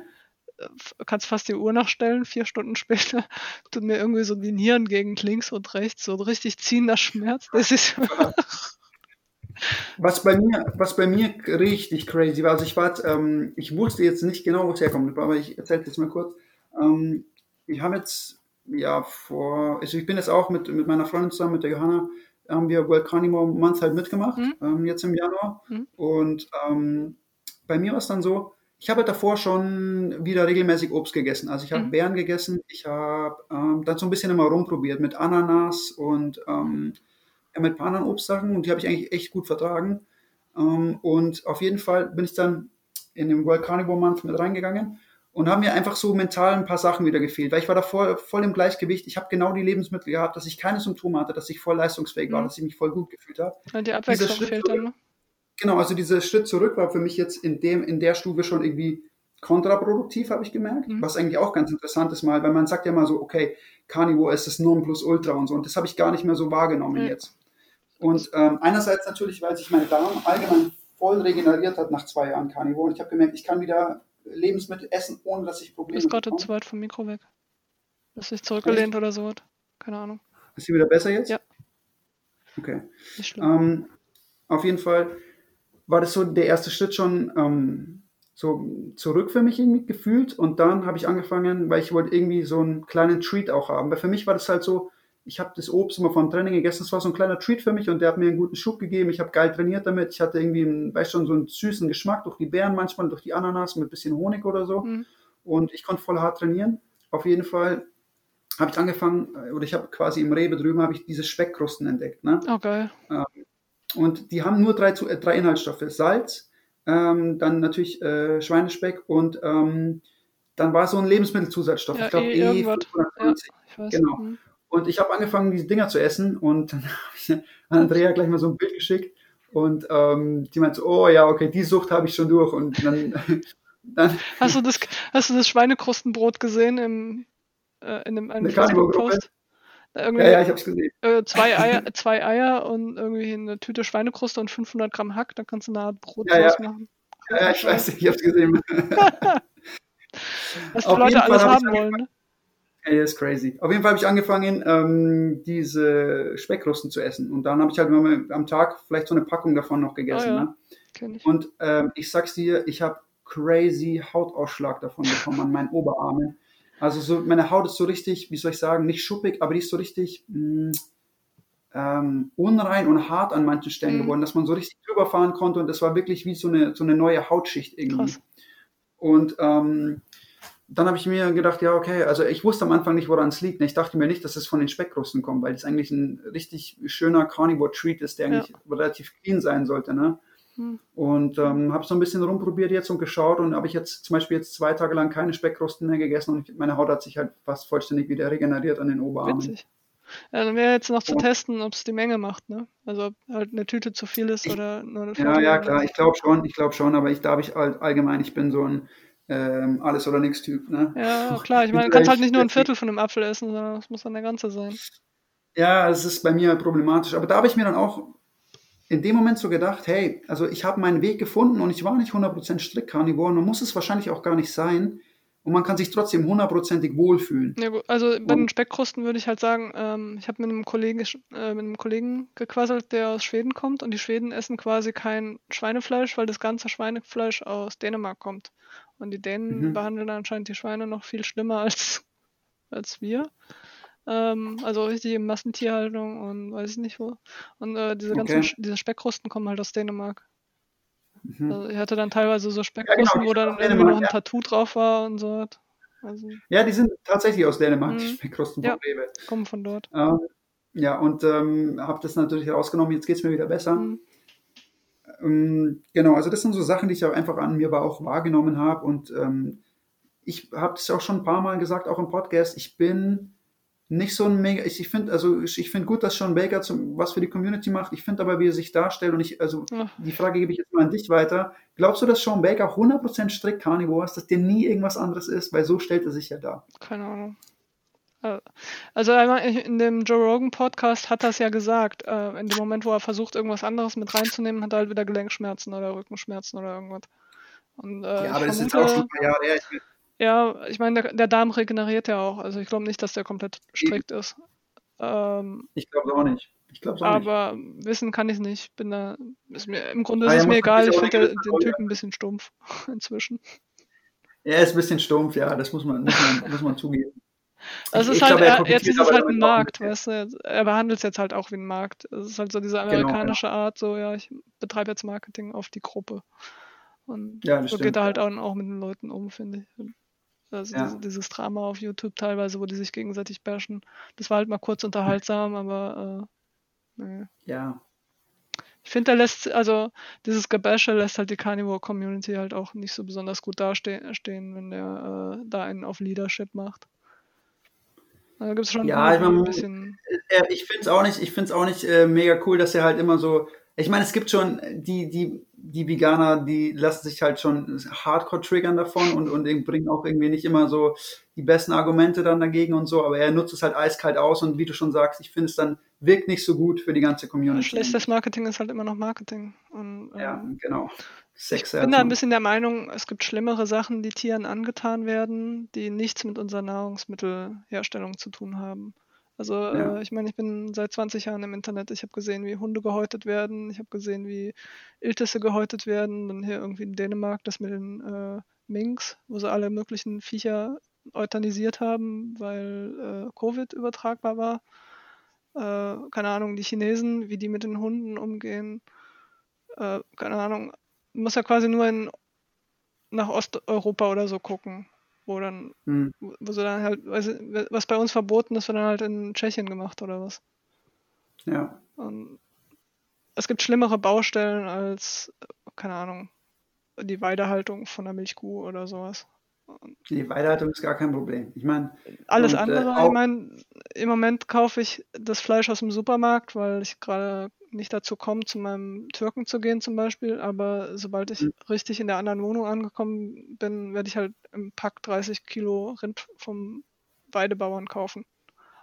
kannst fast die Uhr nachstellen, vier Stunden später tut mir irgendwie so die Nieren gegen links und rechts, so richtig ziehender Schmerz. Das ist was bei mir, was bei mir richtig crazy war, also ich war, ähm, ich wusste jetzt nicht genau, wo es herkommt, aber ich erzähle das mal kurz. Ähm, ich habe jetzt, ja, vor, also ich bin jetzt auch mit, mit meiner Freundin zusammen, mit der Johanna, haben wir World Carnivore Month halt mitgemacht, mhm. ähm, jetzt im Januar. Mhm. Und ähm, bei mir war es dann so, ich habe davor schon wieder regelmäßig Obst gegessen. Also ich habe mhm. Beeren gegessen, ich habe ähm, dann so ein bisschen immer rumprobiert mit Ananas und ähm, ja, mit ein paar anderen Obstsachen und die habe ich eigentlich echt gut vertragen. Ähm, und auf jeden Fall bin ich dann in den World Carnivore Month mit reingegangen und haben mir einfach so mental ein paar Sachen wieder gefehlt, weil ich war davor voll im Gleichgewicht. Ich habe genau die Lebensmittel gehabt, dass ich keine Symptome hatte, dass ich voll leistungsfähig war, mhm. dass ich mich voll gut gefühlt habe. Und die Abwechslung fehlt dann. Genau, also dieser Schritt zurück war für mich jetzt in dem, in der Stufe schon irgendwie kontraproduktiv, habe ich gemerkt. Mhm. Was eigentlich auch ganz interessant ist mal, weil man sagt ja mal so, okay, Carnivore ist das Nonplusultra und so. Und das habe ich gar nicht mehr so wahrgenommen mhm. jetzt. Und ähm, einerseits natürlich, weil sich mein Darm allgemein voll regeneriert hat nach zwei Jahren Carnivore. Und ich habe gemerkt, ich kann wieder Lebensmittel essen, ohne dass ich Probleme habe. Ist gerade zu weit vom Mikro weg. Ist sich zurückgelehnt Echt? oder so. Keine Ahnung. Ist sie wieder besser jetzt? Ja. Okay. Nicht schlimm. Ähm, auf jeden Fall war das so der erste Schritt schon ähm, so zurück für mich irgendwie gefühlt. Und dann habe ich angefangen, weil ich wollte irgendwie so einen kleinen Treat auch haben. Weil für mich war das halt so, ich habe das Obst immer vom Training gegessen. Das war so ein kleiner Treat für mich und der hat mir einen guten Schub gegeben. Ich habe geil trainiert damit. Ich hatte irgendwie, einen, weißt schon, so einen süßen Geschmack durch die Beeren manchmal, durch die Ananas mit ein bisschen Honig oder so. Mhm. Und ich konnte voll hart trainieren. Auf jeden Fall habe ich angefangen, oder ich habe quasi im Rewe drüben, habe ich diese Speckkrusten entdeckt. Ne? Okay. Oh, ähm, und die haben nur drei, äh, drei Inhaltsstoffe. Salz, ähm, dann natürlich äh, Schweinespeck und ähm, dann war so ein Lebensmittelzusatzstoff. Ja, ich glaube, E, 520. Ja, genau. Mhm. Und ich habe angefangen, diese Dinger zu essen und dann habe ich an Andrea gleich mal so ein Bild geschickt und ähm, die meinte, oh ja, okay, die Sucht habe ich schon durch und dann, dann hast du das hast du das Schweinekrustenbrot gesehen im äh, in dem einen Facebook-Post? Irgendwie ja, ja, ich hab's gesehen. Äh, zwei, Eier, zwei Eier und irgendwie eine Tüte Schweinekruste und 500 Gramm Hack, da kannst du eine Art Brot ja, ja. machen. Ja, ja, ich weiß nicht, ich hab's gesehen. Was die Leute alles haben wollen, ne? Ja, ist crazy. Auf jeden Fall habe ich angefangen, ähm, diese Speckkrusten zu essen. Und dann habe ich halt immer am Tag vielleicht so eine Packung davon noch gegessen. Oh, ja. ne? ich. Und ähm, ich sag's dir, ich habe crazy Hautausschlag davon bekommen an meinen Oberarmen. Also so, meine Haut ist so richtig, wie soll ich sagen, nicht schuppig, aber die ist so richtig mh, mm, ähm, unrein und hart an manchen Stellen mhm. geworden, dass man so richtig drüber fahren konnte und das war wirklich wie so eine, so eine neue Hautschicht irgendwie. Krass. Und ähm, dann habe ich mir gedacht, ja, okay, also ich wusste am Anfang nicht, woran es liegt. Ich dachte mir nicht, dass es von den Speckkrusten kommt, weil es eigentlich ein richtig schöner Carnivore-Treat ist, der ja. eigentlich relativ clean sein sollte. Ne? Hm. Und ähm, habe so ein bisschen rumprobiert jetzt und geschaut und habe ich jetzt zum Beispiel jetzt zwei Tage lang keine Speckkrusten mehr gegessen und meine Haut hat sich halt fast vollständig wieder regeneriert an den Oberarmen. Witzig. Ja, dann wäre jetzt noch zu testen, ob es die Menge macht, ne? Also ob halt eine Tüte zu viel ist ich, oder nur eine Ja, ja, klar, ich glaube schon, ich glaube schon, aber ich glaube ich allgemein, ich bin so ein ähm, alles oder nichts Typ, ne? Ja, klar, ich meine, du kannst halt nicht nur ein Viertel von einem Apfel essen, sondern es muss dann der ganze sein. Ja, es ist bei mir problematisch, aber da habe ich mir dann auch in dem Moment so gedacht, hey, also ich habe meinen Weg gefunden und ich war nicht 100% strikt Carnivore und muss es wahrscheinlich auch gar nicht sein. Und man kann sich trotzdem hundertprozentig wohlfühlen. Ja, also bei den Speckkrusten würde ich halt sagen, ähm, ich habe mit einem Kollegen äh, mit einem Kollegen gequasselt, der aus Schweden kommt und die Schweden essen quasi kein Schweinefleisch, weil das ganze Schweinefleisch aus Dänemark kommt. Und die Dänen mhm. behandeln anscheinend die Schweine noch viel schlimmer als als wir. Ähm, also richtig Massentierhaltung und weiß ich nicht wo. Und äh, diese ganzen Okay. diese Speckkrusten kommen halt aus Dänemark. Mhm. Also ich hatte dann teilweise so Speckkrusten, die wo sind dann irgendwie noch ein ja. Tattoo drauf war und so. Also Ja, die sind tatsächlich aus Dänemark, die Mhm. Speckkrusten Ja. kommen von dort. Ähm, ja, und ähm, habe das natürlich rausgenommen. Jetzt geht es mir wieder besser. Mhm. Ähm, genau, also das sind so Sachen, die ich auch einfach an mir auch wahrgenommen habe. Und ähm, ich habe das auch schon ein paar Mal gesagt, auch im Podcast. Ich bin nicht so ein mega. Ich, ich finde, also ich, finde gut, dass Sean Baker zum, was für die Community macht. Ich finde aber, wie er sich darstellt. Und ich, also Ja. die Frage gebe ich jetzt mal an dich weiter. Glaubst du, dass Sean Baker 100% strikt Carnivore ist, dass der nie irgendwas anderes ist? Weil so stellt er sich ja dar. Keine Ahnung. Äh, Also einmal in dem Joe Rogan Podcast hat er es ja gesagt. Äh, in dem Moment, wo er versucht, irgendwas anderes mit reinzunehmen, hat er halt wieder Gelenkschmerzen oder Rückenschmerzen oder irgendwas. Und, äh, ja, ich aber das ist jetzt auch schon ein paar Jahre her. Ich, Ja, ich meine, der, der Darm regeneriert ja auch. Also ich glaube nicht, dass der komplett strikt ist. Ähm, ich glaube auch nicht. Ich glaube auch nicht. aber wissen kann ich nicht. Bin da, ist mir, Im Grunde ist ja, es mir egal. Ich finde den Rolle Typen ein bisschen stumpf inzwischen. Er ist ein bisschen stumpf, ja, das muss man, muss man, muss man zugeben. Also Ich- es ist halt, glaube, er jetzt ist es halt ein Markt, weißt du. Er behandelt es jetzt halt auch wie ein Markt. Es ist halt so diese Genau, ja. amerikanische Art, so ja, ich betreibe jetzt Marketing auf die Gruppe. Und Ja, so stimmt, geht er halt auch, auch mit den Leuten um, finde ich. Also Ja. diese, dieses Drama auf YouTube teilweise, wo die sich gegenseitig bashen, das war halt mal kurz unterhaltsam, aber äh, nee. Ja, Ich finde, der lässt, also dieses Gebäsche lässt halt die Carnivore Community halt auch nicht so besonders gut dastehen, stehen, wenn der äh, da einen auf Leadership macht. Da gibt es schon Ja, ich mein, ein bisschen. Äh, ich finde es auch nicht, ich find's auch nicht äh, mega cool, dass er halt immer so. Ich meine, es gibt schon die, die, die Veganer, die lassen sich halt schon hardcore triggern davon und, und bringen auch irgendwie nicht immer so die besten Argumente dann dagegen und so, aber er nutzt es halt eiskalt aus und wie du schon sagst, ich finde es dann wirkt nicht so gut für die ganze Community. Schlechtes Marketing ist halt immer noch Marketing. Und, ähm, Ja, genau. Sex Ich bin da ein bisschen der Meinung, es gibt schlimmere Sachen, die Tieren angetan werden, die nichts mit unserer Nahrungsmittelherstellung zu tun haben. Also Ja. äh, ich meine, ich bin seit 20 Jahren im Internet. Ich habe gesehen, wie Hunde gehäutet werden. Ich habe gesehen, wie Iltisse gehäutet werden. Dann hier irgendwie in Dänemark das mit den äh, Minks, wo sie alle möglichen Viecher euthanisiert haben, weil äh, Covid übertragbar war. Äh, keine Ahnung, die Chinesen, wie die mit den Hunden umgehen. Äh, keine Ahnung, muss ja quasi nur in, nach Osteuropa oder so gucken, wo dann, Hm. wo sie dann halt, was bei uns verboten ist, wird dann halt in Tschechien gemacht oder was. Ja. Und es gibt schlimmere Baustellen als, keine Ahnung, die Weidehaltung von einer Milchkuh oder sowas. Die Weidehaltung ist gar kein Problem. Ich meine, Alles Und, äh, andere, auch- ich meine, im Moment kaufe ich das Fleisch aus dem Supermarkt, weil ich gerade nicht dazu komme, zu meinem Türken zu gehen zum Beispiel. Aber sobald ich Mhm. richtig in der anderen Wohnung angekommen bin, werde ich halt im Pack 30 Kilo Rind vom Weidebauern kaufen.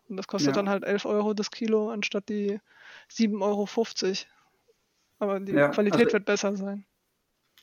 Und das kostet Ja. dann halt 11 Euro das Kilo anstatt die 7,50 Euro. Aber die Ja, Qualität also- wird besser sein.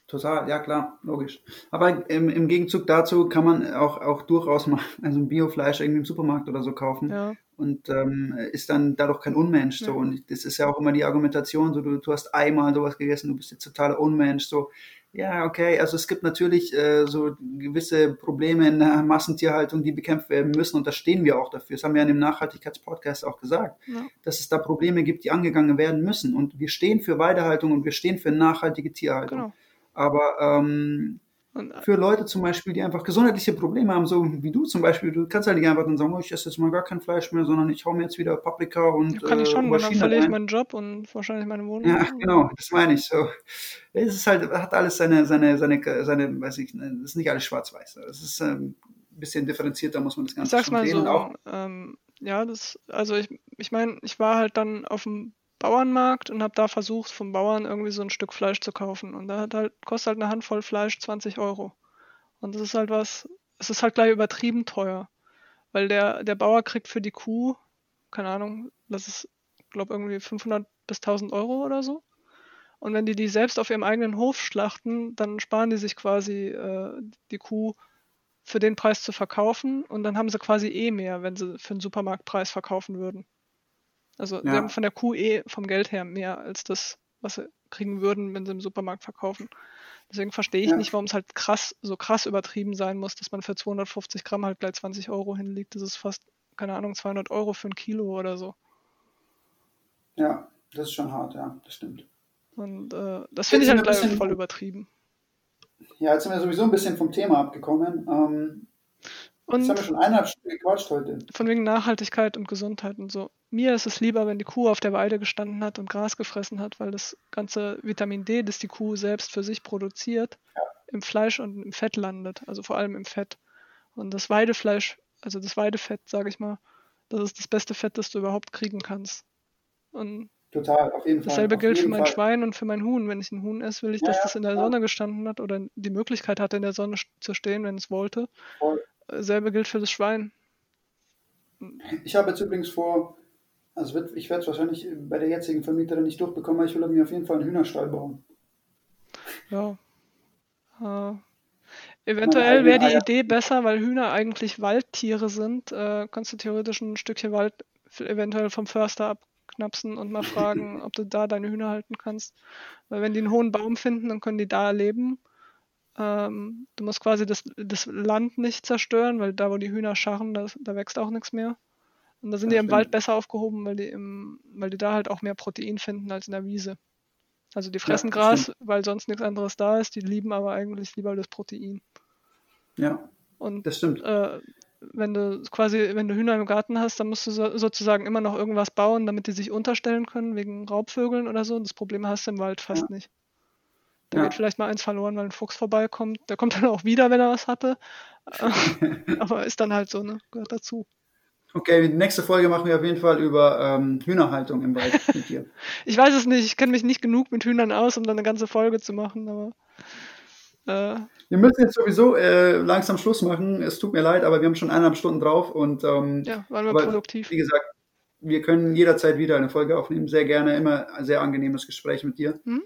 Total, ja klar, logisch. Aber im, im Gegenzug dazu kann man auch, auch durchaus mal also ein Biofleisch irgendwie im Supermarkt oder so kaufen Ja. und ähm, ist dann dadurch kein Unmensch. So. Ja. Und das ist ja auch immer die Argumentation, so du, du hast einmal sowas gegessen, du bist jetzt totaler Unmensch. So, ja, okay, also es gibt natürlich äh, so gewisse Probleme in der Massentierhaltung, die bekämpft werden müssen und da stehen wir auch dafür. Das haben wir in dem Nachhaltigkeitspodcast auch gesagt, Ja. dass es da Probleme gibt, die angegangen werden müssen. Und wir stehen für Weidehaltung und wir stehen für nachhaltige Tierhaltung. Genau. Aber ähm, Und für Leute zum Beispiel, die einfach gesundheitliche Probleme haben, so wie du zum Beispiel, du kannst halt nicht einfach dann sagen, oh, ich esse jetzt mal gar kein Fleisch mehr, sondern ich hau mir jetzt wieder Paprika und kann ich äh, schon, weil dann Aubergine verliere ich meinen Job und wahrscheinlich meine Wohnung. Ja, genau, das meine ich so. Es ist halt, hat alles seine, seine, seine, seine, weiß ich, es ist nicht alles schwarz-weiß. Es ist ähm, ein bisschen differenzierter, muss man das Ich Ganze sag's schon mal sehen. so, Und auch, ähm, ja, das, also ich, ich meine, ich war halt dann auf dem Bauernmarkt und habe da versucht, vom Bauern irgendwie so ein Stück Fleisch zu kaufen. Und da hat halt, kostet halt eine Handvoll Fleisch 20 Euro. Und das ist halt was, es ist halt gleich übertrieben teuer. Weil der, der Bauer kriegt für die Kuh, keine Ahnung, das ist, glaube irgendwie 500 bis 1000 Euro oder so. Und wenn die die selbst auf ihrem eigenen Hof schlachten, dann sparen die sich quasi äh, die Kuh für den Preis zu verkaufen und dann haben sie quasi eh mehr, wenn sie für den Supermarktpreis verkaufen würden. Also sie Ja. haben von der Kuh eh vom Geld her mehr als das, was sie kriegen würden, wenn sie im Supermarkt verkaufen. Deswegen verstehe ich ja. nicht, warum es halt krass, so krass übertrieben sein muss, dass man für 250 Gramm halt gleich 20 Euro hinlegt. Das ist fast, keine Ahnung, 200 Euro für ein Kilo oder so. Ja, das ist schon hart, ja, das stimmt. Und äh, das finde ich halt gleich voll übertrieben. Ja, jetzt sind wir sowieso ein bisschen vom Thema abgekommen. Ähm, und jetzt haben wir schon eineinhalb Stunden gequatscht heute. Von wegen Nachhaltigkeit und Gesundheit und so. Mir ist es lieber, wenn die Kuh auf der Weide gestanden hat und Gras gefressen hat, weil das ganze Vitamin D, das die Kuh selbst für sich produziert, ja. im Fleisch und im Fett landet. Also vor allem im Fett. Und das Weidefleisch, also das Weidefett, sage ich mal, das ist das beste Fett, das du überhaupt kriegen kannst. Und Total, auf jeden Fall. Dasselbe gilt für mein Fall. Schwein und für mein Huhn. Wenn ich ein Huhn esse, will ich, dass ja, das in der ja. Sonne gestanden hat oder die Möglichkeit hatte, in der Sonne zu stehen, wenn es wollte. Voll. Selbe gilt für das Schwein. Ich habe jetzt übrigens vor, also wird, ich werde es wahrscheinlich bei der jetzigen Vermieterin nicht durchbekommen, aber ich will mir auf jeden Fall einen Hühnerstall bauen. Ja. Äh, eventuell wäre die. Idee besser, weil Hühner eigentlich Waldtiere sind. Äh, kannst du theoretisch ein Stückchen Wald eventuell vom Förster abknapsen und mal fragen, ob du da deine Hühner halten kannst. Weil wenn die einen hohen Baum finden, dann können die da leben. Ähm, du musst quasi das, das Land nicht zerstören, weil da, wo die Hühner scharren, da, da wächst auch nichts mehr. Und da sind ja, die im Wald besser aufgehoben, weil die, im, weil die da halt auch mehr Protein finden als in der Wiese. Also die fressen ja, Gras, weil sonst nichts anderes da ist, die lieben aber eigentlich lieber das Protein. Ja. Und das stimmt. Äh, wenn du quasi, wenn du Hühner im Garten hast, dann musst du so, sozusagen immer noch irgendwas bauen, damit die sich unterstellen können, wegen Raubvögeln oder so. Und das Problem hast du im Wald fast ja. nicht. Da ja. geht vielleicht mal eins verloren, weil ein Fuchs vorbeikommt. Der kommt dann auch wieder, wenn er was hatte. Aber ist dann halt so, ne? Gehört dazu. Okay, die nächste Folge machen wir auf jeden Fall über ähm, Hühnerhaltung im Wald mit dir. ich weiß es nicht, ich kenne mich nicht genug mit Hühnern aus, um dann eine ganze Folge zu machen, aber. Äh, wir müssen jetzt sowieso äh, langsam Schluss machen. Es tut mir leid, aber wir haben schon eineinhalb Stunden drauf und ähm, ja, waren wir aber, produktiv. Wie gesagt, wir können jederzeit wieder eine Folge aufnehmen. Sehr gerne, immer ein sehr angenehmes Gespräch mit dir. Hm?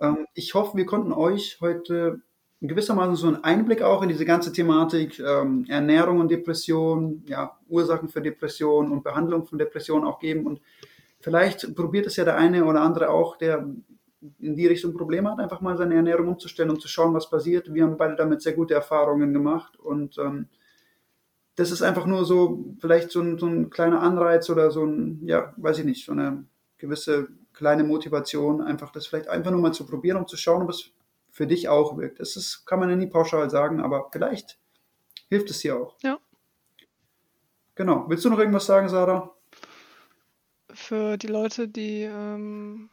Ähm, ich hoffe, wir konnten euch heute gewissermaßen so einen Einblick auch in diese ganze Thematik ähm, Ernährung und Depression, ja, Ursachen für Depression und Behandlung von Depression auch geben. Und vielleicht probiert es ja der eine oder andere auch, der in die Richtung Probleme hat, einfach mal seine Ernährung umzustellen und zu schauen, was passiert. Wir haben beide damit sehr gute Erfahrungen gemacht und ähm, das ist einfach nur so, vielleicht so ein, so ein kleiner Anreiz oder so ein, ja, weiß ich nicht, so eine gewisse kleine Motivation, einfach das vielleicht einfach nur mal zu probieren, um zu schauen, ob es für dich auch wirkt. Das ist, kann man ja nie pauschal sagen, aber vielleicht hilft es dir auch. Ja. Genau. Willst du noch irgendwas sagen, Sarah? Für die Leute, die ähm,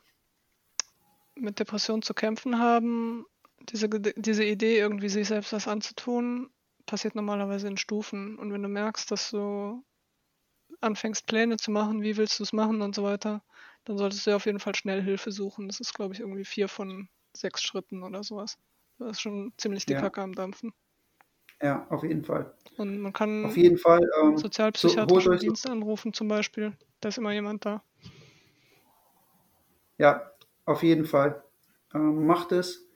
mit Depressionen zu kämpfen haben, diese, diese Idee, irgendwie sich selbst was anzutun, passiert normalerweise in Stufen. Und wenn du merkst, dass du anfängst, Pläne zu machen, wie willst du es machen und so weiter, dann solltest du auf jeden Fall schnell Hilfe suchen. Das ist, glaube ich, irgendwie vier von sechs Schritten oder sowas. Das ist schon ziemlich dicker ja. am Dampfen. Ja, auf jeden Fall. Und man kann auf jeden Fall ähm, sozialpsychiatrische so, Dienste anrufen zum Beispiel. Da ist immer jemand da. Ja, auf jeden Fall. Ähm, macht es.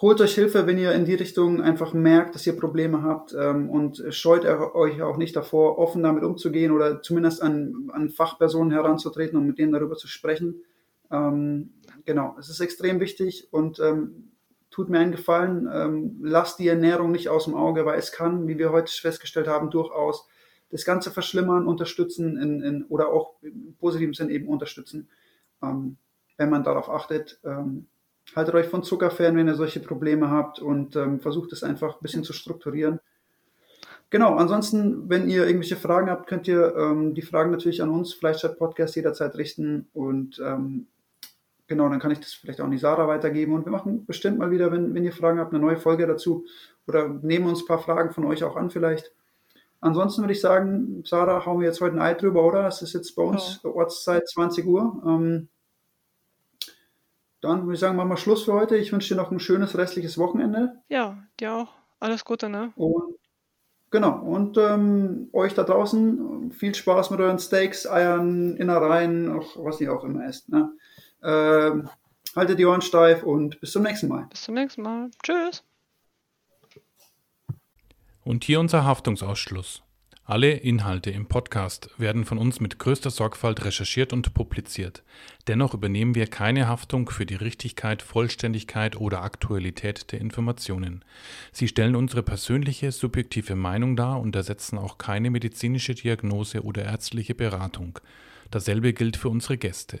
Holt euch Hilfe, wenn ihr in die Richtung einfach merkt, dass ihr Probleme habt ähm, und scheut euch auch nicht davor, offen damit umzugehen oder zumindest an, an Fachpersonen heranzutreten und mit denen darüber zu sprechen. Ähm, genau, es ist extrem wichtig und ähm, tut mir einen Gefallen, ähm, lasst die Ernährung nicht aus dem Auge, weil es kann, wie wir heute festgestellt haben, durchaus das Ganze verschlimmern, unterstützen in, in, oder auch im positiven Sinn eben unterstützen, ähm, wenn man darauf achtet. Ähm, haltet euch von Zucker fern, wenn ihr solche Probleme habt und ähm, versucht es einfach ein bisschen zu strukturieren. Genau, ansonsten, wenn ihr irgendwelche Fragen habt, könnt ihr ähm, die Fragen natürlich an uns, Fleischchat Podcast, jederzeit richten und ähm, genau, dann kann ich das vielleicht auch an die Sarah weitergeben und wir machen bestimmt mal wieder, wenn, wenn ihr Fragen habt, eine neue Folge dazu oder nehmen uns ein paar Fragen von euch auch an vielleicht. Ansonsten würde ich sagen, Sarah, hauen wir jetzt heute ein Ei drüber, oder? Es ist jetzt bei uns ja. Ortszeit 20 Uhr. Ähm, dann würde ich sagen, machen wir Schluss für heute. Ich wünsche dir noch ein schönes restliches Wochenende. Ja, dir auch. Alles Gute, ne? Und genau. Und ähm, euch da draußen viel Spaß mit euren Steaks, Eiern, Innereien, auch was ihr auch immer esst. Ne? Ähm, haltet die Ohren steif und bis zum nächsten Mal. Bis zum nächsten Mal. Tschüss. Und hier unser Haftungsausschluss. Alle Inhalte im Podcast werden von uns mit größter Sorgfalt recherchiert und publiziert. Dennoch übernehmen wir keine Haftung für die Richtigkeit, Vollständigkeit oder Aktualität der Informationen. Sie stellen unsere persönliche, subjektive Meinung dar und ersetzen auch keine medizinische Diagnose oder ärztliche Beratung. Dasselbe gilt für unsere Gäste.